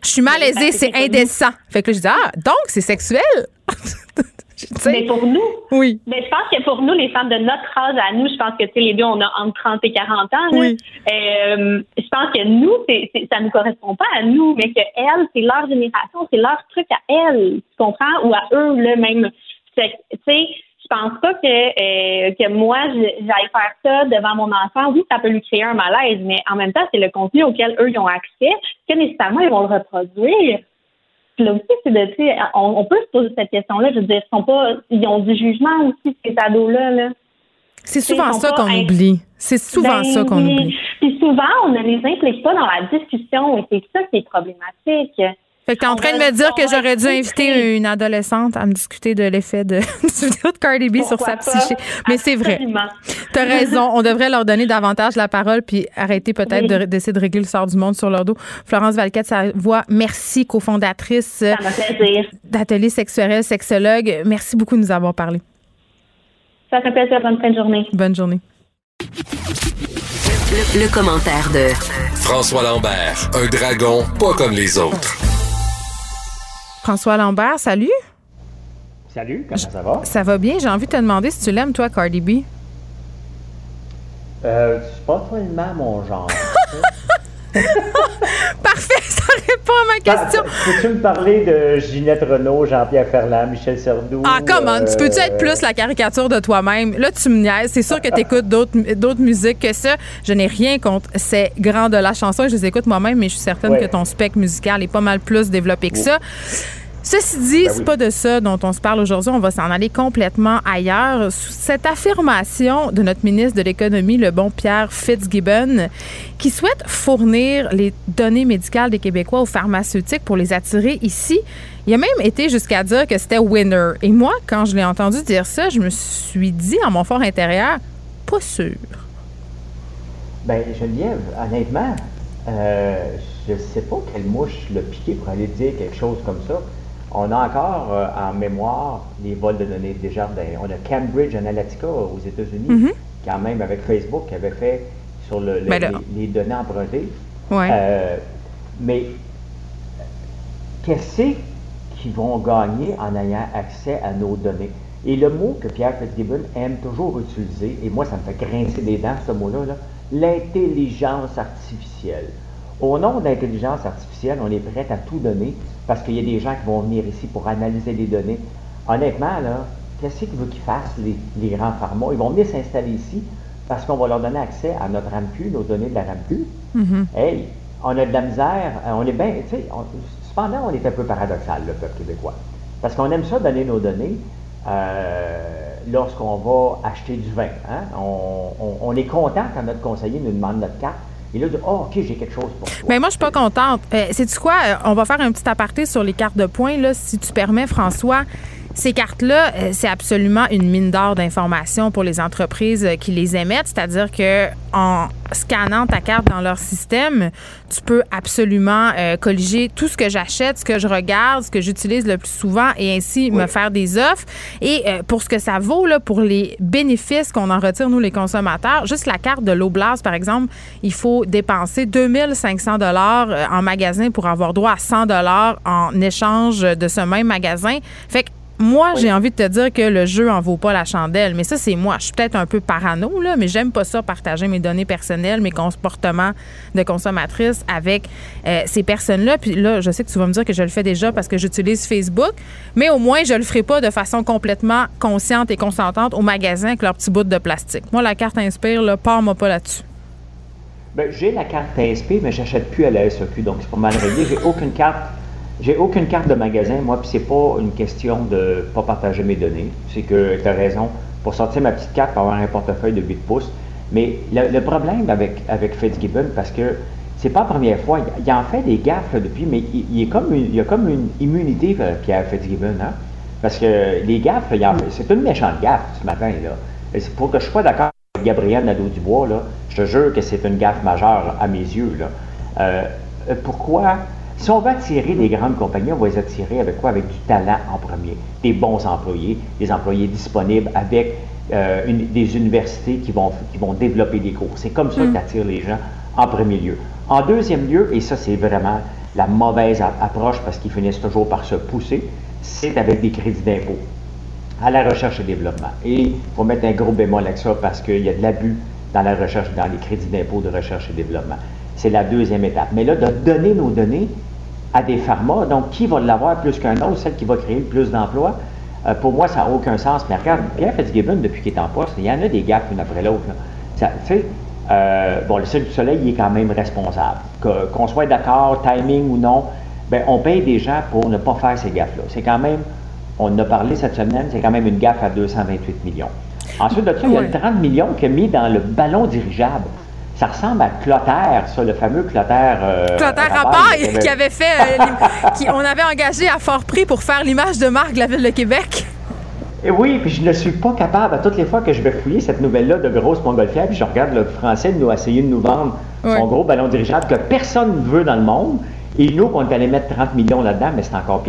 Je suis malaisée, c'est indécent. Fait que là, je dis, ah, donc, c'est sexuel? Mais pour nous, Oui. mais je pense que pour nous, les femmes de notre âge à nous, je pense que tu sais, les deux, on a entre 30 et 40 ans. Oui. Euh, je pense que nous, c'est, c'est- ça ne nous correspond pas à nous, mais que elles, c'est leur génération, c'est leur truc à elles, tu comprends, ou à eux le même. Tu sais, je pense pas que euh, que moi j'aille faire ça devant mon enfant? Oui, ça peut lui créer un malaise, mais en même temps, c'est le contenu auquel eux ils ont accès, que nécessairement ils vont le reproduire. Puis là aussi, c'est de, tu sais, on, on peut se poser cette question-là. Je veux dire, ils sont pas, ils ont du jugement aussi, ces ados-là, là. C'est souvent ça qu'on oublie. C'est souvent Ben ça qu'on oublie. Puis souvent, on ne les implique pas dans la discussion et c'est ça qui est problématique. Fait que t'es en train de me dire que j'aurais dû inviter une adolescente à me discuter de l'effet de, du vidéo de Cardi B sur sa psyché. Mais c'est vrai. Absolument. T'as raison. On devrait leur donner davantage la parole puis arrêter peut-être Oui. d'essayer de régler le sort du monde sur leur dos. Florence Valquette, sa voix, merci, cofondatrice euh, d'Atelier sexuel, sexologue. Merci beaucoup de nous avoir parlé. Ça fait plaisir. Bonne fin de journée. Bonne journée. Le, le commentaire de François Lambert, un dragon pas comme les autres. François Lambert, salut. Salut, comment ça va? Ça va bien? J'ai envie de te demander si tu l'aimes, toi, Cardi B. Euh, c'est pas tellement mon genre. Parfait, ça répond à ma question. Peux-tu me parler de Ginette Renault, Jean-Pierre Ferland, Michel Sardou? Ah, comment? Tu peux-tu être euh, plus la caricature de toi-même? Là, tu me niaises. C'est sûr que tu écoutes d'autres, d'autres musiques que ça. Je n'ai rien contre ces grands de la chanson. Je les écoute moi-même, mais je suis certaine Ouais. que ton spectre musical est pas mal plus développé que ça. Ceci dit, Ben c'est oui. pas de ça dont on se parle aujourd'hui. On va s'en aller complètement ailleurs. Sous Cette affirmation de notre ministre de l'Économie, le bon Pierre Fitzgibbon, qui souhaite fournir les données médicales des Québécois aux pharmaceutiques pour les attirer ici. Il a même été jusqu'à dire que c'était winner. Et moi, quand je l'ai entendu dire ça, je me suis dit en mon fort intérieur, pas sûr. Ben, Geneviève, honnêtement, euh, je sais pas quelle mouche l'a piqué pour aller dire quelque chose comme ça. On a encore euh, en mémoire les vols de données de Desjardins. On a Cambridge Analytica aux États-Unis, Mhm. quand même avec Facebook, qui avait fait sur le- le- Ben les, les données empruntées. Ouais. Euh, mais qu'est-ce qu'ils vont gagner en ayant accès à nos données? Et le mot que Pierre Fitzgibbon aime toujours utiliser, et moi ça me fait grincer les dents ce mot-là, là, l'intelligence artificielle. Au nom de l'intelligence artificielle, on est prêt à tout donner parce qu'il y a des gens qui vont venir ici pour analyser les données. Honnêtement, là, qu'est-ce qu'ils veulent qu'ils fassent, les, les grands pharma? Ils vont venir s'installer ici parce qu'on va leur donner accès à notre RAMQ, nos données de la RAMQ. Mhm. Hey, on a de la misère, euh, on est bien, tu sais, cependant, on est un peu paradoxal, le peuple québécois. Parce qu'on aime ça donner nos données euh, lorsqu'on va acheter du vin. hein? On, on- on est content quand notre conseiller nous demande notre carte. Et là, de, oh, OK, j'ai quelque chose pour. Mais moi, je suis pas contente. Euh, Sais-tu quoi? Euh, On va faire un petit aparté sur les cartes de points, là, si tu permets, François. Ces cartes-là, euh, c'est absolument une mine d'or d'informations pour les entreprises euh, qui les émettent. C'est-à-dire que en scannant ta carte dans leur système, tu peux absolument euh, colliger tout ce que j'achète, ce que je regarde, ce que j'utilise le plus souvent et ainsi me faire des offres. Et euh, pour ce que ça vaut, là, pour les bénéfices qu'on en retire, nous, les consommateurs, juste la carte de l'Oblast, par exemple, il faut dépenser 2500 dollars euh, en magasin pour avoir droit à 100 dollars en échange de ce même magasin. Fait que moi, j'ai envie de te dire que le jeu en vaut pas la chandelle. Mais ça, c'est moi. Je suis peut-être un peu parano, là, mais j'aime pas ça partager mes données personnelles, mes comportements de consommatrice avec euh, ces personnes-là. Puis là, je sais que tu vas me dire que je le fais déjà parce que j'utilise Facebook, mais au moins, je le ferai pas de façon complètement consciente et consentante au magasin avec leur petit bout de plastique. Moi, la carte Inspire, là, pars-moi pas là-dessus. Ben, j'ai la carte PSP, mais j'achète plus à la SAQ, donc c'est pas mal réglé. J'ai aucune carte. J'ai aucune carte de magasin, moi, puis c'est pas une question de pas partager mes données. C'est que tu as raison. Pour sortir ma petite carte, pour avoir un portefeuille de 8 pouces. Mais le, le problème avec, avec Fitzgibbon, parce que c'est pas la première fois, il, il en fait des gaffes là, depuis, mais il, il est comme une- il a comme une immunité, euh, Pierre Fitzgibbon. Hein? Parce que les gaffes, c'est une méchante gaffe ce matin. Là. Pour que je sois d'accord avec Gabriel Nadeau-Dubois, là, je te jure que c'est une gaffe majeure à mes yeux. Là. Euh, pourquoi si on veut attirer des grandes compagnies, on va les attirer avec quoi? Avec du talent en premier, des bons employés, des employés disponibles avec euh, des universités qui vont, qui vont développer des cours. C'est comme ça mm. que attire les gens en premier lieu. En deuxième lieu, et ça c'est vraiment la mauvaise approche parce qu'ils finissent toujours par se pousser, c'est avec des crédits d'impôt à la recherche et développement. Et il faut mettre un gros bémol avec ça parce qu'il y a de l'abus dans la recherche, dans les crédits d'impôt de recherche et développement. C'est la deuxième étape. Mais là, de donner nos données à des pharma, donc qui va l'avoir plus qu'un autre, celle qui va créer le plus d'emplois, euh, pour moi, ça n'a aucun sens. Mais regarde, Pierre Fitzgibbon, depuis qu'il est en poste, il y en a des gaffes une après l'autre. Tu sais, euh, bon, le Cirque du Soleil, il est quand même responsable. qu'on soit d'accord, timing ou non, ben, on paye des gens pour ne pas faire ces gaffes-là. C'est quand même, on en a parlé cette semaine, c'est quand même une gaffe à 228 millions. Ensuite de ça, il y a le 30 millions qu'il a mis dans le ballon dirigeable. Ça ressemble à Clotaire, ça, le fameux Clotaire. Euh, Clotaire Rapaille, qui avait fait. Euh, qui, on avait engagé à fort prix pour faire l'image de marque de la Ville de Québec. Et oui, puis je ne suis pas capable, à toutes les fois que je vais fouiller cette nouvelle-là de grosse montgolfière, puis je regarde le français nous essayer de nous vendre son gros ballon dirigeable que personne ne veut dans le monde, et nous, on est allé mettre 30 millions là-dedans, mais c'est encore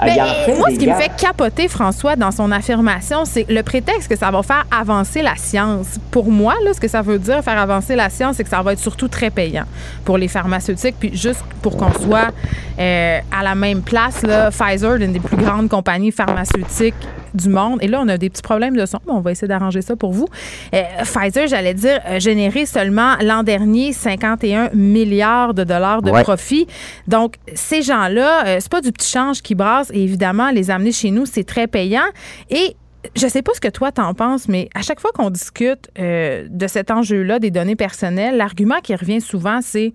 Pierre Fitzgibbon. Mais moi, ce qui me fait capoter, François, dans son affirmation, c'est le prétexte que ça va faire avancer la science. Pour moi, là, ce que ça veut dire, faire avancer la science, c'est que ça va être surtout très payant pour les pharmaceutiques. Puis juste pour qu'on soit euh, à la même place, là, Pfizer, l'une des plus grandes compagnies pharmaceutiques du monde. Et là, on a des petits problèmes de son, mais on va essayer d'arranger ça pour vous. Euh, Pfizer, j'allais dire, a généré seulement l'an dernier 51 milliards de dollars de profit. Donc, ces gens-là, euh, c'est pas du petit change qui Et évidemment, les amener chez nous, c'est très payant. Et je sais pas ce que toi t'en penses, mais à chaque fois qu'on discute euh, de cet enjeu-là des données personnelles, l'argument qui revient souvent, c'est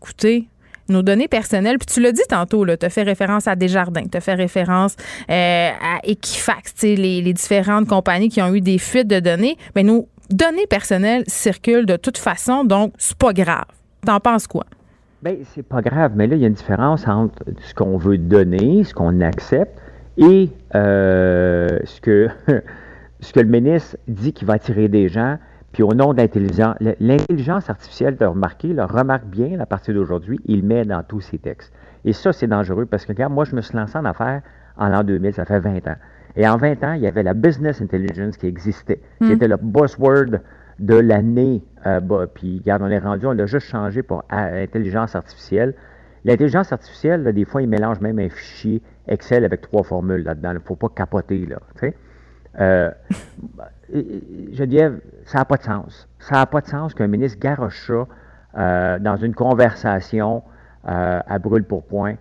écoutez, nos données personnelles. Puis tu l'as dit tantôt, tu as fait référence à Desjardins, tu as fait référence euh, à Equifax, les, les différentes compagnies qui ont eu des fuites de données. Mais nos données personnelles circulent de toute façon, donc c'est pas grave. T'en penses quoi? Bien, c'est pas grave, mais là, il y a une différence entre ce qu'on veut donner, ce qu'on accepte, et euh, ce, que, ce que le ministre dit qu'il va attirer des gens puis au nom de l'intelligence, l'intelligence artificielle, tu as remarqué, le remarque bien à partir d'aujourd'hui, il met dans tous ses textes. Et ça, c'est dangereux parce que, regarde, moi, je me suis lancé en affaires en l'an 2000, ça fait 20 ans. Et en 20 ans, il y avait la business intelligence qui existait, qui hmm. était le buzzword de l'année. Euh, bah, puis, regarde, on est rendu, on l'a juste changé pour intelligence artificielle. L'intelligence artificielle, des fois, il mélange même un fichier Excel avec trois formules là-dedans. Il ne faut pas capoter, là. Tu sais? Euh, Geneviève, ça n'a pas de sens. Ça n'a pas de sens qu'un ministre garoche ça euh, dans une conversation euh, à brûle pour point.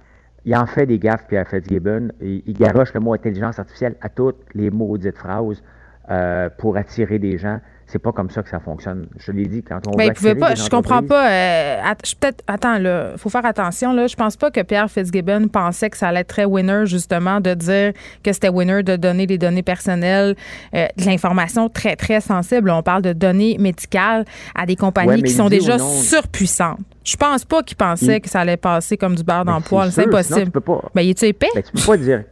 Il en fait des gaffes, Pierre Fitzgibbon. Il, il garoche le mot intelligence artificielle à toutes les maudites phrases euh, pour attirer des gens. C'est pas comme ça que ça fonctionne. Je l'ai dit quand on ben, veut pas, je comprends pas. Euh, peut-être, attends, là, faut faire attention. Là, je pense pas que Pierre Fitzgibbon pensait que ça allait être très winner justement de dire que c'était winner de donner des données personnelles, euh, de l'information très très sensible. On parle de données médicales à des compagnies qui sont déjà surpuissantes. Je pense pas qu'il pensait que ça allait passer comme du beurre dans le poil. C'est impossible. Tu pas. Ben, il est-tu épais? Ben, tu peux pas dire.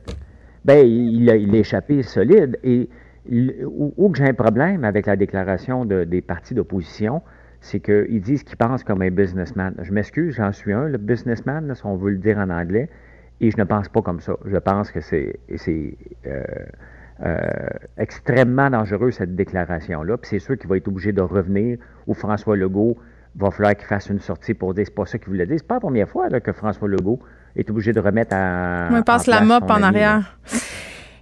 Ben, il a, il a échappé solide et où, que j'ai un problème avec la déclaration des partis d'opposition, c'est qu'ils disent qu'ils pensent comme un businessman. Je m'excuse, j'en suis un, le businessman, si on veut le dire en anglais, et je ne pense pas comme ça. Je pense que c'est euh, euh, extrêmement dangereux, cette déclaration-là. Puis c'est sûr qu'il va être obligé de revenir, ou François Legault va falloir qu'il fasse une sortie pour dire c'est pas ça qu'il voulait dire. C'est pas la première fois que François Legault est obligé de remettre à. On passe la mop en arrière.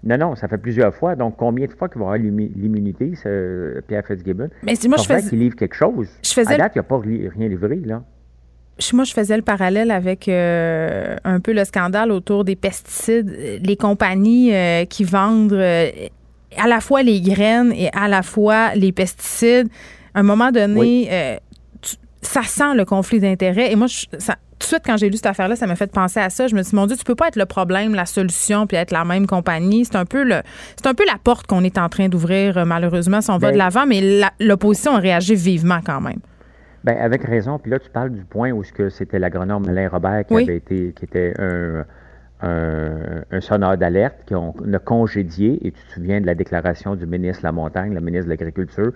Non, non, ça fait plusieurs fois. Donc, combien de fois qu'il va avoir l'immunité, Pierre Fitzgibbon? Mais si moi, je faisais... qu'il livre quelque chose. Je faisais... À date, il n'a pas rien livré, là. Moi, je faisais le parallèle avec euh, un peu le scandale autour des pesticides. Les compagnies euh, qui vendent euh, à la fois les graines et à la fois les pesticides, à un moment donné, ça sent le conflit d'intérêts. Et moi, je, ça, tout de suite, quand j'ai lu cette affaire-là, ça m'a fait penser à ça. Je me suis dit, mon Dieu, tu peux pas être le problème, la solution, puis être la même compagnie. C'est un peu le, c'est un peu la porte qu'on est en train d'ouvrir, euh, malheureusement, si on va ben de l'avant, mais l'opposition a réagi vivement quand même. Bien, avec raison. Puis là, tu parles du point où c'était l'agronome Alain Robert qui avait été, qui était un, un, un sonneur d'alerte qu'on a congédié, et tu te souviens de la déclaration du ministre de la Montagne, le ministre de l'Agriculture,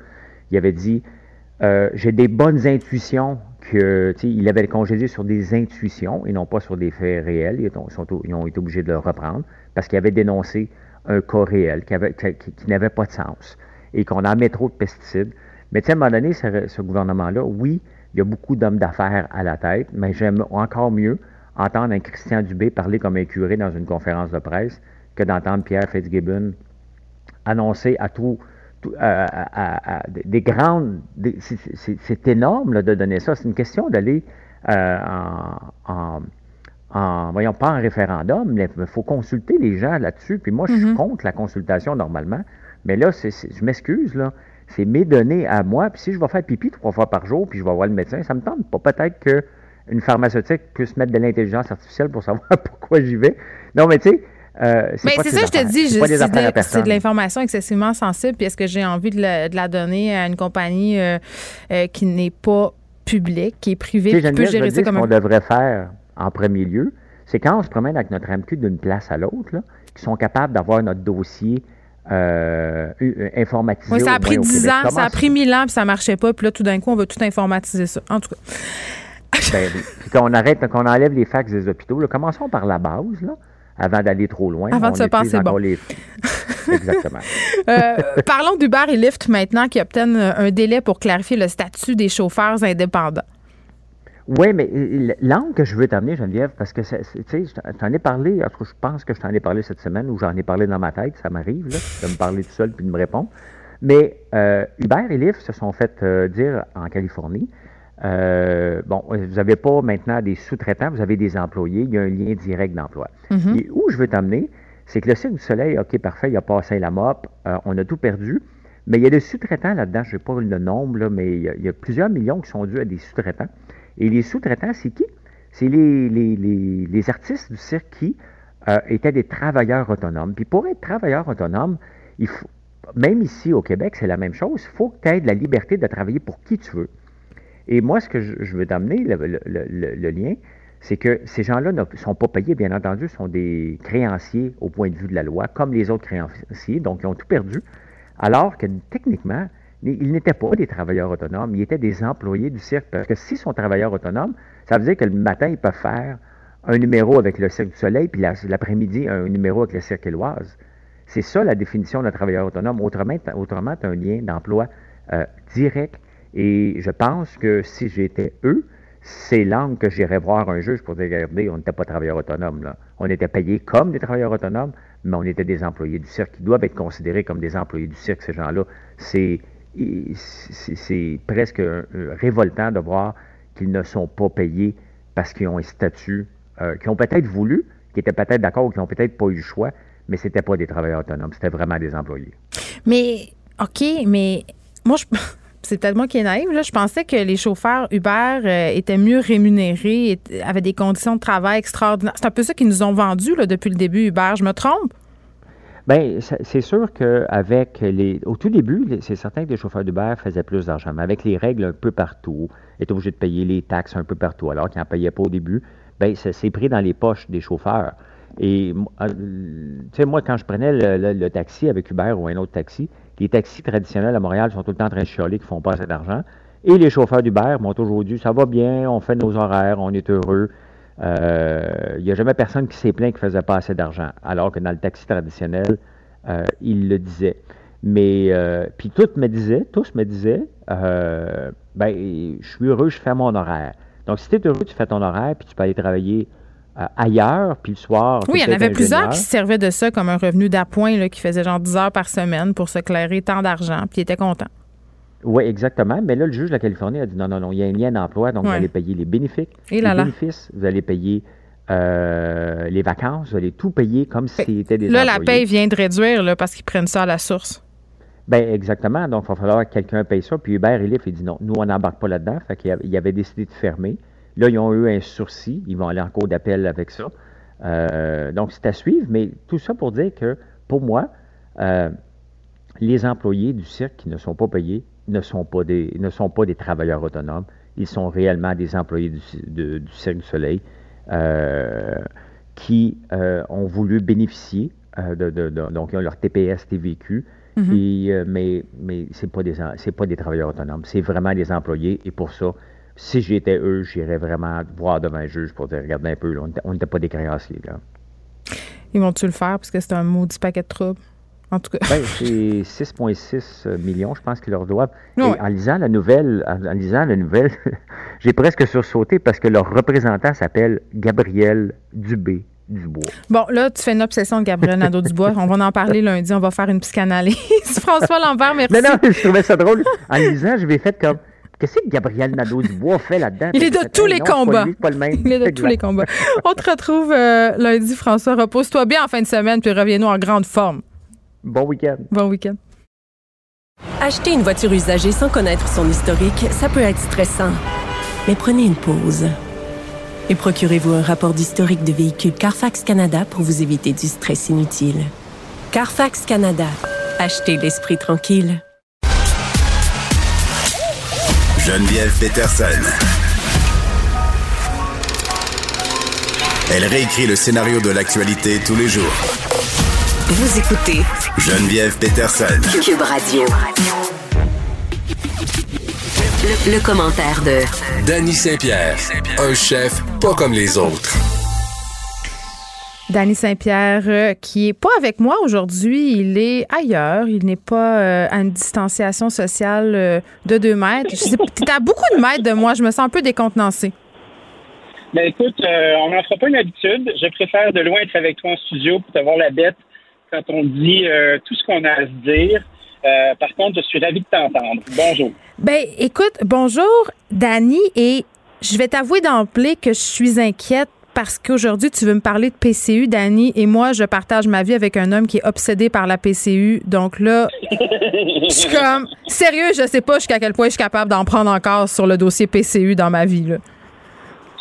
il avait dit euh, J'ai des bonnes intuitions que, il avait congédié sur des intuitions et non pas sur des faits réels. Ils, ont été obligés de le reprendre parce qu'il avait dénoncé un cas réel qui, n'avait pas de sens et qu'on en met trop de pesticides. Mais à un moment donné, ce, ce gouvernement-là, oui, il y a beaucoup d'hommes d'affaires à la tête, mais j'aime encore mieux entendre un Christian Dubé parler comme un curé dans une conférence de presse que d'entendre Pierre Fitzgibbon annoncer à tout, à, des grandes. C'est énorme de donner ça. C'est une question d'aller euh, en, en, voyons pas en référendum, mais il faut consulter les gens là-dessus. Puis moi, je suis mm-hmm. contre la consultation normalement. Mais là, je m'excuse, là. C'est mes données à moi. Puis si je vais faire pipi trois fois par jour, puis je vais voir le médecin, ça me tente pas. Peut-être que une pharmaceutique puisse mettre de l'intelligence artificielle pour savoir pourquoi j'y vais. Non, mais tu sais, euh, mais c'est ça, je te dis, c'est de, l'information excessivement sensible. Puis est-ce que j'ai envie de la, donner à une compagnie euh, euh, qui n'est pas publique, qui est privée, qui peut gérer ça comme Ce qu'on devrait faire en premier lieu, c'est quand on se promène avec notre MQ d'une place à l'autre, qui sont capables d'avoir notre dossier informatisé. Oui, ça a pris 10 ans, ça a pris 1000 ans, puis ça marchait pas. Puis là, tout d'un coup, on va tout informatiser ça. En tout cas. Ben, puis qu'on arrête, qu'on enlève les fax des hôpitaux, commençons par la base, là, avant d'aller trop loin. Avant de se passer bon. Exactement. euh, parlons d'Uber et Lyft maintenant qui obtiennent un délai pour clarifier le statut des chauffeurs indépendants. Oui, mais l'angle que je veux t'amener, Geneviève, parce que tu sais, je t'en ai parlé, en tout cas, je pense que je t'en ai parlé cette semaine ou j'en ai parlé dans ma tête, ça m'arrive, de me parler tout seul puis de me répondre. Mais euh, Uber et Lyft se sont fait euh, dire en Californie euh, bon, vous n'avez pas maintenant des sous-traitants, vous avez des employés, il y a un lien direct d'emploi. Mm-hmm. Et où je veux t'amener, c'est que le Cirque du Soleil, OK, parfait, il a passé la mop, euh, on a tout perdu, mais il y a des sous-traitants là-dedans, je ne sais pas le nombre, mais il y, a, plusieurs millions qui sont dus à des sous-traitants. Et les sous-traitants, c'est qui? C'est les, les, artistes du cirque qui euh, étaient des travailleurs autonomes. Puis pour être travailleur autonome, il faut, même ici au Québec, c'est la même chose, il faut que tu aies la liberté de travailler pour qui tu veux. Et moi, ce que je, veux t'amener, le, lien, c'est que ces gens-là ne sont pas payés, bien entendu, sont des créanciers au point de vue de la loi, comme les autres créanciers, donc ils ont tout perdu, alors que techniquement, ils n'étaient pas des travailleurs autonomes, ils étaient des employés du cirque. Parce que s'ils sont travailleurs autonomes, ça veut dire que le matin, ils peuvent faire un numéro avec le Cirque du Soleil, puis l'après-midi, un numéro avec le Cirque Éloise. C'est ça la définition d'un travailleur autonome. Autrement, tu as un lien d'emploi euh, direct et je pense que si j'étais eux, c'est l'angle que j'irais voir un juge pour dire, regardez, on n'était pas travailleurs autonomes. Là. On était payés comme des travailleurs autonomes, mais on était des employés du cirque. Ils doivent être considérés comme des employés du cirque, ces gens-là. C'est, presque révoltant de voir qu'ils ne sont pas payés parce qu'ils ont un statut, euh, qu'ils ont peut-être voulu, qu'ils étaient peut-être d'accord ou qu'ils n'ont peut-être pas eu le choix, mais ce n'étaient pas des travailleurs autonomes, c'était vraiment des employés. Mais, OK, mais moi, je c'est peut-être moi qui est naïve, là, je pensais que les chauffeurs Uber euh, étaient mieux rémunérés, avaient des conditions de travail extraordinaires. C'est un peu ça qu'ils nous ont vendu là, depuis le début, Uber. Je me trompe? Bien, c'est sûr qu'avec les. Au tout début, c'est certain que les chauffeurs d'Uber faisaient plus d'argent, mais avec les règles un peu partout, étaient obligés de payer les taxes un peu partout, alors qu'ils n'en payaient pas au début, bien, c'est pris dans les poches des chauffeurs. Et, euh, tu sais, moi, quand je prenais le, taxi avec Uber ou un autre taxi, les taxis traditionnels à Montréal sont tout le temps en train de chialer qu'ils ne font pas assez d'argent. Et les chauffeurs d'Uber m'ont toujours dit ça va bien, on fait nos horaires, on est heureux. Il euh, n'y a jamais personne qui s'est plaint qu'il ne faisait pas assez d'argent. Alors que dans le taxi traditionnel, euh, ils le disaient. Mais, euh, puis tous me disaient, tous me disaient, ben, je suis heureux, je fais mon horaire. Donc, si tu es heureux, tu fais ton horaire, puis tu peux aller travailler euh, ailleurs, puis le soir. Oui, il y en avait plusieurs qui se servaient de ça comme un revenu d'appoint, qui faisait genre 10 heures par semaine pour se clairer tant d'argent, puis ils étaient contents. Oui, exactement. Mais là, le juge de la Californie a dit non, non, non, il y a un lien d'emploi, donc vous allez payer les bénéfices, les bénéfices, vous allez payer euh, les vacances, vous allez tout payer comme si c'était des Là, la paye vient de réduire là, parce qu'ils prennent ça à la source. Bien, exactement. Donc, il va falloir que quelqu'un paye ça. Puis Hubert et il dit non, nous, on n'embarque pas là-dedans. Fait qu'il avait décidé de fermer. Là, ils ont eu un sursis. Ils vont aller en cours d'appel avec ça. Euh, donc, c'est à suivre. Mais tout ça pour dire que, pour moi, euh, les employés du cirque qui ne sont pas payés ne sont pas des, ne sont pas des travailleurs autonomes. Ils sont réellement des employés du, Cirque du Soleil. Euh, qui ont voulu bénéficier de, donc ils ont leur TPS TVQ. Mm-hmm. mais mais c'est pas des pas des travailleurs autonomes, c'est vraiment des employés et pour ça, si j'étais eux, j'irais vraiment voir devant un juge pour dire regarde un peu, on n'était pas des créanciers là. Ils vont-tu le faire parce que c'est un maudit paquet de troubles? En tout cas. Ben, c'est 6,6 millions, je pense qu'ils leur doivent. en lisant la nouvelle, en, lisant la nouvelle, j'ai presque sursauté parce que leur représentant s'appelle Gabriel Dubé. Dubois. Bon, là, tu fais une obsession de Gabriel Nadeau-Dubois. On va en parler lundi. On va faire une psychanalyse. François Lambert, merci. Non, non, je trouvais ça drôle. En lisant, je vais fait comme Qu'est-ce que Gabriel Nadeau-Dubois fait là-dedans? Il est de tous les combats. Il est de tous les combats. On te retrouve euh, lundi, François. Repose-toi bien en fin de semaine, puis reviens-nous en grande forme. Bon week-end. Bon week-end. Acheter une voiture usagée sans connaître son historique, ça peut être stressant. Mais prenez une pause. Et procurez-vous un rapport d'historique de véhicule Carfax Canada pour vous éviter du stress inutile. Carfax Canada. Achetez l'esprit tranquille. Geneviève Peterson. Elle réécrit le scénario de l'actualité tous les jours. Vous écoutez Geneviève Peterson. Cube Radio. Le, le commentaire de Danny Saint-Pierre, un chef pas comme les autres. Danny Saint-Pierre, euh, qui est pas avec moi aujourd'hui, il est ailleurs. Il n'est pas euh, à une distanciation sociale euh, de deux mètres. Tu es à beaucoup de mètres de moi. Je me sens un peu décontenancée. Ben écoute, on n'en fera pas une habitude. Je préfère de loin être avec toi en studio pour te voir la bête quand on dit tout ce qu'on a à se dire. par contre, je suis ravi de t'entendre. Bonjour. Ben écoute, bonjour, Danny, et je vais t'avouer d'emblée que je suis inquiète parce qu'aujourd'hui, tu veux me parler de PCU, Dani, et moi, je partage ma vie avec un homme qui est obsédé par la PCU. Donc là, je suis comme, sérieux, je sais pas jusqu'à quel point je suis capable d'en prendre encore sur le dossier PCU dans ma vie. Là.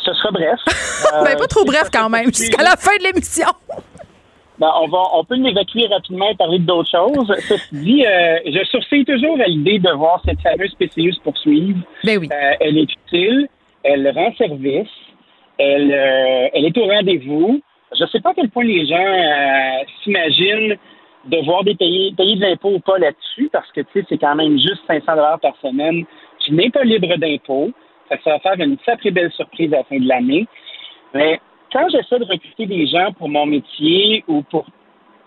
Ce sera bref. ben, pas trop bref quand même, jusqu'à la fin de l'émission. Ben, on, va, on peut l'évacuer rapidement et parler d'autres choses. Ceci dit, euh, je sourcille toujours à l'idée de voir cette fameuse PCU se poursuivre. Ben oui. Euh, elle est utile, elle rend service. Elle, euh, elle est au rendez-vous. Je ne sais pas à quel point les gens euh, s'imaginent devoir des payer, payer de l'impôt ou pas là-dessus, parce que c'est quand même juste 500 dollars par semaine qui n'est pas libre d'impôt. Ça, va faire une sacrée belle surprise à la fin de l'année. Mais quand j'essaie de recruter des gens pour mon métier ou pour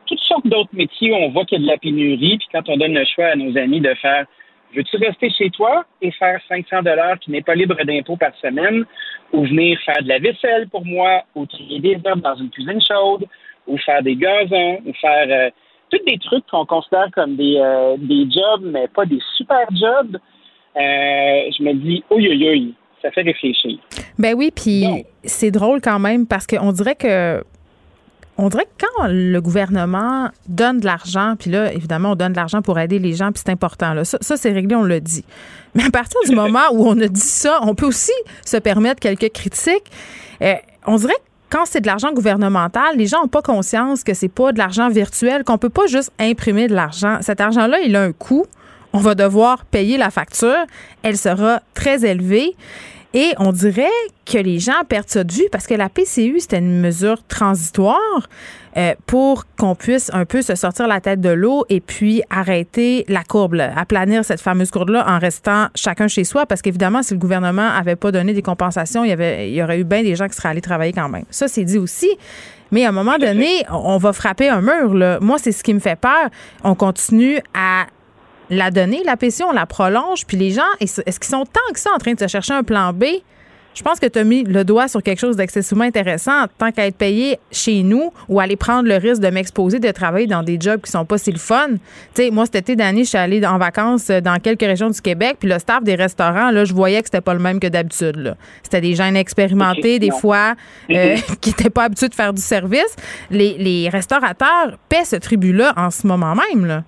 toutes sortes d'autres métiers où on voit qu'il y a de la pénurie, puis quand on donne le choix à nos amis de faire veux-tu rester chez toi et faire 500 dollars qui n'est pas libre d'impôt par semaine, ou venir faire de la vaisselle pour moi, ou trier des herbes dans une cuisine chaude, ou faire des gazons, ou faire euh, tous des trucs qu'on considère comme des, euh, des jobs, mais pas des super jobs. Euh, je me dis, oui, oui, oui, ça fait réfléchir. Ben oui, puis c'est drôle quand même parce qu'on dirait que on dirait que quand le gouvernement donne de l'argent, puis là, évidemment, on donne de l'argent pour aider les gens, puis c'est important. Là. Ça, c'est réglé, on le dit. Mais à partir du moment où on a dit ça, on peut aussi se permettre quelques critiques. Euh, on dirait que quand c'est de l'argent gouvernemental, les gens n'ont pas conscience que c'est pas de l'argent virtuel, qu'on peut pas juste imprimer de l'argent. Cet argent-là, il a un coût. On va devoir payer la facture. Elle sera très élevée. Et on dirait que les gens perdent ça de vue parce que la PCU, c'était une mesure transitoire euh, pour qu'on puisse un peu se sortir la tête de l'eau et puis arrêter la courbe, aplanir cette fameuse courbe-là en restant chacun chez soi. Parce qu'évidemment, si le gouvernement avait pas donné des compensations, il y, avait, il y aurait eu bien des gens qui seraient allés travailler quand même. Ça, c'est dit aussi. Mais à un moment donné, on va frapper un mur. Là. Moi, c'est ce qui me fait peur. On continue à la donner, la PCU, on la prolonge, puis les gens, est-ce qu'ils sont tant que ça en train de se chercher un plan B? Je pense que tu as mis le doigt sur quelque chose d'excessivement intéressant. Tant qu'à être payé chez nous ou aller prendre le risque de m'exposer, de travailler dans des jobs qui sont pas si le fun. Tu sais, moi, cet été dernier, je suis allée en vacances dans quelques régions du Québec, puis le staff des restaurants, là, je voyais que c'était pas le même que d'habitude. C'était des gens inexpérimentés, des fois, euh, qui n'étaient pas habitués de faire du service. Les, les restaurateurs paient ce tribut-là en ce moment même. Là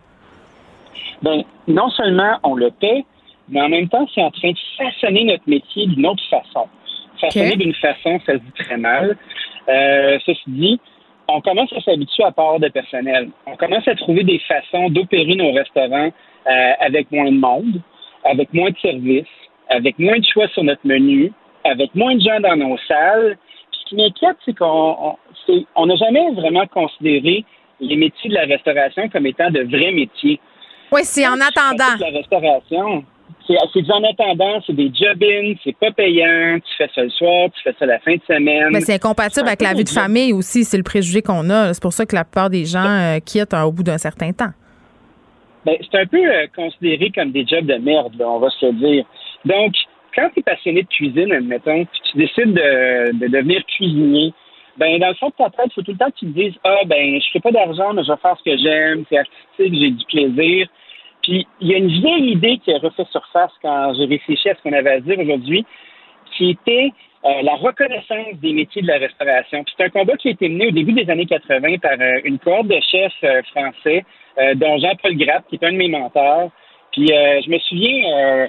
ben, non seulement on le paie, mais en même temps, c'est en train de façonner notre métier d'une autre façon. Façonner d'une façon, ça se dit très mal. Euh, ceci dit, on commence à s'habituer à part de personnel. On commence à trouver des façons d'opérer nos restaurants euh, avec moins de monde, avec moins de services, avec moins de choix sur notre menu, avec moins de gens dans nos salles. ce qui m'inquiète, c'est qu'on on n'a jamais vraiment considéré les métiers de la restauration comme étant de vrais métiers. Oui, c'est en attendant. La restauration, c'est en attendant, c'est des job-ins, c'est pas payant, tu fais ça le soir, tu fais ça la fin de semaine. Mais c'est incompatible avec la vie de famille aussi, c'est le préjugé qu'on a. C'est pour ça que la plupart des gens euh, quittent au bout d'un certain temps. Ben, c'est un peu euh, considéré comme des jobs de merde, on va se le dire. Donc, quand tu es passionné de cuisine, admettons, puis tu décides de, de devenir cuisinier, ben dans le fond de ta tête, il faut tout le temps que tu te dises Ah ben je fais pas d'argent, mais je vais faire ce que j'aime, c'est artistique, j'ai du plaisir. Puis il y a une vieille idée qui a refait surface quand j'ai réfléchi à ce qu'on avait à dire aujourd'hui, qui était euh, la reconnaissance des métiers de la restauration. c'est un combat qui a été mené au début des années 80 par euh, une cohorte de chefs euh, français, dont Jean-Paul Grapp, qui est un de mes mentors. Puis je me souviens,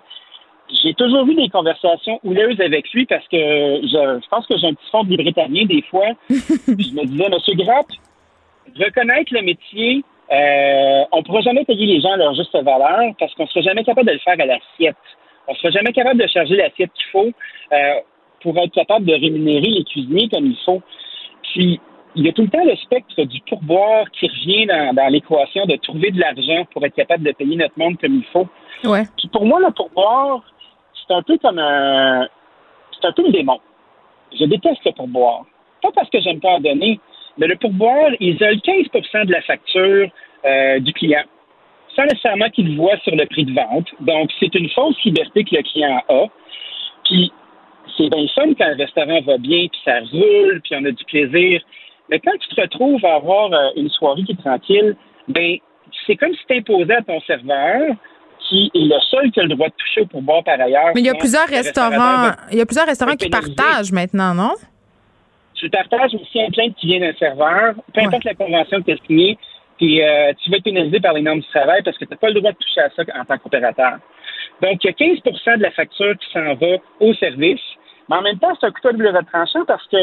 j'ai toujours eu des conversations houleuses avec lui parce que je, pense que j'ai un petit fond de britannique des fois. je me disais, Monsieur Grapp, reconnaître le métier, euh, on ne pourra jamais payer les gens à leur juste valeur parce qu'on ne sera jamais capable de le faire à l'assiette. On ne sera jamais capable de charger l'assiette qu'il faut euh, pour être capable de rémunérer les cuisiniers comme il faut. Puis, il y a tout le temps le spectre du pourboire qui revient dans, dans l'équation de trouver de l'argent pour être capable de payer notre monde comme il faut. Ouais. Puis pour moi, le pourboire, c'est un peu comme un. C'est un peu un démon. Je déteste le pourboire. Pas parce que j'aime pas en donner, mais le pourboire isole 15% de la facture euh, du client, sans nécessairement qu'il le voit sur le prix de vente. Donc, c'est une fausse liberté que le client a. Puis, c'est bien fun quand le restaurant va bien, puis ça roule, puis on a du plaisir. Mais quand tu te retrouves à avoir euh, une soirée qui est tranquille, ben c'est comme si tu imposais à ton serveur qui est le seul qui a le droit de toucher au pourboire par ailleurs. Mais il y a plusieurs restaurants, il y a plusieurs restaurants qui partagent maintenant, non? Tu partages aussi un plainte qui vient d'un serveur, peu importe la convention que tu as signée, puis euh, tu vas être pénalisé par les normes du travail parce que tu n'as pas le droit de toucher à ça en tant qu'opérateur. Donc, il y a 15% de la facture qui s'en va au service, mais en même temps, c'est un couteau de double tranchant parce que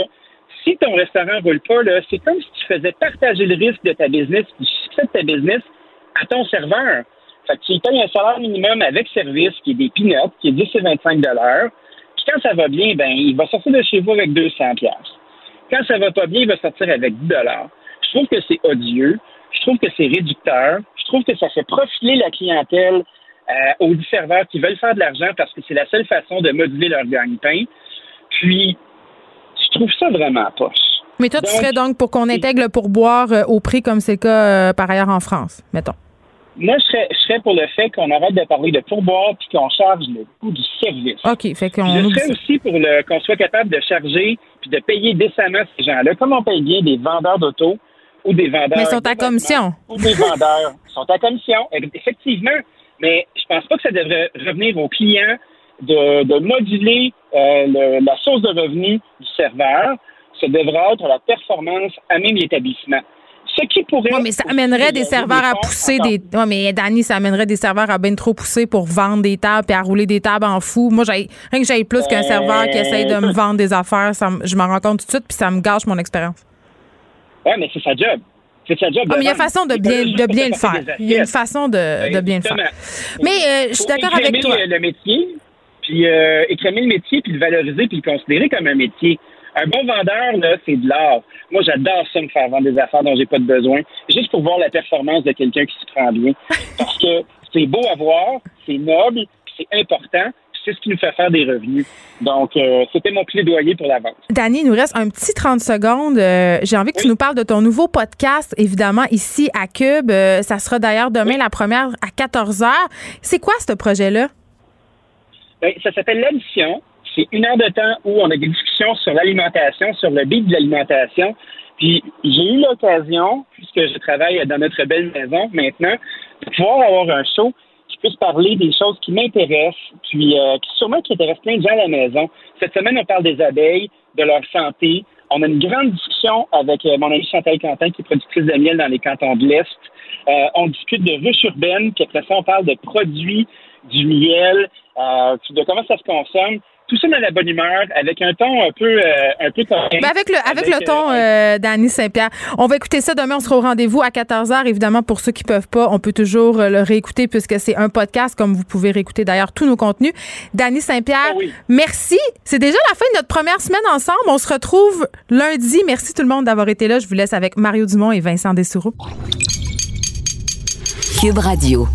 si ton restaurant ne roule pas, c'est comme si tu faisais partager le risque de ta business, du succès de ta business à ton serveur. Fait que tu payes un salaire minimum avec service, qui est des peanuts, qui est 10 et 25 Puis quand ça va bien, ben, il va sortir de chez vous avec 200 Quand ça va pas bien, il va sortir avec 10 Je trouve que c'est odieux. Je trouve que c'est réducteur. Je trouve que ça fait profiler la clientèle euh, aux serveurs qui veulent faire de l'argent parce que c'est la seule façon de moduler leur gagne-pain. Puis, je trouve ça vraiment poche. Mais toi, tu serais donc pour qu'on intègre le pourboire euh, au prix comme c'est le cas euh, par ailleurs en France, mettons. Moi, je serais, je serais pour le fait qu'on arrête de parler de pourboire puis qu'on charge le coût du service. OK, fait qu'on. Je serais aussi pour le, qu'on soit capable de charger puis de payer décemment ces gens-là, comme on paye bien des vendeurs d'auto ou des vendeurs. Mais ils sont à commission. Ou des vendeurs. Ils sont à commission, effectivement. Mais je pense pas que ça devrait revenir aux clients de, de moduler euh, la source de revenus du serveur. Ça devrait être la performance à même l'établissement. Ce qui pourrait. Oui, mais ça amènerait des serveurs à pousser des. Oui, mais Danny, ça amènerait des serveurs à bien trop pousser pour vendre des tables et à rouler des tables en fou. Moi, j'ai rien que j'aille plus qu'un serveur qui essaye de me vendre des affaires. je m'en rends compte tout de suite, puis ça me gâche mon expérience. Oui, mais c'est sa job. C'est sa job. Ah, mais il y a façon de bien, de bien le faire. Il y a une façon de, de bien le faire. Mais euh, je suis d'accord avec toi. le métier, puis euh, écrémer le métier, puis le valoriser, puis le considérer comme un métier. Un bon vendeur, là, c'est de l'art. Moi, j'adore ça, me faire vendre des affaires dont j'ai pas de besoin, juste pour voir la performance de quelqu'un qui se prend bien. Parce que c'est beau à voir, c'est noble, c'est important, c'est ce qui nous fait faire des revenus. Donc, euh, c'était mon plaidoyer pour la vente. Danny, il nous reste un petit 30 secondes. Euh, j'ai envie que tu nous parles de ton nouveau podcast, évidemment, ici à Cube. Euh, ça sera d'ailleurs demain la première à 14 h. C'est quoi ce projet-là? Ben, ça s'appelle l'addition c'est une heure de temps où on a des discussions sur l'alimentation, sur le bit de l'alimentation. Puis j'ai eu l'occasion, puisque je travaille dans notre belle maison maintenant, de pouvoir avoir un show qui puisse parler des choses qui m'intéressent, puis euh, qui sûrement qui intéressent plein de gens à la maison. Cette semaine, on parle des abeilles, de leur santé. On a une grande discussion avec euh, mon ami Chantal Quentin, qui est productrice de miel dans les cantons de l'Est. Euh, on discute de ruches urbaines, puis après ça, on parle de produits, du miel, de comment ça se consomme. Tout ça dans la bonne humeur, avec un ton un peu, euh, un peu ben avec le, avec, le ton, euh, euh Dany Saint-Pierre. On va écouter ça demain. On sera au rendez-vous à 14h. Évidemment, pour ceux qui peuvent pas, on peut toujours le réécouter puisque c'est un podcast, comme vous pouvez réécouter d'ailleurs tous nos contenus. Dany Saint-Pierre, ah merci. C'est déjà la fin de notre première semaine ensemble. On se retrouve lundi. Merci tout le monde d'avoir été là. Je vous laisse avec Mario Dumont et Vincent Dessoureau. Cube Radio.